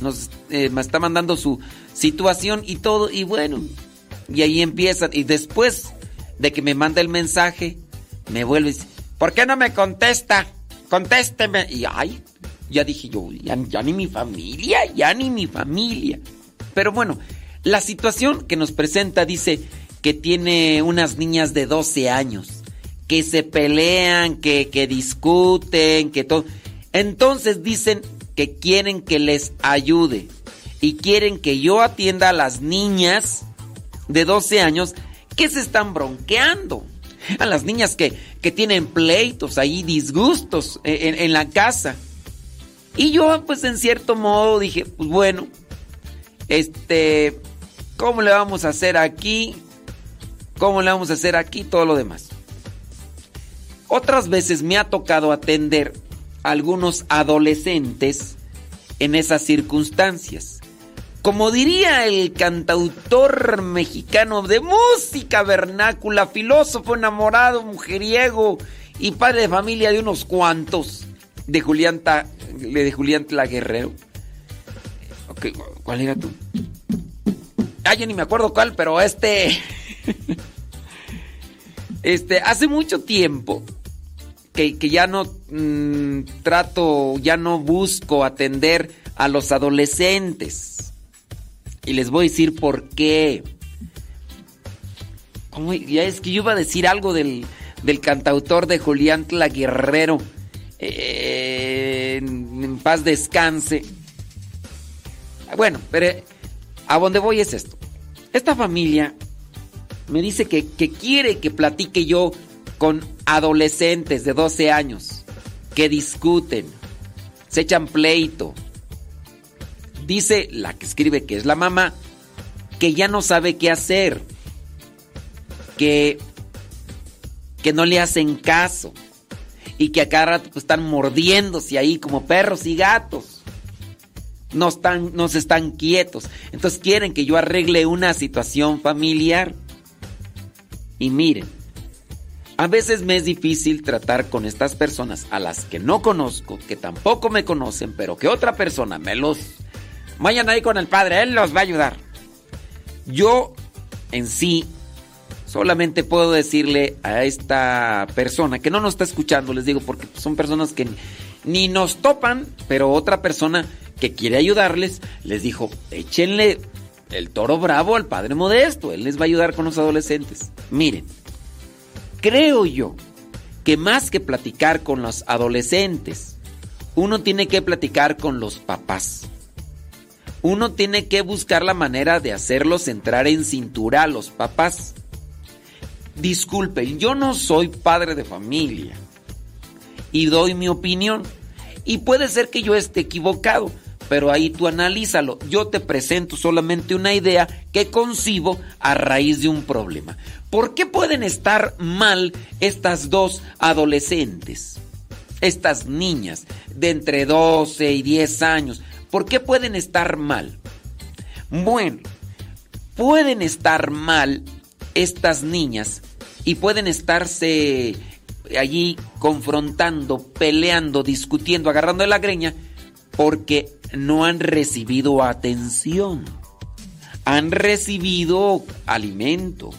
Nos, eh, me está mandando su situación y todo. Y bueno, y ahí empiezan. Y después de que me manda el mensaje, me vuelve y dice, ¿por qué no me contesta? Contésteme. Y ay, ya dije yo, ya, ya ni mi familia, ya ni mi familia. Pero bueno, la situación que nos presenta dice que tiene unas niñas de 12 años, que se pelean, que, que discuten, que todo. Entonces dicen que quieren que les ayude y quieren que yo atienda a las niñas de 12 años que se están bronqueando. A las niñas que, que tienen pleitos ahí, disgustos en, en la casa. Y yo, pues en cierto modo dije, pues bueno, este, ¿cómo le vamos a hacer aquí? ¿Cómo le vamos a hacer aquí? Todo lo demás. Otras veces me ha tocado atender a algunos adolescentes en esas circunstancias. Como diría el cantautor mexicano de música vernácula, filósofo enamorado, mujeriego y padre de familia de unos cuantos, de Julián, Ta, de Julián Tla Guerrero. Okay, ¿Cuál era tú? Ah, yo ni me acuerdo cuál, pero este... este, hace mucho tiempo que, que ya no mmm, trato, ya no busco atender a los adolescentes. Y les voy a decir por qué. Ya es que yo iba a decir algo del, del cantautor de Julián Tla Guerrero. Eh, en, en paz descanse. Bueno, pero a donde voy es esto. Esta familia me dice que, que, quiere que platique yo con adolescentes de 12 años que discuten, se echan pleito. Dice la que escribe que es la mamá que ya no sabe qué hacer, que, que no le hacen caso y que a cada rato pues, están mordiéndose ahí como perros y gatos no están, no están quietos. Entonces quieren que yo arregle una situación familiar. Y miren, a veces me es difícil tratar con estas personas a las que no conozco, que tampoco me conocen, pero que otra persona me los... Vayan ahí con el padre, él los va a ayudar. Yo en sí solamente puedo decirle a esta persona que no nos está escuchando, les digo, porque son personas que ni nos topan, pero otra persona que quiere ayudarles, les dijo, échenle el toro bravo al padre modesto, él les va a ayudar con los adolescentes. Miren, creo yo que más que platicar con los adolescentes, uno tiene que platicar con los papás. Uno tiene que buscar la manera de hacerlos entrar en cintura a los papás. Disculpen, yo no soy padre de familia y doy mi opinión. Y puede ser que yo esté equivocado, pero ahí tú analízalo. Yo te presento solamente una idea que concibo a raíz de un problema. ¿Por qué pueden estar mal estas dos adolescentes? Estas niñas de entre 12 y 10 años. ¿Por qué pueden estar mal? Bueno, pueden estar mal estas niñas y pueden estarse allí confrontando, peleando, discutiendo, agarrando la greña porque no han recibido atención. Han recibido alimento,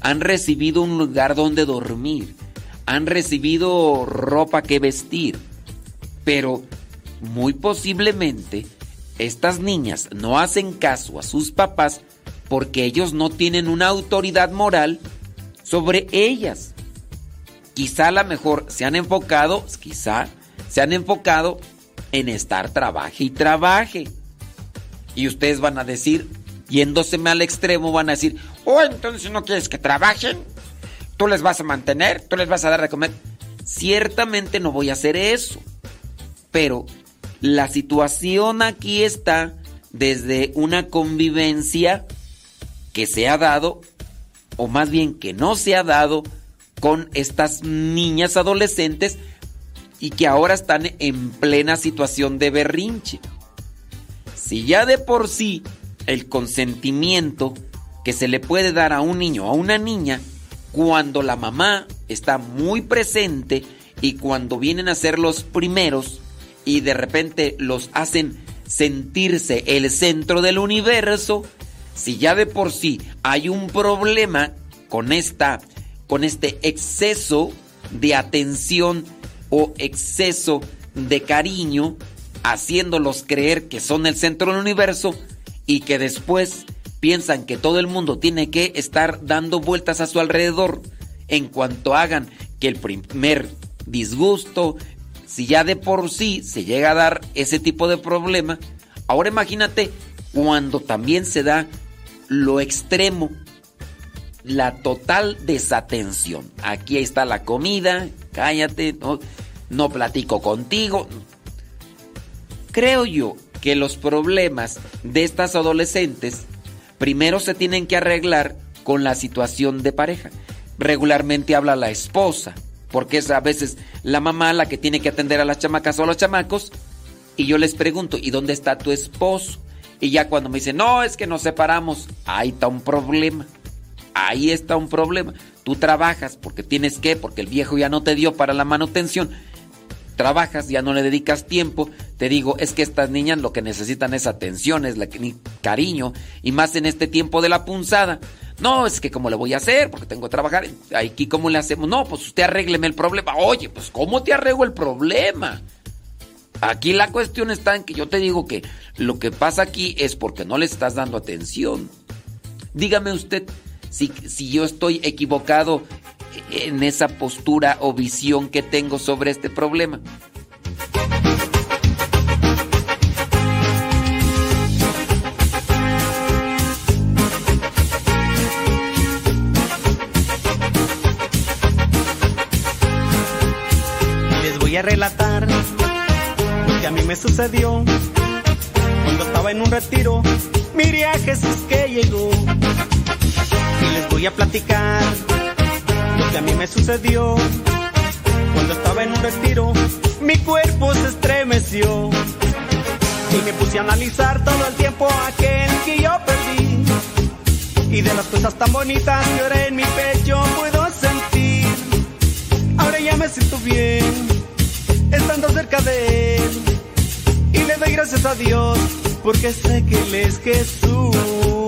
han recibido un lugar donde dormir, han recibido ropa que vestir, pero muy posiblemente estas niñas no hacen caso a sus papás porque ellos no tienen una autoridad moral sobre ellas. Quizá a lo mejor se han enfocado, quizá se han enfocado en estar trabaje y trabaje. Y ustedes van a decir, yéndoseme al extremo, van a decir, oh, entonces no quieres que trabajen, tú les vas a mantener, tú les vas a dar de comer. Ciertamente no voy a hacer eso, pero la situación aquí está desde una convivencia que se ha dado, o más bien que no se ha dado, con estas niñas adolescentes y que ahora están en plena situación de berrinche. Si ya de por sí el consentimiento que se le puede dar a un niño o a una niña cuando la mamá está muy presente y cuando vienen a ser los primeros y de repente los hacen sentirse el centro del universo, si ya de por sí hay un problema con esta con este exceso de atención o exceso de cariño, haciéndolos creer que son el centro del universo y que después piensan que todo el mundo tiene que estar dando vueltas a su alrededor en cuanto hagan que el primer disgusto, si ya de por sí se llega a dar ese tipo de problema, ahora imagínate cuando también se da lo extremo, la total desatención. Aquí está la comida, cállate, no, platico contigo. Creo yo que los problemas de estas adolescentes primero se tienen que arreglar con la situación de pareja. Regularmente habla la esposa, porque es a veces la mamá la que tiene que atender a las chamacas o a los chamacos. Y yo les pregunto, ¿y dónde está tu esposo? Y ya cuando me dicen, no, es que nos separamos, ahí está un problema. Ahí está un problema. Tú trabajas porque tienes que, porque el viejo ya no te dio para la manutención. Trabajas, ya no le dedicas tiempo. Te digo, es que estas niñas lo que necesitan es atención, es cariño. Y más en este tiempo de la punzada. No, es que cómo le voy a hacer porque tengo que trabajar. Aquí, ¿cómo le hacemos? No, pues usted arrégleme el problema. Oye, pues ¿cómo te arreglo el problema? Aquí la cuestión está en que yo te digo que lo que pasa aquí es porque no le estás dando atención. Dígame usted, si, si yo estoy equivocado en esa postura o visión que tengo sobre este problema. Les voy a relatar lo que a mí me sucedió cuando estaba en un retiro. Miré a Jesús que llegó y les voy a platicar que a mí me sucedió. Cuando estaba en un retiro, mi cuerpo se estremeció. Y me puse a analizar todo el tiempo aquel que yo perdí. Y de las cosas tan bonitas que ahora en mi pecho puedo sentir. Ahora ya me siento bien, estando cerca de él. Y le doy gracias a Dios, porque sé que Él es Jesús.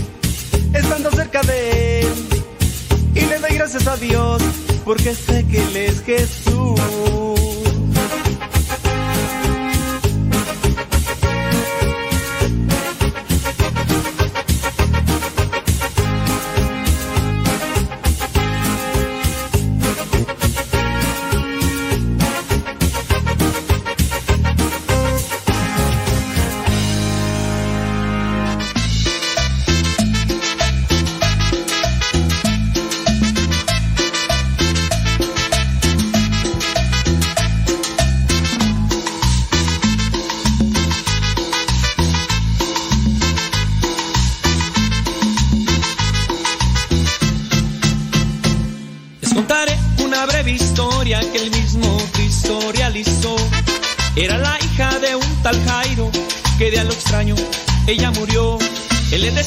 estando cerca de él. Y le doy gracias a Dios, porque sé que Él es Jesús.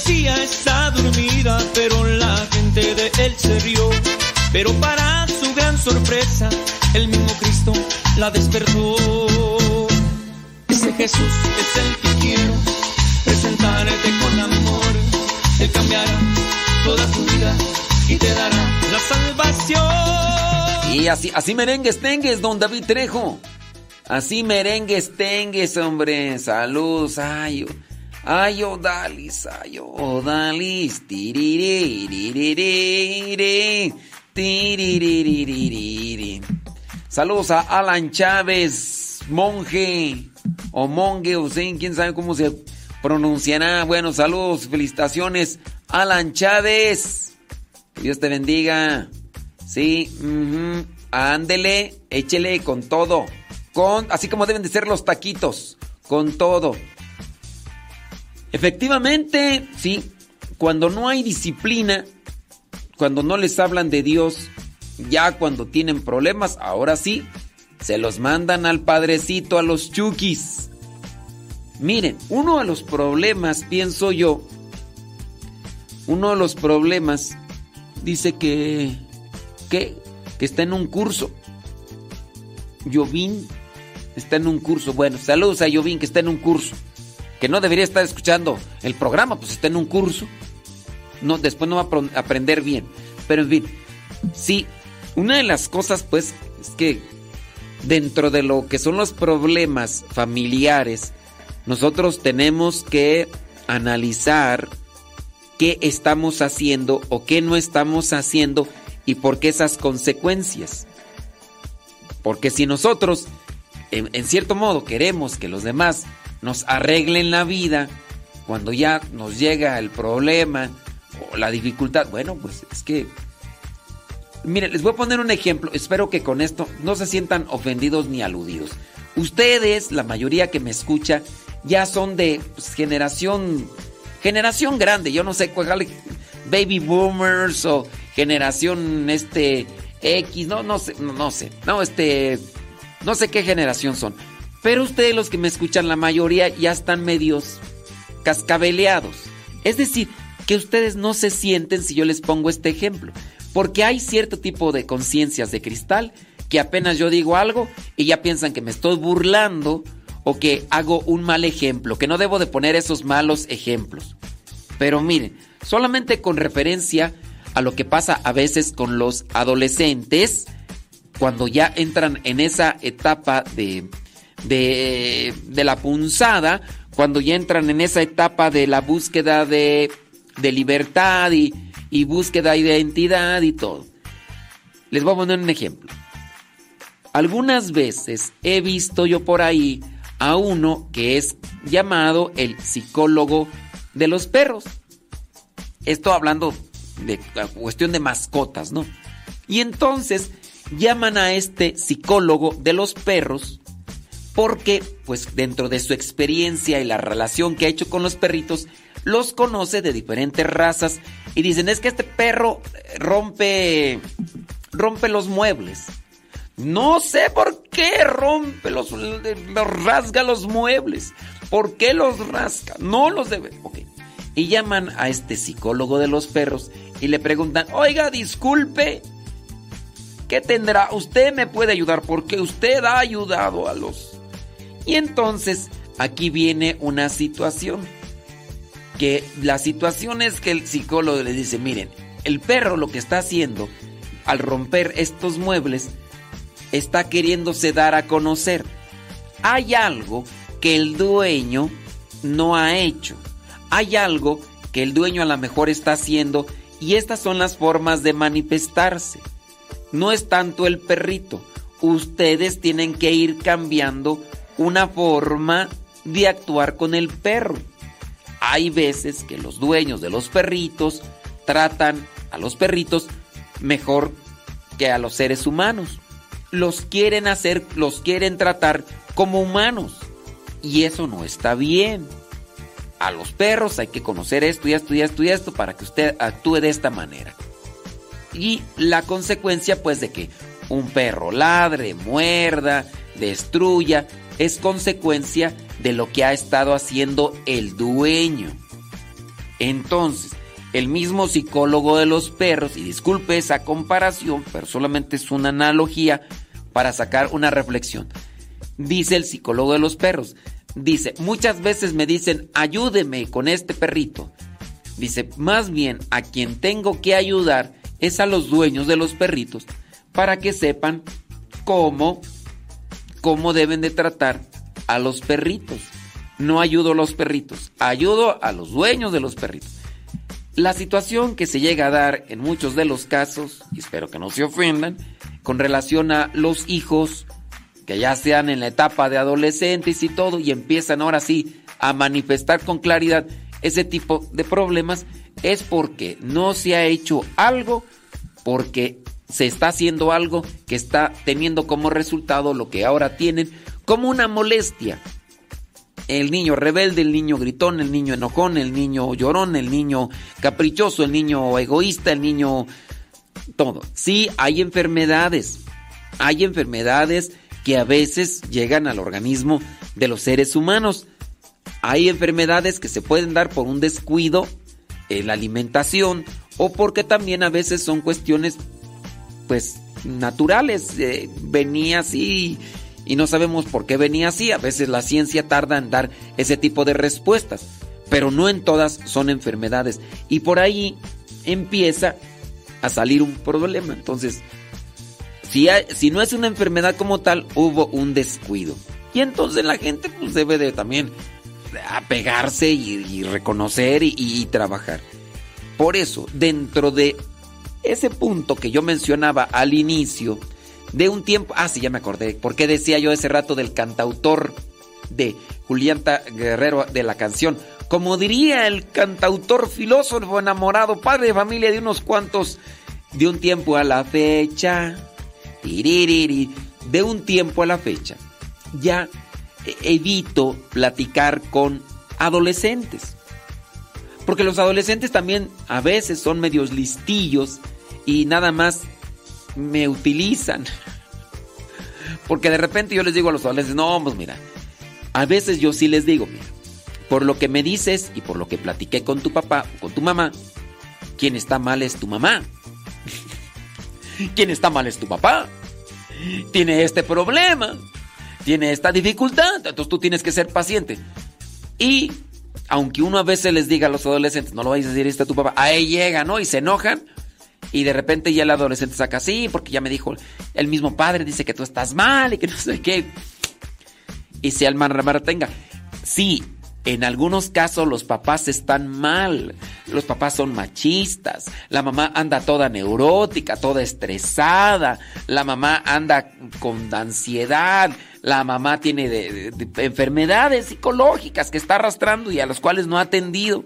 Decía está dormida, pero la gente de él se rió. Pero para su gran sorpresa, el mismo Cristo la despertó. Ese Jesús es el que quiero presentarte con amor. Él cambiará toda tu vida y te dará la salvación. Y así, así merengues tengues, don David Trejo. Así merengues tengues, hombre. Saludos. Ay, ay, Odalis, ay, Odalis. Saludos a Alan Chávez, monje, o o sé, quién sabe cómo se pronunciará. Bueno, saludos, felicitaciones, Alan Chávez. Que Dios te bendiga. Sí, ándele, échele con todo. Con, así como deben de ser los taquitos, con todo. Efectivamente, sí, cuando no hay disciplina, cuando no les hablan de Dios, ya cuando tienen problemas, ahora sí, se los mandan al padrecito, a los chukis. Miren, uno de los problemas, pienso yo, uno de los problemas dice que, que, que está en un curso. Jovín está en un curso. Bueno, saludos a Jovín que está en un curso. Que no debería estar escuchando el programa, pues está en un curso. No, después no va a aprender bien. Pero en fin, sí, una de las cosas pues es que dentro de lo que son los problemas familiares, nosotros tenemos que analizar qué estamos haciendo o qué no estamos haciendo y por qué esas consecuencias. Porque si nosotros, en, en cierto modo, queremos que los demás nos arreglen la vida, cuando ya nos llega el problema o la dificultad, bueno, pues es que... Miren, les voy a poner un ejemplo. Espero que con esto no se sientan ofendidos ni aludidos. Ustedes, la mayoría que me escucha, ya son de pues, generación generación grande. Yo no sé cuál baby boomers o generación este X, no no sé, no, no sé. No, este no sé qué generación son. Pero ustedes los que me escuchan la mayoría ya están medios cascabeleados. Es decir, que ustedes no se sienten si yo les pongo este ejemplo, porque hay cierto tipo de conciencias de cristal que apenas yo digo algo y ya piensan que me estoy burlando o que hago un mal ejemplo, que no debo de poner esos malos ejemplos. Pero miren, solamente con referencia a lo que pasa a veces con los adolescentes, cuando ya entran en esa etapa de, de, de la punzada, cuando ya entran en esa etapa de la búsqueda de, de libertad y, y búsqueda de identidad y todo. Les voy a poner un ejemplo. Algunas veces he visto yo por ahí a uno que es llamado el psicólogo de los perros. Esto hablando de cuestión de mascotas, ¿no? Y entonces llaman a este psicólogo de los perros porque, pues dentro de su experiencia y la relación que ha hecho con los perritos, los conoce de diferentes razas y dicen, es que este perro rompe, rompe los muebles. No sé por qué rompe los, los rasga los muebles. ¿Por qué los rasga? No los debe. Ok. Y llaman a este psicólogo de los perros y le preguntan, oiga, disculpe, ¿qué tendrá? Usted me puede ayudar porque usted ha ayudado a los... Y entonces aquí viene una situación. Que la situación es que el psicólogo le dice, miren, el perro lo que está haciendo al romper estos muebles está queriéndose dar a conocer. Hay algo que el dueño no ha hecho. Hay algo que el dueño a lo mejor está haciendo y estas son las formas de manifestarse. No es tanto el perrito. Ustedes tienen que ir cambiando una forma de actuar con el perro. Hay veces que los dueños de los perritos tratan a los perritos mejor que a los seres humanos los quieren hacer, los quieren tratar como humanos. Y eso no está bien. A los perros hay que conocer esto y esto y esto y esto para que usted actúe de esta manera. Y la consecuencia pues de que un perro ladre, muerda, destruya, es consecuencia de lo que ha estado haciendo el dueño. Entonces, el mismo psicólogo de los perros, y disculpe esa comparación, pero solamente es una analogía, para sacar una reflexión. Dice el psicólogo de los perros. Dice, muchas veces me dicen, ayúdeme con este perrito. Dice, más bien a quien tengo que ayudar es a los dueños de los perritos para que sepan cómo cómo deben de tratar a los perritos. No ayudo a los perritos, ayudo a los dueños de los perritos. La situación que se llega a dar en muchos de los casos, y espero que no se ofendan, con relación a los hijos que ya sean en la etapa de adolescentes y todo, y empiezan ahora sí a manifestar con claridad ese tipo de problemas, es porque no se ha hecho algo, porque se está haciendo algo que está teniendo como resultado lo que ahora tienen como una molestia. El niño rebelde, el niño gritón, el niño enojón, el niño llorón, el niño caprichoso, el niño egoísta, el niño... Todo. Sí, hay enfermedades. Hay enfermedades que a veces llegan al organismo de los seres humanos. Hay enfermedades que se pueden dar por un descuido en la alimentación o porque también a veces son cuestiones pues naturales. Eh, venía así y no sabemos por qué venía así. A veces la ciencia tarda en dar ese tipo de respuestas, pero no en todas son enfermedades. Y por ahí empieza a salir un problema. Entonces, si, si no es una enfermedad como tal, hubo un descuido. Y entonces la gente pues, debe de también apegarse y, reconocer y trabajar. Por eso, dentro de ese punto que yo mencionaba al inicio, de un tiempo, ah, sí, ya me acordé, porque decía yo ese rato del cantautor de Julianta Guerrero de la canción, como diría el cantautor filósofo enamorado, padre de familia de unos cuantos, de un tiempo a la fecha, de un tiempo a la fecha, ya evito platicar con adolescentes. Porque los adolescentes también a veces son medios listillos y nada más me utilizan. Porque de repente yo les digo a los adolescentes, no, pues mira, a veces yo sí les digo, mira, por lo que me dices y por lo que platiqué con tu papá o con tu mamá, quien está mal es tu mamá. Quien está mal es tu papá. Tiene este problema, tiene esta dificultad, entonces tú tienes que ser paciente. Y aunque uno a veces les diga a los adolescentes, no lo vayas a decir esto a tu papá, ahí llega, ¿no? Y se enojan. Y de repente ya el adolescente saca así, porque ya me dijo el mismo padre, dice que tú estás mal y que no sé qué. Y se alma tenga. Sí, en algunos casos los papás están mal. Los papás son machistas. La mamá anda toda neurótica, toda estresada. La mamá anda con ansiedad. La mamá tiene de- de- de enfermedades psicológicas que está arrastrando y a los cuales no ha atendido.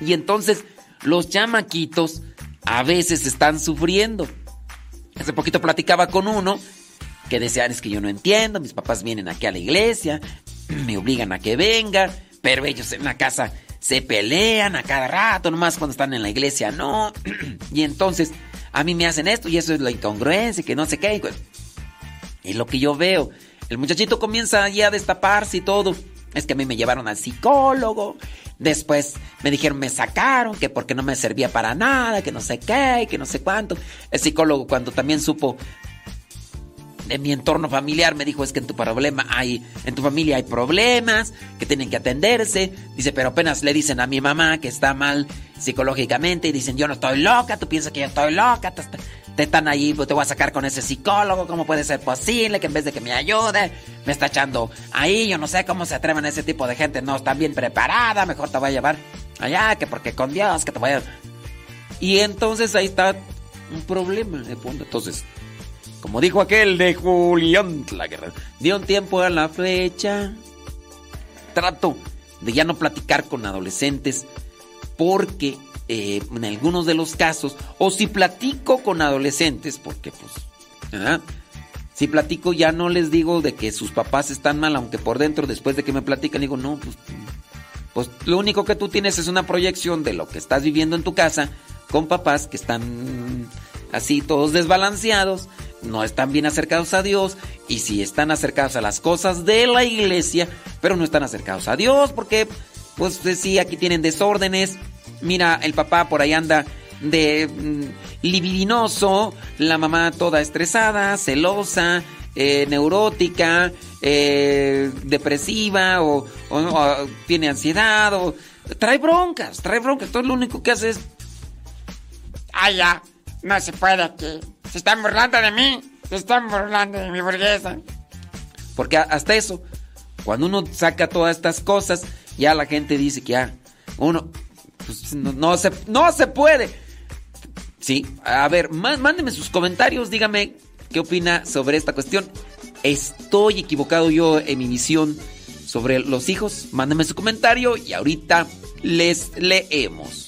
Y entonces los chamaquitos a veces están sufriendo. Hace poquito platicaba con uno que decían es que yo no entiendo, mis papás vienen aquí a la iglesia, me obligan a que venga, pero ellos en la casa se pelean a cada rato, nomás cuando están en la iglesia no. y entonces a mí me hacen esto y eso es la incongruencia, que no sé qué. Y lo que yo veo, el muchachito comienza ya a destaparse y todo. Es que a mí me llevaron al psicólogo. Después me dijeron, me sacaron, que porque no me servía para nada, que no sé qué, que no sé cuánto. El psicólogo cuando también supo de mi entorno familiar me dijo es que en tu problema hay en tu familia hay problemas que tienen que atenderse dice pero apenas le dicen a mi mamá que está mal psicológicamente y dicen yo no estoy loca tú piensas que yo estoy loca te, están ahí pues, te voy a sacar con ese psicólogo cómo puede ser posible que en vez de que me ayude me está echando ahí yo no sé cómo se atreven ese tipo de gente no están bien preparada mejor te voy a llevar allá que porque con Dios que te voy a y entonces ahí está un problema de punto entonces como dijo aquel de Julián la. De un tiempo a la fecha. Trato de ya no platicar con adolescentes porque eh, en algunos de los casos, o si platico con adolescentes, porque pues. Si platico ya no les digo de que sus papás están mal, aunque por dentro después de que me platican digo, no, pues, pues lo único que tú tienes es una proyección de lo que estás viviendo en tu casa con papás que están así todos desbalanceados, no están bien acercados a Dios y si están acercados a las cosas de la iglesia, pero no están acercados a Dios porque pues sí, aquí tienen desórdenes. Mira, el papá por ahí anda de mm, libidinoso, la mamá toda estresada, celosa, eh, neurótica, eh, depresiva o, o, tiene ansiedad o trae broncas, trae broncas. Todo lo único que hace es... Ah, ya, no se puede aquí. Se están burlando de mí, se están burlando de mi burguesa. Porque hasta eso, cuando uno saca todas estas cosas, ya la gente dice que ya, uno, pues no, se, no se puede. Sí, a ver, mándenme sus comentarios, dígame qué opina sobre esta cuestión. ¿Estoy equivocado yo en mi visión sobre los hijos? Mándenme su comentario y ahorita les leemos.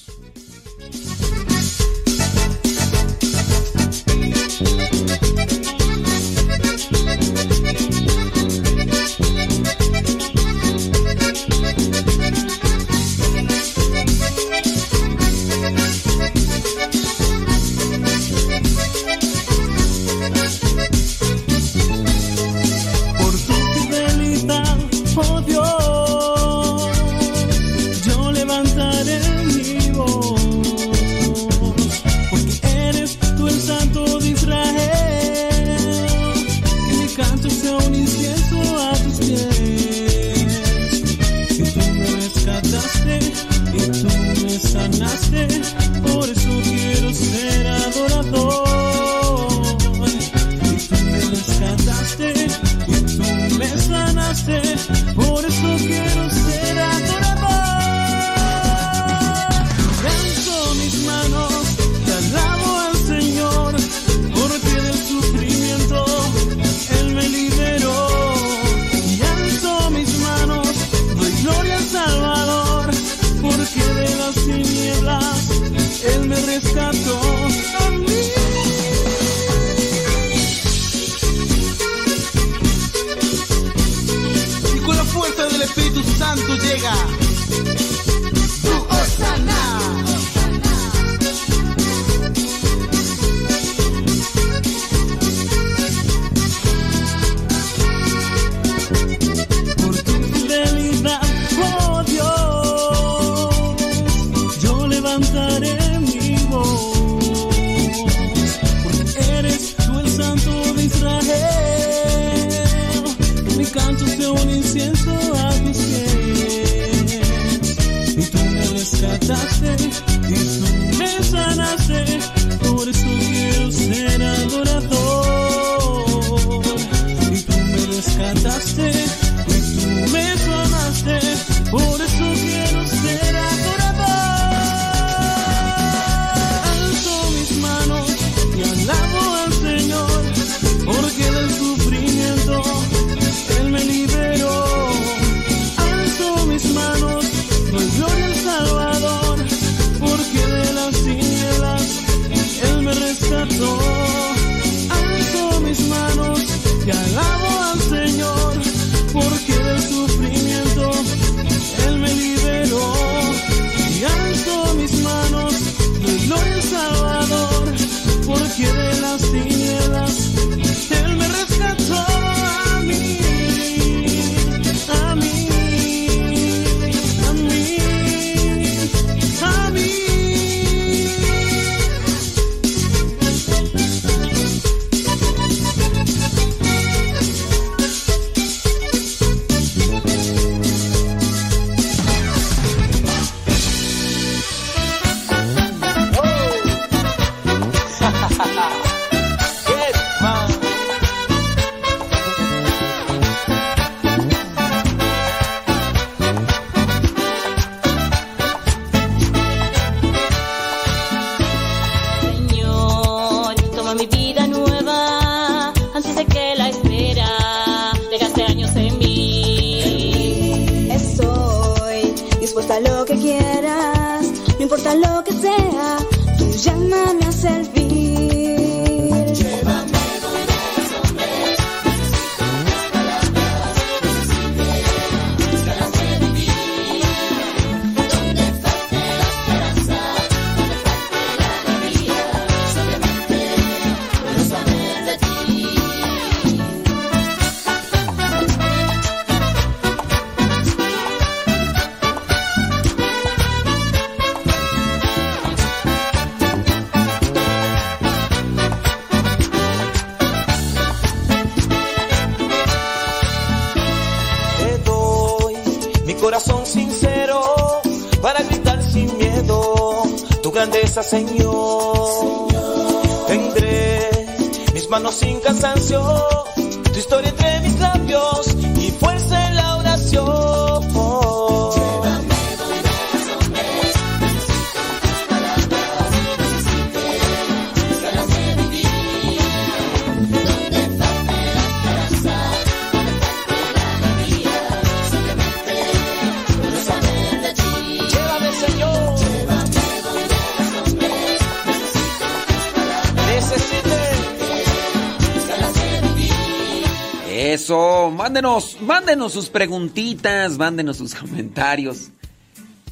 Mándenos, sus preguntitas, mándenos sus comentarios.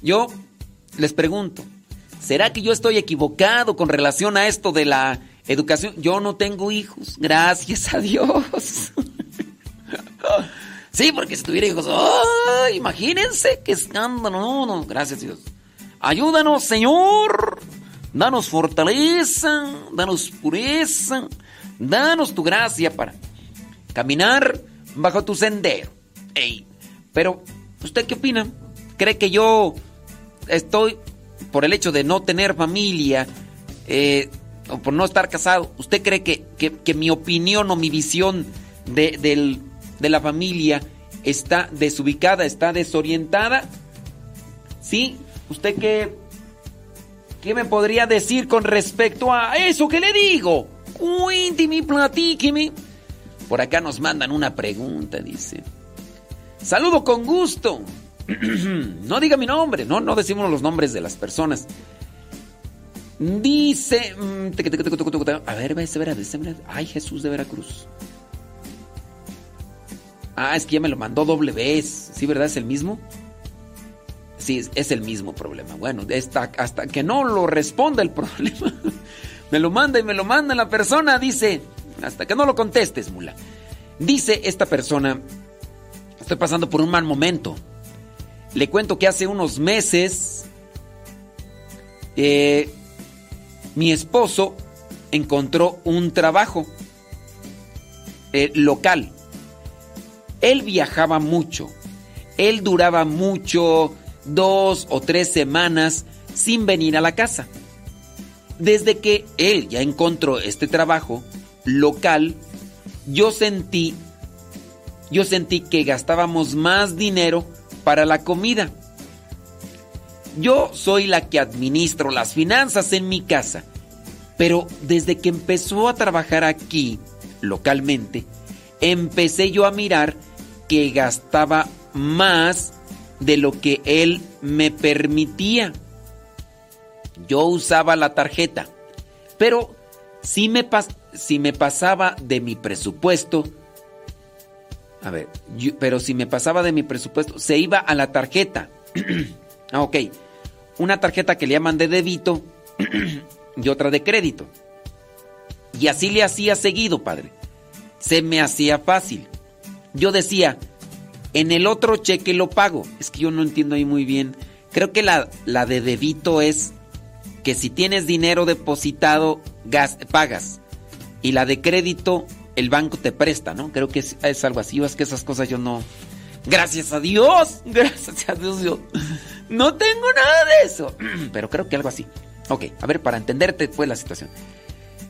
Yo les pregunto, ¿será que yo estoy equivocado con relación a esto de la educación? Yo no tengo hijos, gracias a Dios. sí, porque si tuviera hijos, imagínense qué escándalo. No, no, gracias a Dios. Ayúdanos, Señor. Danos fortaleza, danos pureza, danos tu gracia para caminar bajo tu sendero. Ey, pero, ¿usted qué opina? ¿Cree que yo estoy, por el hecho de no tener familia, eh, o por no estar casado, ¿usted cree que, que- que mi opinión o mi visión de, del- de la familia está desubicada, está desorientada? ¿Sí? ¿Usted qué, qué me podría decir con respecto a eso que le digo? Cuénteme, platíqueme. Por acá nos mandan una pregunta, dice. Saludo con gusto. no diga mi nombre, no, no decimos los nombres de las personas. Dice. mm. A ver, ve, se verá, se verá. Ay, Jesús de Veracruz. Ah, es que ya me lo mandó doble vez. ¿Sí, verdad? ¿Es el mismo? Sí, es, el mismo problema. Bueno, hasta que no lo responda el problema. me lo manda y me lo manda la persona. Dice, hasta que no lo contestes, mula. Dice esta persona, estoy pasando por un mal momento. Le cuento que hace unos meses eh, mi esposo encontró un trabajo eh, local. Él viajaba mucho. Él duraba mucho, dos o tres semanas sin venir a la casa. Desde que él ya encontró este trabajo local, yo sentí, yo sentí que gastábamos más dinero para la comida. Yo soy la que administro las finanzas en mi casa, pero desde que empezó a trabajar aquí, localmente, empecé yo a mirar que gastaba más de lo que él me permitía. Yo usaba la tarjeta, pero si me, si me pasaba de mi presupuesto, a ver, pero si me pasaba de mi presupuesto, se iba a la tarjeta. ah, ok. Una tarjeta que le llaman de débito y otra de crédito. Y así le hacía seguido, padre. Se me hacía fácil. Yo decía, en el otro cheque lo pago. Es que yo no entiendo ahí muy bien. Creo que la, la de débito es que si tienes dinero depositado, gas, pagas. Y la de crédito, el banco te presta, ¿no? Creo que es, algo así. O es que esas cosas yo no. Gracias a Dios. Gracias a Dios. Yo no tengo nada de eso. Pero creo que algo así. Ok, a ver, para entenderte fue la situación.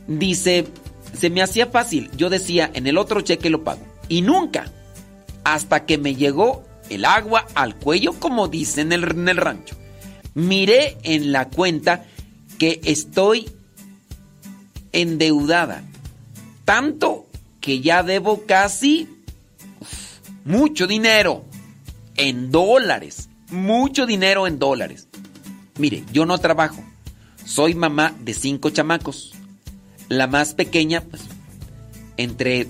Dice, se me hacía fácil. Yo decía, en el otro cheque lo pago. Y nunca, hasta que me llegó el agua al cuello, como dicen en el rancho. Miré en la cuenta que estoy endeudada. Tanto que ya debo casi mucho dinero en dólares. Mucho dinero en dólares. Mire, yo no trabajo. Soy mamá de cinco chamacos. La más pequeña, pues, entre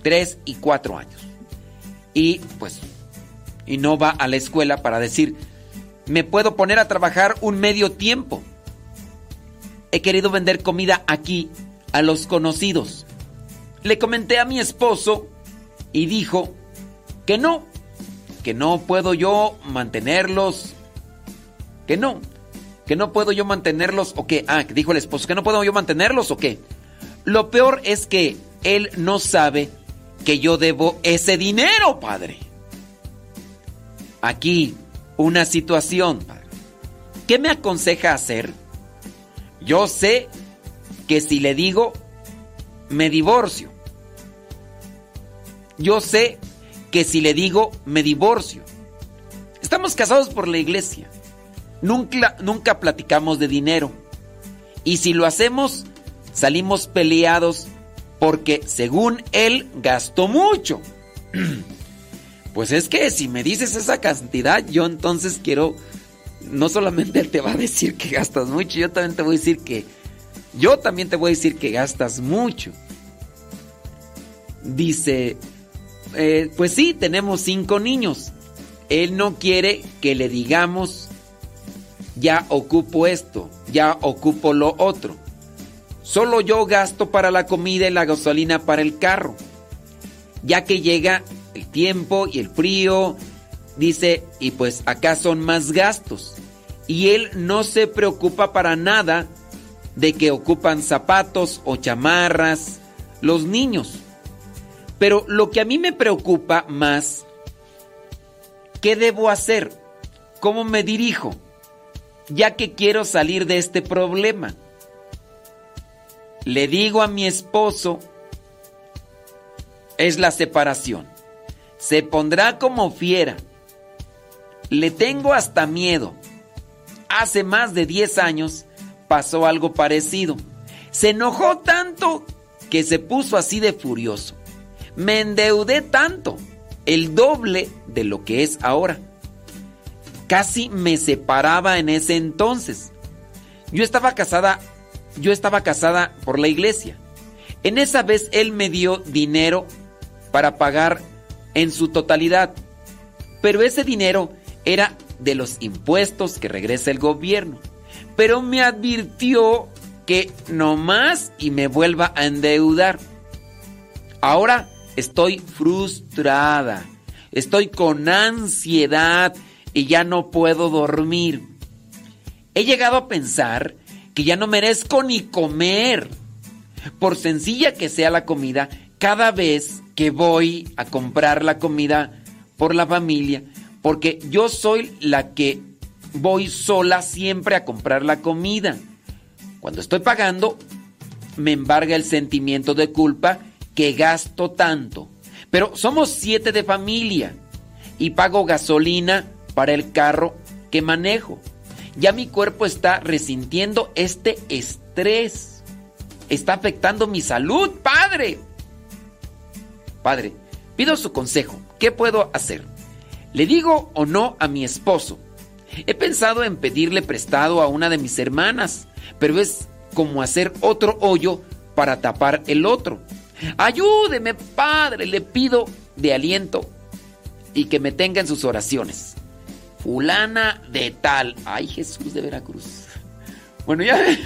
3 y 4 años. Y pues, y no va a la escuela para decir, me puedo poner a trabajar un medio tiempo. He querido vender comida aquí a los conocidos. Le comenté a mi esposo y dijo que no, que no puedo yo mantenerlos, que no, que no puedo yo mantenerlos o qué. Ah, dijo el esposo, que no puedo yo mantenerlos o qué. Lo peor es que él no sabe que yo debo ese dinero, padre. Aquí, una situación. ¿Qué me aconseja hacer? Yo sé que si le digo, me divorcio. yo sé que si le digo me divorcio. Estamos casados por la iglesia. Nunca, nunca platicamos de dinero. Y si lo hacemos, salimos peleados porque según él gastó mucho. Pues es que si me dices esa cantidad, yo entonces quiero, no solamente él te va a decir que gastas mucho, yo también te voy a decir que, yo también te voy a decir que gastas mucho. Dice, eh, pues sí, tenemos cinco niños. Él no quiere que le digamos, ya ocupo esto, ya ocupo lo otro. Solo yo gasto para la comida y la gasolina para el carro. Ya que llega el tiempo y el frío, dice, y pues acá son más gastos. Y él no se preocupa para nada de que ocupan zapatos o chamarras los niños. Pero lo que a mí me preocupa más, ¿qué debo hacer? ¿Cómo me dirijo? Ya que quiero salir de este problema. Le digo a mi esposo, es la separación. Se pondrá como fiera. Le tengo hasta miedo. Hace más de 10 años pasó algo parecido. Se enojó tanto que se puso así de furioso. Me endeudé tanto, el doble de lo que es ahora. Casi me separaba en ese entonces. Yo estaba casada, yo estaba casada por la iglesia. En esa vez él me dio dinero para pagar en su totalidad, pero ese dinero era de los impuestos que regresa el gobierno. Pero me advirtió que no más y me vuelva a endeudar. Ahora estoy frustrada, estoy con ansiedad y ya no puedo dormir. He llegado a pensar que ya no merezco ni comer. Por sencilla que sea la comida, cada vez que voy a comprar la comida por la familia, porque yo soy la que voy sola siempre a comprar la comida. Cuando estoy pagando, me embarga el sentimiento de culpa que gasto tanto. Pero somos siete de familia y pago gasolina para el carro que manejo. Ya mi cuerpo está resintiendo este estrés. Está afectando mi salud, padre. Padre, pido su consejo. ¿Qué puedo hacer? ¿Le digo o no a mi esposo? He pensado en pedirle prestado a una de mis hermanas, pero es como hacer otro hoyo para tapar el otro. Ayúdeme, Padre, le pido de aliento y que me tenga en sus oraciones. Fulana de tal. Ay, Jesús de Veracruz. Bueno, ya.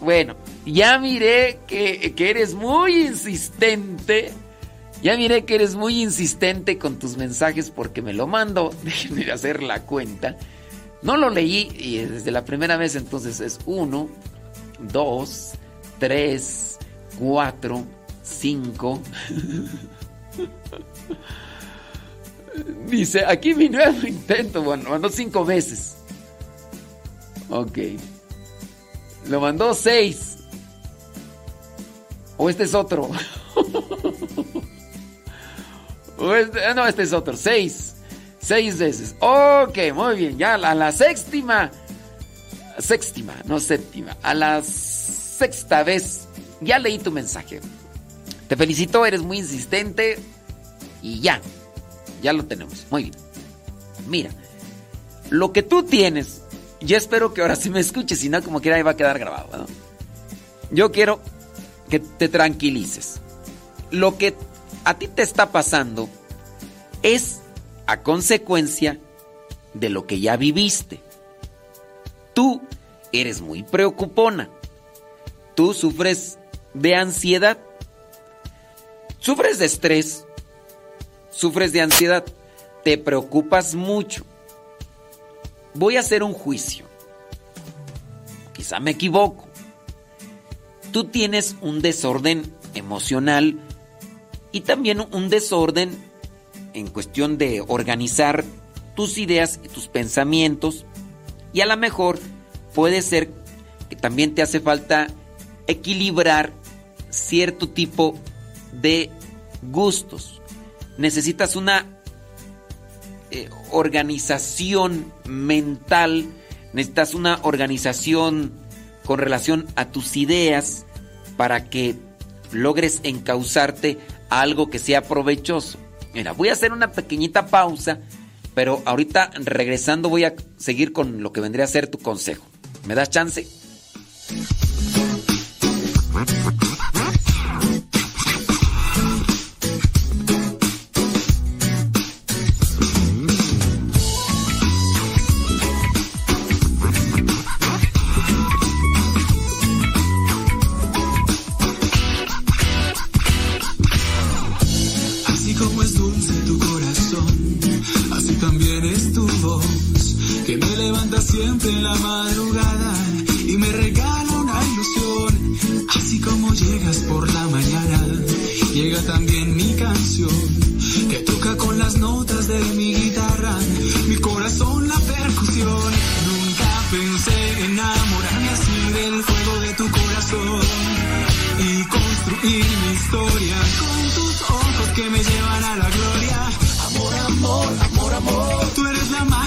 bueno, ya miré que, que eres muy insistente. Ya miré que eres muy insistente con tus mensajes porque me lo mando. Déjenme hacer la cuenta. No lo leí y desde la primera vez entonces es 1, 2, 3, 4, 5. Dice, aquí mi nuevo intento. Bueno, mandó cinco veces. Ok. Lo mandó seis. O este es otro. no, este es otro. Seis. Seis veces. Ok, muy bien. Ya a la séptima. Séptima, no séptima. A la sexta vez. Ya leí tu mensaje. Te felicito, eres muy insistente. Y ya. Ya lo tenemos. Muy bien. Mira. Lo que tú tienes. Yo espero que ahora sí me escuches. Si no, como quiera, ahí va a quedar grabado. Yo quiero que te tranquilices. Lo que a ti te está pasando es a consecuencia de lo que ya viviste. Tú eres muy preocupona. Tú sufres de ansiedad. Sufres de estrés. Sufres de ansiedad. Te preocupas mucho. Voy a hacer un juicio. Quizá me equivoco. Tú tienes un desorden emocional y también un desorden en cuestión de organizar tus ideas y tus pensamientos. Y a lo mejor puede ser que también te hace falta equilibrar cierto tipo de gustos. Necesitas una eh, organización mental, necesitas una organización con relación a tus ideas para que logres encauzarte algo que sea provechoso. Mira, voy a hacer una pequeñita pausa, pero ahorita regresando voy a seguir con lo que vendría a ser tu consejo. ¿Me das chance? Siempre en la madrugada y me regala una ilusión. Así como llegas por la mañana, llega también mi canción, que toca con las notas de mi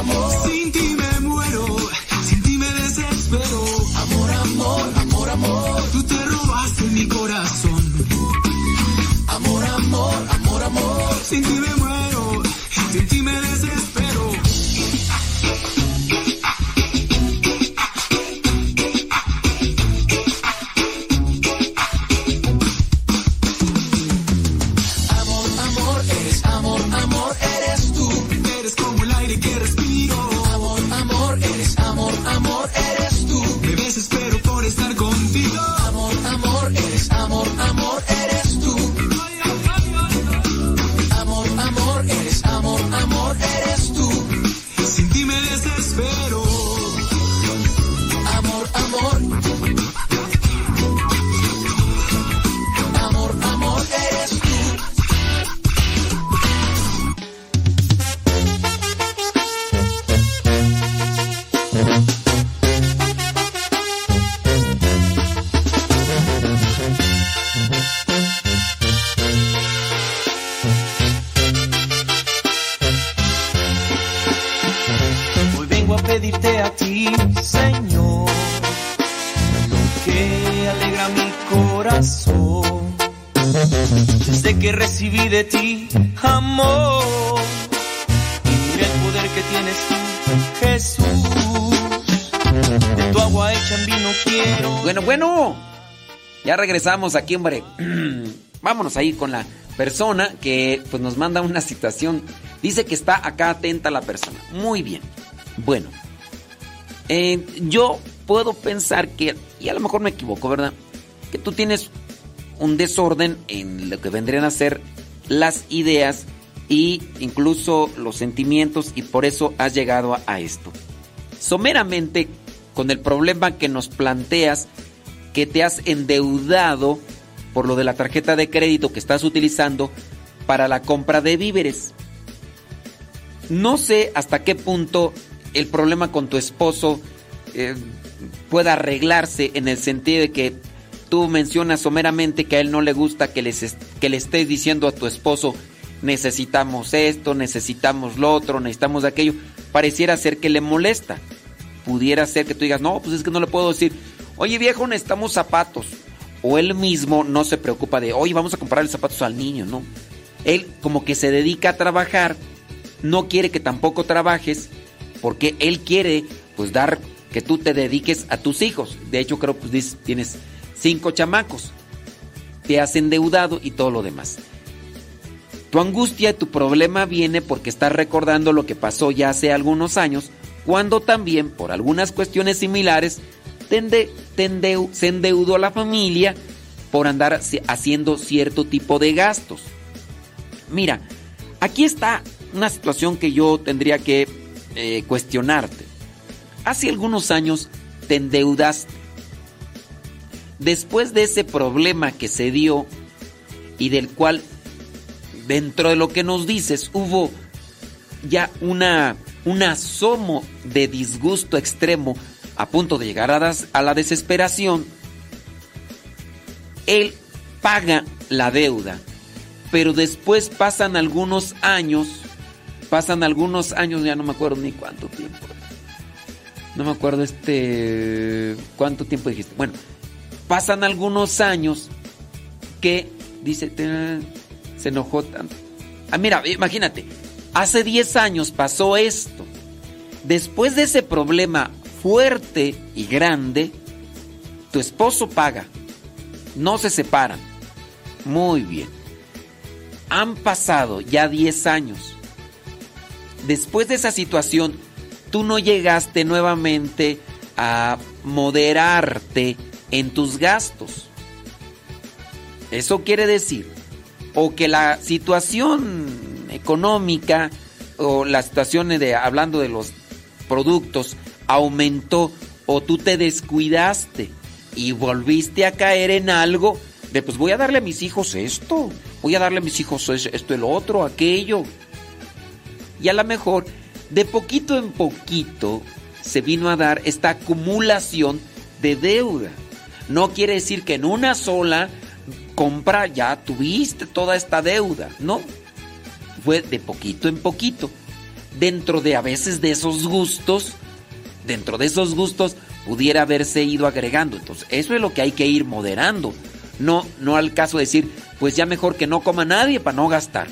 Amor, Ya regresamos aquí, hombre. Vámonos ahí con la persona que pues, nos manda una situación. Dice que está acá atenta la persona. Muy bien. Bueno. eh, yo puedo pensar que, y a lo mejor me equivoco, ¿verdad? Que tú tienes un desorden en lo que vendrían a ser las ideas y incluso los sentimientos y por eso has llegado a esto. Someramente, con el problema que nos planteas, que te has endeudado por lo de la tarjeta de crédito que estás utilizando para la compra de víveres. No sé hasta qué punto el problema con tu esposo eh, pueda arreglarse en el sentido de que tú mencionas someramente que a él no le gusta que, les que le estés diciendo a tu esposo necesitamos esto, necesitamos lo otro, necesitamos aquello. Pareciera ser que le molesta. Pudiera ser que tú digas, no, pues es que no le puedo decir, oye viejo, necesitamos zapatos. O él mismo no se preocupa de, oye, vamos a comprarle zapatos al niño, ¿no? Él como que se dedica a trabajar, no quiere que tampoco trabajes, porque él quiere pues dar que tú te dediques a tus hijos. De hecho creo que pues, tienes cinco chamacos, te has endeudado y todo lo demás. Tu angustia, tu problema viene porque estás recordando lo que pasó ya hace algunos años, cuando también por algunas cuestiones similares te se endeudó la familia por andar haciendo cierto tipo de gastos. Mira, aquí está una situación que yo tendría que eh, cuestionarte. Hace algunos años te endeudaste. Después de ese problema que se dio y del cual dentro de lo que nos dices hubo ya una, un asomo de disgusto extremo a punto de llegar a, la desesperación, él paga la deuda, pero después pasan algunos años, pasan algunos años, ya no me acuerdo ni cuánto tiempo. No me acuerdo este cuánto tiempo dijiste. Bueno, pasan algunos años que dice se enojó tanto. Ah, mira, imagínate, hace 10 años pasó esto. Después de ese problema fuerte y grande, tu esposo paga. No se separan. Muy bien. Han pasado ya 10 años. Después de esa situación, tú no llegaste nuevamente a moderarte en tus gastos. Eso quiere decir o que la situación económica o la situación de hablando de los productos aumentó o tú te descuidaste y volviste a caer en algo de pues voy a darle a mis hijos esto, voy a darle a mis hijos esto, el otro, aquello. Y a lo mejor de poquito en poquito se vino a dar esta acumulación de deuda. No quiere decir que en una sola compra ya tuviste toda esta deuda, no. Fue de poquito en poquito. Dentro de a veces de esos gustos, dentro de esos gustos pudiera haberse ido agregando. Entonces, eso es lo que hay que ir moderando. No, no al caso de decir, pues ya mejor que no coma nadie para no gastar.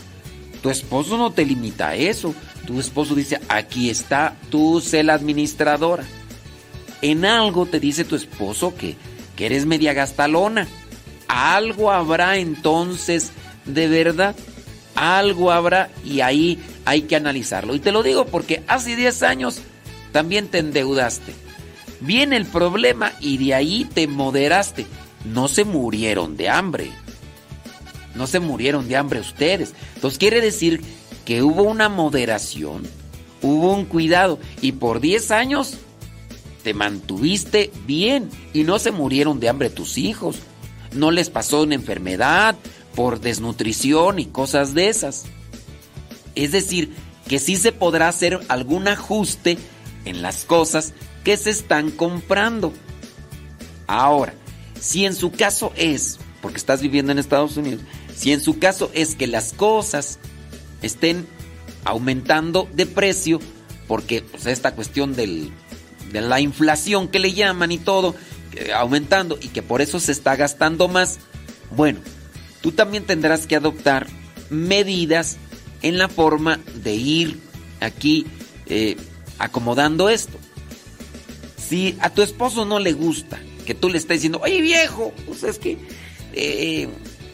Tu esposo no te limita a eso. Tu esposo dice, aquí está, tú sé la administradora. En algo te dice tu esposo que, que eres media gastalona. Algo habrá entonces de verdad. Algo habrá y ahí hay que analizarlo. Y te lo digo porque hace 10 años también te endeudaste. Viene el problema y de ahí te moderaste. No se murieron de hambre. No se murieron de hambre ustedes. Entonces quiere decir que hubo una moderación, hubo un cuidado y por 10 años te mantuviste bien y no se murieron de hambre tus hijos. No les pasó una enfermedad por desnutrición y cosas de esas. Es decir, que sí se podrá hacer algún ajuste en las cosas que se están comprando. Ahora, si en su caso es, porque estás viviendo en Estados Unidos, si en su caso es que las cosas estén aumentando de precio, porque pues, esta cuestión del, de la inflación que le llaman y todo, aumentando y que por eso se está gastando más, bueno, tú también tendrás que adoptar medidas en la forma de ir aquí eh, acomodando esto. Si a tu esposo no le gusta que tú le estés diciendo, oye viejo, pues es que eh,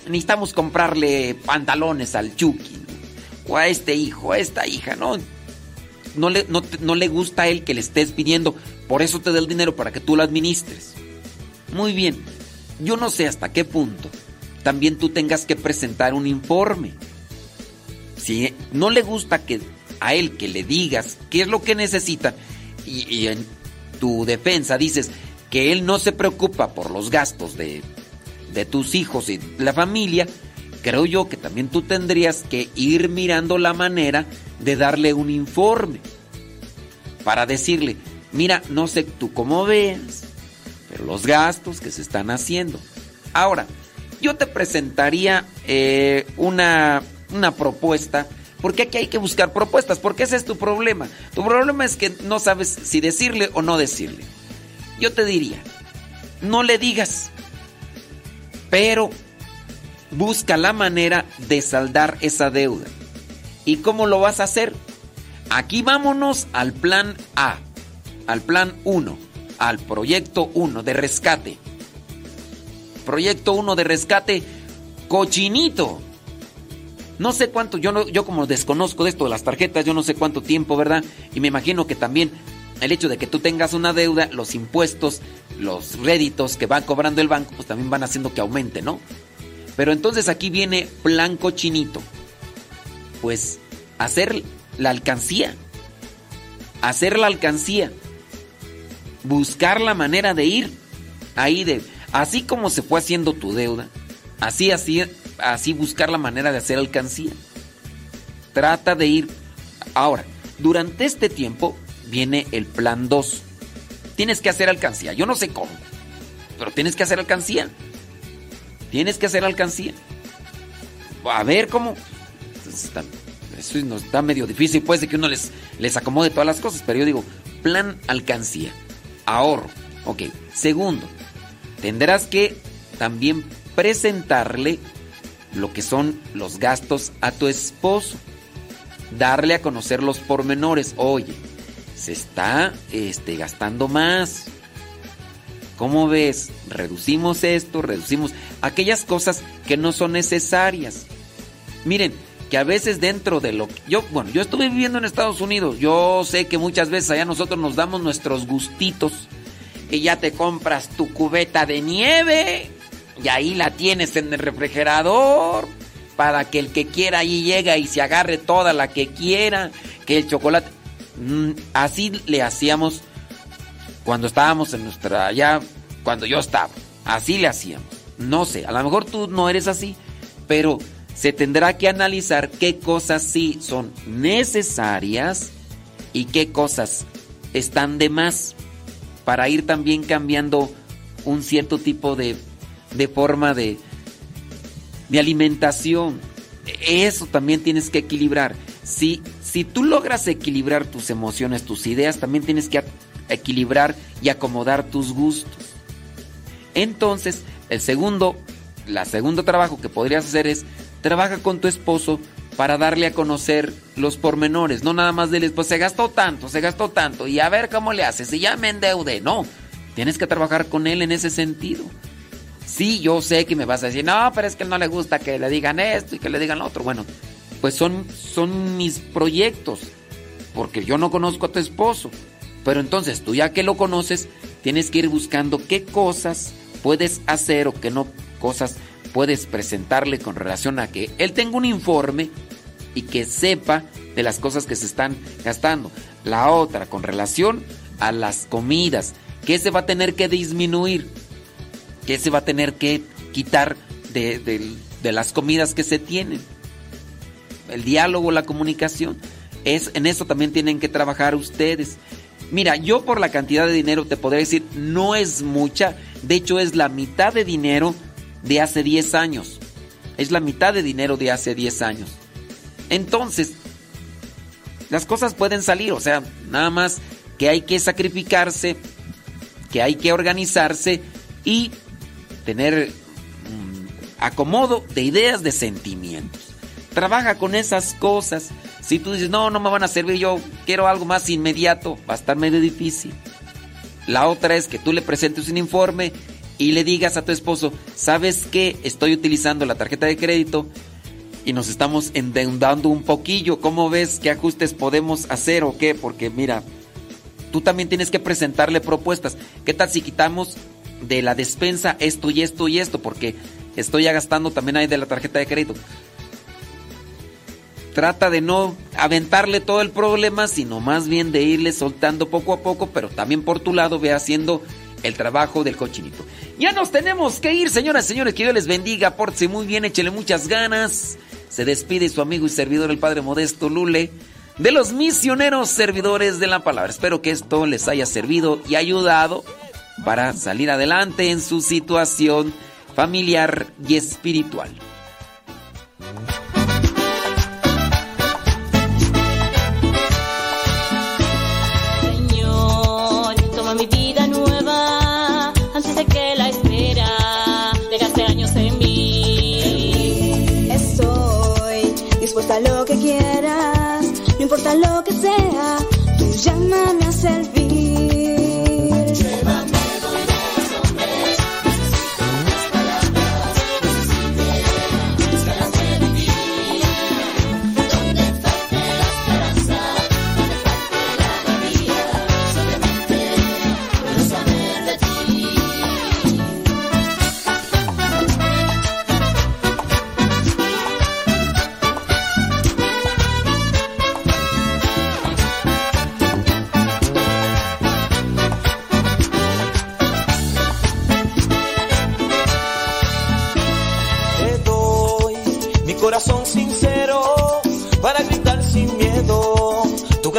necesitamos comprarle pantalones al Chucky, o a este hijo, a esta hija, ¿no? No le, no, no le gusta a él que le estés pidiendo, por eso te da el dinero para que tú lo administres. Muy bien, yo no sé hasta qué punto también tú tengas que presentar un informe. Si no le gusta que a él que le digas qué es lo que necesita y, en tu defensa dices que él no se preocupa por los gastos de, de tus hijos y la familia, creo yo que también tú tendrías que ir mirando la manera de darle un informe para decirle, mira, no sé tú cómo ves, pero los gastos que se están haciendo. Ahora, yo te presentaría eh, una, una propuesta, porque aquí hay que buscar propuestas, porque ese es tu problema. Tu problema es que no sabes si decirle o no decirle. Yo te diría, no le digas, pero busca la manera de saldar esa deuda. ¿Y cómo lo vas a hacer? Aquí vámonos al plan A, al plan 1, al proyecto 1 de rescate. Proyecto 1 de rescate, cochinito. No sé cuánto, yo, no, yo como desconozco de esto de las tarjetas, yo no sé cuánto tiempo, ¿verdad? Y me imagino que también el hecho de que tú tengas una deuda, los impuestos, los réditos que va cobrando el banco, pues también van haciendo que aumente, ¿no? Pero entonces aquí viene plan cochinito. Pues hacer la alcancía. Hacer la alcancía. Buscar la manera de ir ahí de así como se fue haciendo tu deuda, así así así buscar la manera de hacer alcancía. Trata de ir ahora, durante este tiempo viene el plan 2. Tienes que hacer alcancía, yo no sé cómo, pero tienes que hacer alcancía. Tienes que hacer alcancía. A ver cómo está, eso nos está medio difícil, puede ser que uno les, les acomode todas las cosas, pero yo digo, plan alcancía, ahorro. Ok, segundo, tendrás que también presentarle lo que son los gastos a tu esposo. Darle a conocer los pormenores. Oye, se está este, gastando más. ¿Cómo ves? Reducimos esto, reducimos aquellas cosas que no son necesarias. Miren, que a veces dentro de lo que yo, bueno, yo estuve viviendo en Estados Unidos, yo sé que muchas veces allá nosotros nos damos nuestros gustitos y ya te compras tu cubeta de nieve y ahí la tienes en el refrigerador para que el que quiera ahí llega y se agarre toda la que quiera, que el chocolate mm, así le hacíamos cuando estábamos en nuestra allá cuando yo estaba, así le hacíamos. No sé, a lo mejor tú no eres así, pero se tendrá que analizar qué cosas sí son necesarias y qué cosas están de más para ir también cambiando un cierto tipo de, de forma de, de alimentación. Eso también tienes que equilibrar. Si, si tú logras equilibrar tus emociones, tus ideas, también tienes que equilibrar y acomodar tus gustos. Entonces, el segundo, la segundo trabajo que podrías hacer es trabaja con tu esposo para darle a conocer los pormenores, no nada más de pues se gastó tanto, se gastó tanto y a ver cómo le haces, y ya me endeude, no, tienes que trabajar con él en ese sentido. Sí, yo sé que me vas a decir, no, pero es que no le gusta que le digan esto y que le digan lo otro. Bueno, pues son, son mis proyectos, porque yo no conozco a tu esposo. Pero entonces tú ya que lo conoces, tienes que ir buscando qué cosas puedes hacer o qué no cosas puedes presentarle con relación a que él tenga un informe y que sepa de las cosas que se están gastando. La otra, con relación a las comidas, ¿qué se va a tener que disminuir? ¿Qué se va a tener que quitar de, de, de las comidas que se tienen? El diálogo, la comunicación. Es, en eso también tienen que trabajar ustedes. Mira, yo por la cantidad de dinero te podría decir, no es mucha, de hecho es la mitad de dinero de hace 10 años. Es la mitad de dinero de hace 10 años. Entonces, las cosas pueden salir, o sea, nada más que hay que sacrificarse, que hay que organizarse y tener mm, acomodo de ideas, de sentimientos. Trabaja con esas cosas. Si tú dices, no, no me van a servir, yo quiero algo más inmediato, va a estar medio difícil. La otra es que tú le presentes un informe y le digas a tu esposo, ¿sabes qué? Estoy utilizando la tarjeta de crédito y nos estamos endeudando un poquillo. ¿Cómo ves? ¿Qué ajustes podemos hacer o qué? Porque mira, tú también tienes que presentarle propuestas. ¿Qué tal si quitamos de la despensa esto y esto y esto? Porque estoy ya gastando también ahí de la tarjeta de crédito. Trata de no aventarle todo el problema, sino más bien de irle soltando poco a poco, pero también por tu lado ve haciendo el trabajo del cochinito. Ya nos tenemos que ir, señoras y señores, que Dios les bendiga, pórtese muy bien, échele muchas ganas. Se despide su amigo y servidor, el Padre Modesto Lule, de los misioneros servidores de la palabra. Espero que esto les haya servido y ayudado para salir adelante en su situación familiar y espiritual. Señor, toma mi vida nueva antes de que la espera dejaste años en mí. Estoy dispuesta a lo que quieras, no importa lo que sea, tú llámame a servir.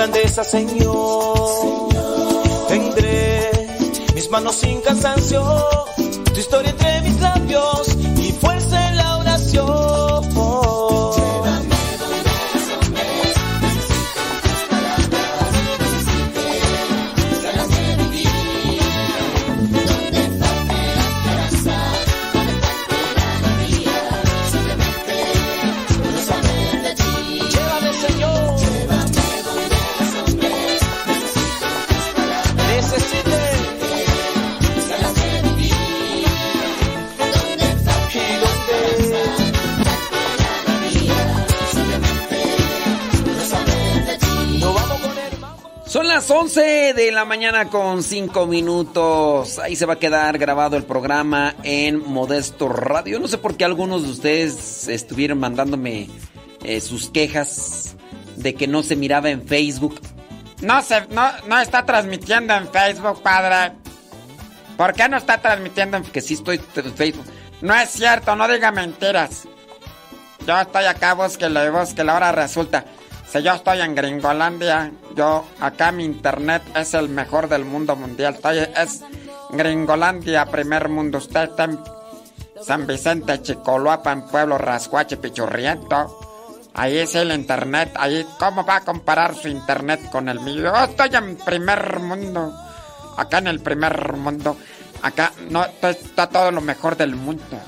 Grandeza, Señor. Tendré mis manos sin cansancio, tu historia entre mis labios, 11 de la mañana con 5 minutos. Ahí se va a quedar grabado el programa en Modesto Radio. No sé por qué algunos de ustedes estuvieron mandándome eh, sus quejas de que no se miraba en Facebook. No se, no, no está transmitiendo en Facebook, padre. ¿Por qué no está transmitiendo en Que sí estoy en Facebook. No es cierto, no diga mentiras. Yo estoy acá, búsquele, búsquele. Ahora resulta. Yo estoy en Gringolandia, yo acá mi internet es el mejor del mundo mundial. Estoy, es Gringolandia, primer mundo. Usted está en San Vicente, Chicoloapan, Pueblo Rascuache, Pichurriento. Ahí es el internet. Ahí, ¿cómo va a comparar su internet con el mío? Yo estoy en primer mundo. Acá en el primer mundo. Acá no está, todo lo mejor del mundo.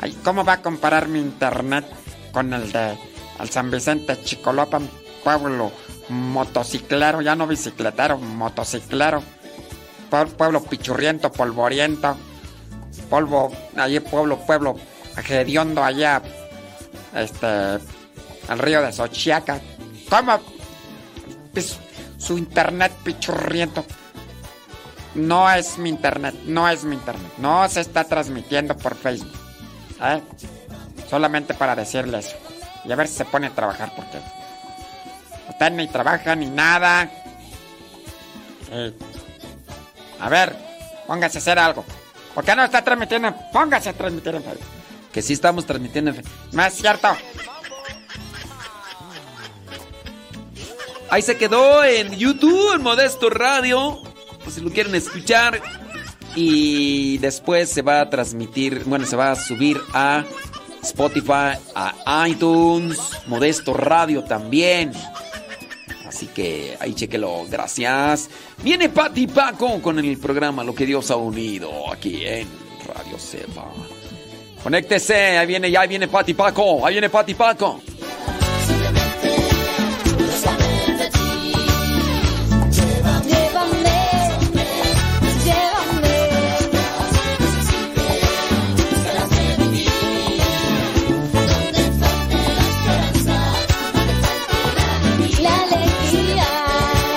Ay, ¿Cómo va a comparar mi internet con el de el San Vicente, Chicoloapan, pueblo motociclero, ya no bicicletero, motociclero, Pue- pueblo pichurriento, polvoriento, polvo, allí pueblo, pueblo hediondo allá, este, el río de Xochiaca. ¿Cómo? Su internet pichurriento. No es mi internet, no es mi internet. No se está transmitiendo por Facebook. ¿eh? Solamente para decirle eso. Y a ver si se pone a trabajar porque usted ni trabaja ni nada. Eh, a ver, póngase a hacer algo. ¿Por qué no está transmitiendo? Póngase a transmitir en Facebook. Que sí estamos transmitiendo en Facebook. No es cierto. Ahí se quedó en YouTube, en Modesto Radio. Pues si lo quieren escuchar. Y después se va a transmitir, bueno, se va a subir a Spotify, a iTunes, Modesto Radio también. Así que ahí chequelo, gracias. Viene Pati Paco con el programa Lo que Dios ha unido aquí en Radio Sepa. Conéctese, ahí viene, ya viene Pati Paco, ahí viene Pati Paco.